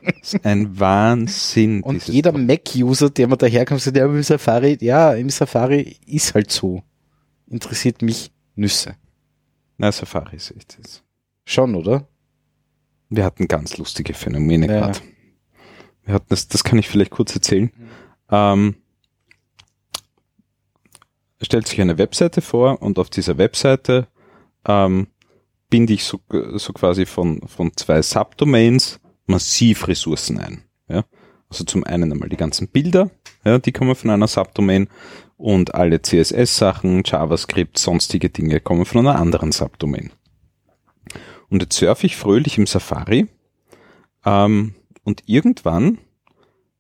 Das ist ein Wahnsinn. Und jeder Mac-User, der mir daherkommt, sagt, ja, im Safari, ja, im Safari ist halt so. Interessiert mich Nüsse. Na, Safari ist echt jetzt. Schon, oder? Wir hatten ganz lustige Phänomene ja. gerade. Wir hatten das, das kann ich vielleicht kurz erzählen. Mhm. Ähm, stellt sich eine Webseite vor und auf dieser Webseite ähm, binde ich so, so quasi von, von zwei Subdomains massiv Ressourcen ein. Ja? Also zum einen einmal die ganzen Bilder, ja, die kommen von einer Subdomain und alle CSS-Sachen, JavaScript, sonstige Dinge kommen von einer anderen Subdomain. Und jetzt surfe ich fröhlich im Safari ähm, und irgendwann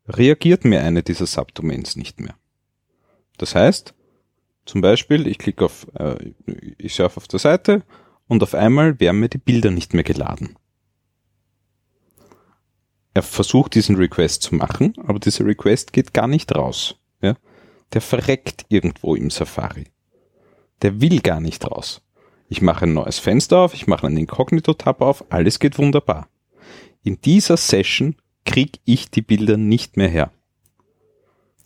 reagiert mir eine dieser Subdomains nicht mehr. Das heißt, zum Beispiel, ich klicke auf, äh, ich surfe auf der Seite und auf einmal werden mir die Bilder nicht mehr geladen. Er versucht diesen Request zu machen, aber dieser Request geht gar nicht raus. Ja? Der verreckt irgendwo im Safari. Der will gar nicht raus. Ich mache ein neues Fenster auf, ich mache einen Inkognito-Tab auf, alles geht wunderbar. In dieser Session kriege ich die Bilder nicht mehr her.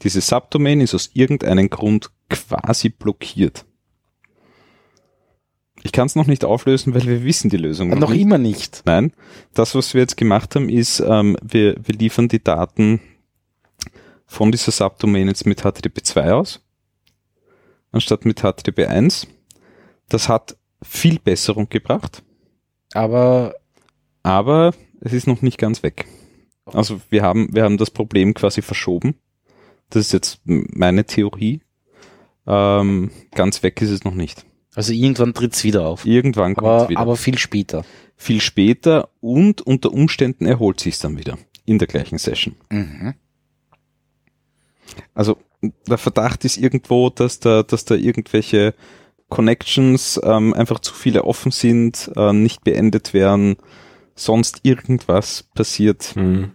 Diese Subdomain ist aus irgendeinem Grund quasi blockiert. Ich kann es noch nicht auflösen, weil wir wissen die Lösung noch, noch nicht. immer nicht. Nein, das, was wir jetzt gemacht haben, ist, ähm, wir, wir liefern die Daten von dieser Subdomain jetzt mit HTTP 2 aus, anstatt mit HTTP 1. Das hat viel Besserung gebracht. Aber, aber es ist noch nicht ganz weg. Also wir haben, wir haben das Problem quasi verschoben. Das ist jetzt meine Theorie. Ähm, ganz weg ist es noch nicht. Also irgendwann tritt es wieder auf. Irgendwann kommt aber, wieder. Aber viel später. Viel später und unter Umständen erholt sich dann wieder in der gleichen Session. Mhm. Also der Verdacht ist irgendwo, dass da, dass da irgendwelche Connections ähm, einfach zu viele offen sind, äh, nicht beendet werden, sonst irgendwas passiert. Mhm.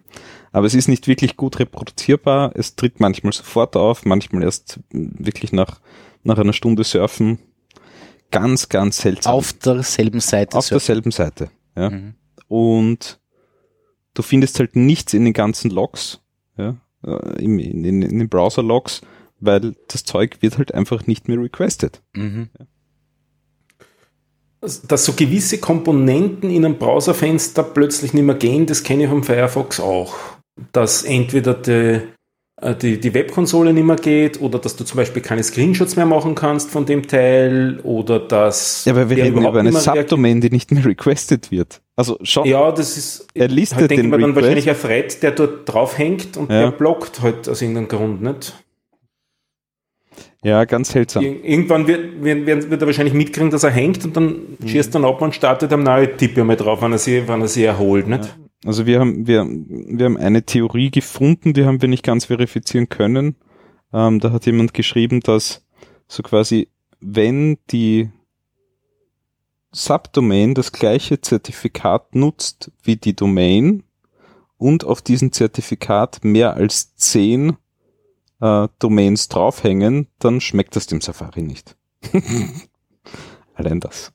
Aber es ist nicht wirklich gut reproduzierbar. Es tritt manchmal sofort auf, manchmal erst wirklich nach, nach einer Stunde surfen. Ganz, ganz seltsam. Auf derselben Seite. Auf surfen. derselben Seite, ja. Mhm. Und du findest halt nichts in den ganzen Logs, ja, äh, in, in, in den Browser-Logs, weil das Zeug wird halt einfach nicht mehr requested. Mhm. Ja. Dass so gewisse Komponenten in einem Browserfenster plötzlich nicht mehr gehen, das kenne ich vom Firefox auch. Dass entweder die, die, die Webkonsole nicht mehr geht oder dass du zum Beispiel keine Screenshots mehr machen kannst von dem Teil oder dass. Ja, aber wir reden über eine Subdomain, die nicht mehr requested wird. Also schon. Ja, das ist. Er listet halt den man dann wahrscheinlich ein Thread, der dort draufhängt und Ja. der blockt halt aus irgendeinem Grund nicht. Ja, ganz seltsam. Ir irgendwann wird, wird, wird, er wahrscheinlich mitkriegen, dass er hängt und dann Mhm. schießt dann ab und startet am neue Tipp einmal drauf, wenn er sie, wenn er sie erholt, nicht? Also wir haben, wir, wir haben eine Theorie gefunden, die haben wir nicht ganz verifizieren können. Ähm, da hat jemand geschrieben, dass so quasi, wenn die Subdomain das gleiche Zertifikat nutzt wie die Domain und auf diesem Zertifikat mehr als zehn äh, Domains draufhängen, dann schmeckt das dem Safari nicht. Allein das.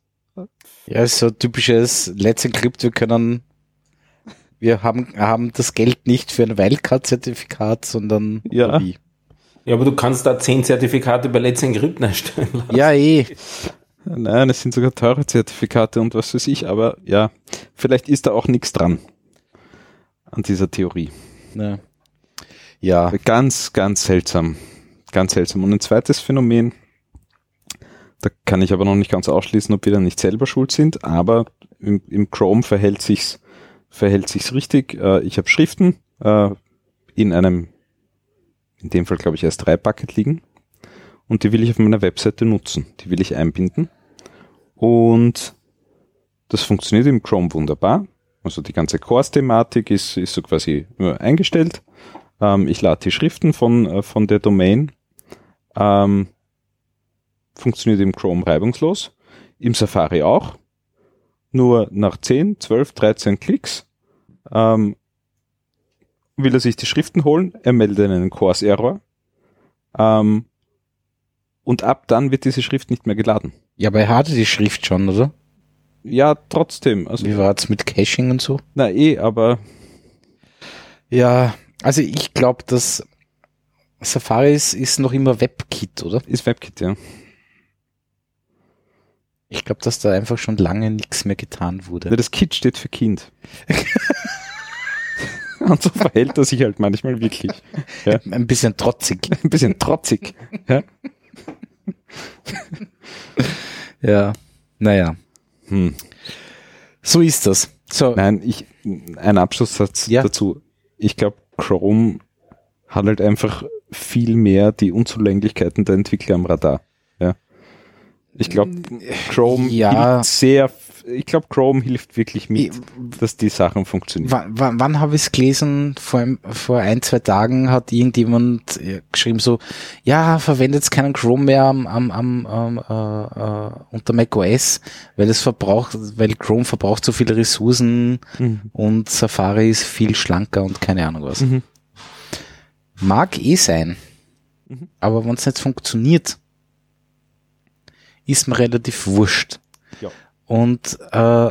Ja, ist so typisches Let's Encrypt, wir können, wir haben, haben das Geld nicht für ein Wildcard-Zertifikat, sondern Ja. wie? Ja, aber du kannst da zehn Zertifikate bei Let's Encrypt erstellen lassen. Ja, eh. Nein, es sind sogar teure Zertifikate und was weiß ich, aber ja, vielleicht ist da auch nichts dran an dieser Theorie. Ja. ja. Ganz, ganz seltsam. Ganz seltsam. Und ein zweites Phänomen, da kann ich aber noch nicht ganz ausschließen, ob wir da nicht selber schuld sind, aber im, im Chrome verhält sich's, verhält sich's richtig. Äh, ich habe Schriften äh, in einem, in dem Fall glaube ich S3-Bucket liegen und die will ich auf meiner Webseite nutzen. Die will ich einbinden. Und das funktioniert im Chrome wunderbar. Also die ganze Course-Thematik ist, ist so quasi nur eingestellt. Ähm, ich lade die Schriften von, äh, von der Domain. Ähm, funktioniert im Chrome reibungslos. Im Safari auch. Nur nach 10, 12, 13 Klicks ähm, will er sich die Schriften holen. Er meldet einen Course-Error. Ähm, und ab dann wird diese Schrift nicht mehr geladen. Ja, aber er hatte die Schrift schon, oder? Ja, trotzdem. Also, Wie war's mit Caching und so? na eh, aber Ja, also ich glaube, dass Safari ist, ist noch immer WebKit, oder? ist WebKit, ja. Ich glaube, dass da einfach schon lange nichts mehr getan wurde. Ja, Das Kit steht für Kind. Und so verhält er sich halt manchmal wirklich. Ja. Ein bisschen trotzig. Ein bisschen trotzig. Ja. Ja, naja, Hm. so ist das. So, Nein, ich, ein Abschlusssatz Ja. dazu. Ich glaube, Chrome hat halt einfach viel mehr die Unzulänglichkeiten der Entwickler am Radar. Ich glaube, Chrome Ja. hilft sehr, ich glaube, Chrome hilft wirklich mit, dass die Sachen funktionieren. Wann, wann, wann habe ich es gelesen? Vor, ein- vor ein, zwei Tagen hat irgendjemand äh, geschrieben so, ja, verwendet jetzt keinen Chrome mehr am, am, am, am äh, äh, unter macOS, weil es verbraucht, weil Chrome verbraucht so viele Ressourcen und Safari ist viel schlanker und keine Ahnung was. Mhm. Mag eh sein, aber wenn es nicht funktioniert, ist mir relativ wurscht. Ja. Und äh,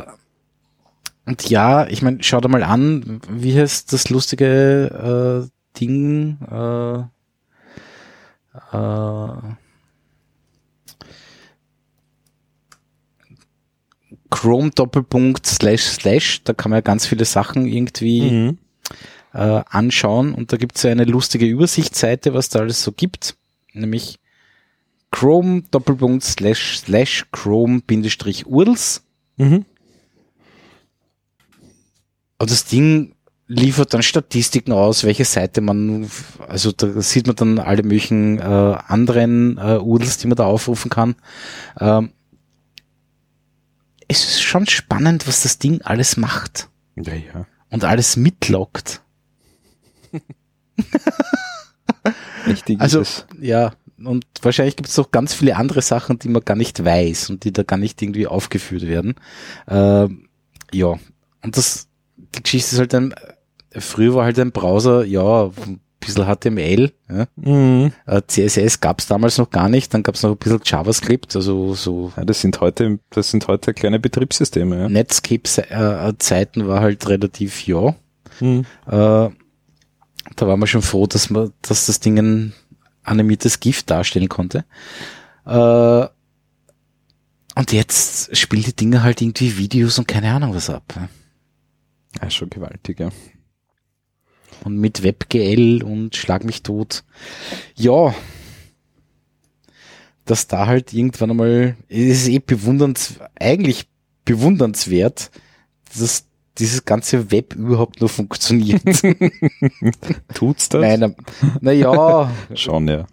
und ja, ich meine, schau dir mal an, wie heißt das lustige äh, Ding? Äh, äh, Chrome Doppelpunkt slash slash, da kann man ja ganz viele Sachen irgendwie Mhm. äh, anschauen und da gibt's ja eine lustige Übersichtsseite, was da alles so gibt, nämlich Chrome Doppelpunkt slash slash Chrome Bindestrich URLs Mhm. Und das Ding liefert dann Statistiken aus, welche Seite man, also da sieht man dann alle möglichen äh, anderen äh, URLs, die man da aufrufen kann. Ähm, es ist schon spannend, was das Ding alles macht Ja, ja. und alles mitloggt. Richtig Also ist es. ja, und wahrscheinlich gibt es noch ganz viele andere Sachen, die man gar nicht weiß und die da gar nicht irgendwie aufgeführt werden. Ähm, ja, und das, die Geschichte ist halt ein, früher war halt ein Browser, ja, ein bisschen HTML, ja. Mhm. Äh, CSS gab es damals noch gar nicht, dann gab es noch ein bisschen JavaScript, also so Ja, das sind heute, das sind heute kleine Betriebssysteme, ja. Netscape-Zeiten war halt relativ, ja. Mhm. Äh, da war man schon froh, dass man, dass das Ding animiertes GIF darstellen konnte. Äh, und jetzt spielen die Dinge halt irgendwie Videos und keine Ahnung was ab. Ja, schon gewaltig, ja. Und mit WebGL und Schlag mich tot. Ja. Dass da halt irgendwann einmal, es ist eh bewunderns, eigentlich bewundernswert, dass dieses ganze Web überhaupt nur funktioniert. Tut's das? Nein, na ja, Schon, ja.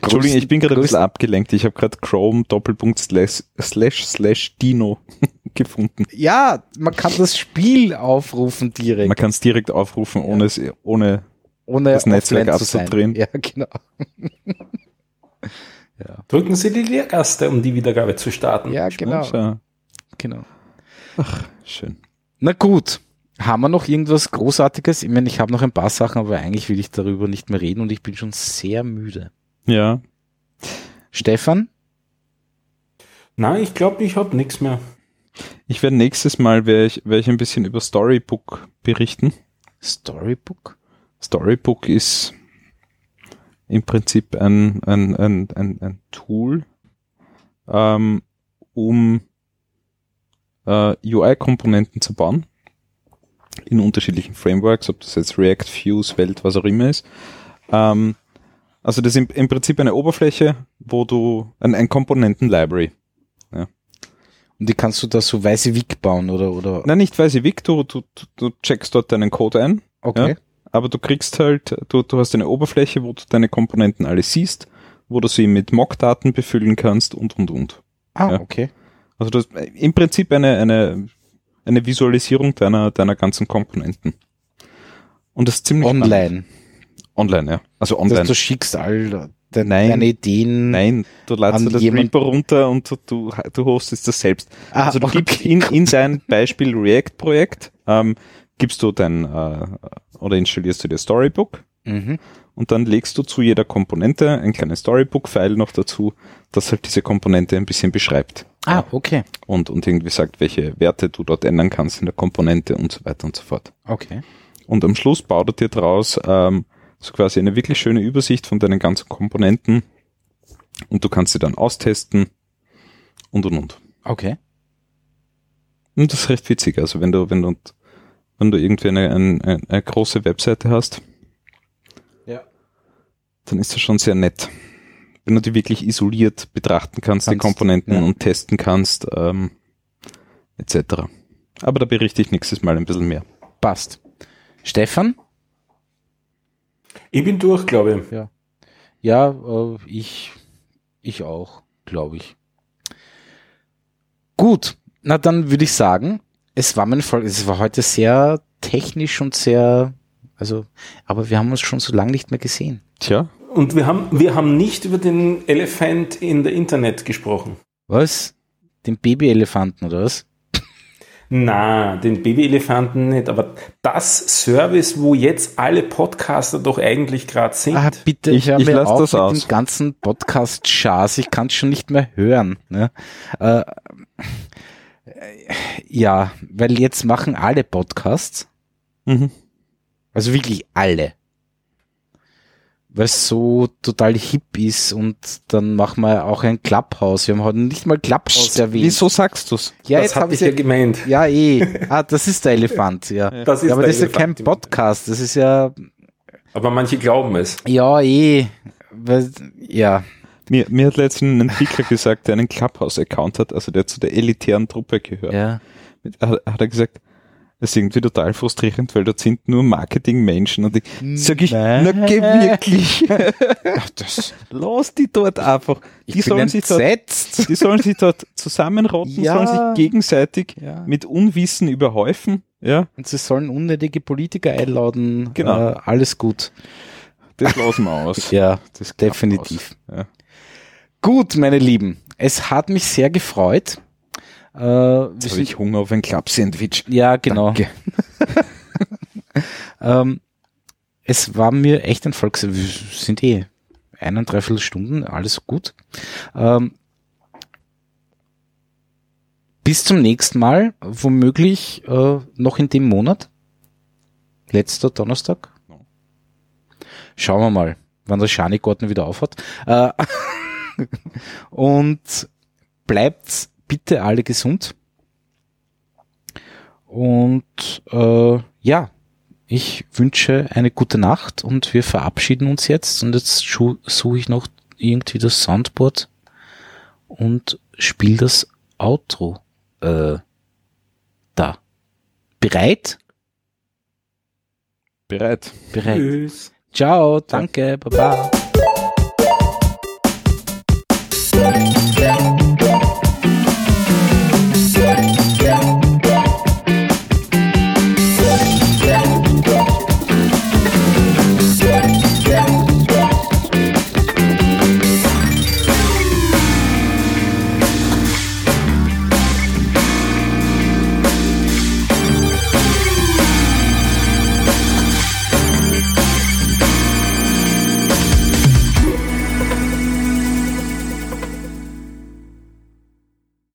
Entschuldigung, ich bin gerade ein bisschen abgelenkt. Ich habe gerade Chrome Doppelpunkt slash slash, slash Dino gefunden. ja, man kann das Spiel aufrufen direkt, Man kann es direkt aufrufen, ohne es, ohne ohne das Netzwerk abzudrehen. Ja, genau. Drücken Sie die Leertaste, um die Wiedergabe zu starten. Ja, genau, genau. Schön. Na gut. Haben wir noch irgendwas Großartiges? Ich meine, ich habe noch ein paar Sachen, aber eigentlich will ich darüber nicht mehr reden und ich bin schon sehr müde. Ja. Stefan? Nein, ich glaube, ich habe nichts mehr. Ich werde nächstes Mal werde ich, werde ich ein bisschen über Storybook berichten. Storybook? Storybook ist im Prinzip ein, ein, ein, ein, ein Tool, ähm, um äh, UI-Komponenten zu bauen in unterschiedlichen Frameworks, ob das jetzt React, Vue, Welt, was auch immer ist. Ähm, also das ist im, Prinzip eine Oberfläche, wo du ein, ein Komponenten-Library. Und die kannst du da so weiße Wick bauen oder, oder? Nein, nicht weiße Wick, du, du, du checkst dort deinen Code ein Okay. Ja. Aber du kriegst halt, du, du hast eine Oberfläche, wo du deine Komponenten alle siehst, wo du sie mit Mock-Daten befüllen kannst und, und, und. Ah, Ja. okay. Also das ist im Prinzip eine, eine, eine Visualisierung deiner, deiner ganzen Komponenten. Und das ist ziemlich spannend. Online. Online, ja. Also online. heißt, du schickst all de Nein. deine Ideen. Nein, du ladest das Reaper runter und du, du, du hostest das selbst. Ah, also du okay, gibst in, in dein Beispiel React-Projekt, ähm, gibst du dein, äh, oder installierst du dir Storybook Mhm. und dann legst du zu jeder Komponente ein kleines Storybook-File noch dazu, das halt diese Komponente ein bisschen beschreibt Ah, okay. und, und irgendwie sagt, welche Werte du dort ändern kannst in der Komponente und so weiter und so fort. Okay. Und am Schluss baut er dir daraus ähm, so quasi eine wirklich schöne Übersicht von deinen ganzen Komponenten und du kannst sie dann austesten und und und. Okay. Und das ist recht witzig. Also wenn du, wenn du, wenn du irgendwie eine, eine, eine große Webseite hast, Ja. dann ist das schon sehr nett. Wenn du die wirklich isoliert betrachten kannst, die Kannst, Komponenten ja. und testen kannst, ähm, etc. Aber da berichte ich nächstes Mal ein bisschen mehr. Passt. Stefan? Ich bin durch, glaube ich. Ja, ja äh, ich, ich auch, glaube ich. Gut, na dann würde ich sagen, es war meine Folge, es war heute sehr technisch und sehr, also, aber wir haben uns schon so lange nicht mehr gesehen. Tja, Und wir haben, wir haben nicht über den Elefant in der Internet gesprochen. Was? Den Babyelefanten oder was? Na, den Babyelefanten nicht, aber das Service, wo jetzt alle Podcaster doch eigentlich gerade sind. Ah, bitte, Ich- ich mir lass auf das mit aus. dem ganzen Podcast-Schaß. Ich kann es schon nicht mehr hören. Ne? Äh, ja, weil jetzt machen alle Podcasts, mhm. also wirklich alle, weil es so total hip ist und dann machen wir auch ein Clubhouse. Wir haben heute nicht mal Clubhouse erwähnt. wieso sagst du's? Ja, das habe ich ja gemeint. ja eh. Ah, das ist der Elefant, ja. Das ist ja, aber der das ist ja kein Elefant Podcast. Das ist ja, Aber manche glauben es. ja eh. Weil, ja, Mir, mir hat letztens ein Entwickler gesagt, der einen Clubhouse-Account hat, also der zu der elitären Truppe gehört. ja. Hat, hat er gesagt, das ist irgendwie total frustrierend, weil dort sind nur Marketingmenschen und ich sag ich, na geh wirklich, Ach, das, lass die dort einfach. ich Die sollen sich dort. Die sollen sich dort zusammenrotten, Ja. sollen sich gegenseitig Ja. mit Unwissen überhäufen. Ja, Und sie sollen unnötige Politiker einladen. Genau. Äh, alles gut. das lassen wir aus. Ja, Das definitiv. aus. Ja. Gut, meine Lieben. Es hat mich sehr gefreut. Äh, Jetzt habe ich Hunger auf ein Club-Sandwich. ja, genau. Ähm, es war mir echt ein Volk. Wir sind eh eineindreiviertel Stunden, alles gut. Ähm, bis zum nächsten Mal, womöglich äh, noch in dem Monat. Letzter Donnerstag. Schauen wir mal, wann der Schanigarten wieder aufhat. Äh, und bleibt bitte alle gesund. Und äh, ja, ich wünsche eine gute Nacht und wir verabschieden uns jetzt. Und jetzt suche ich noch irgendwie das Soundboard und spiele das Outro äh, da. Bereit? Bereit. Bereit. Tschüss. Ciao, danke, baba.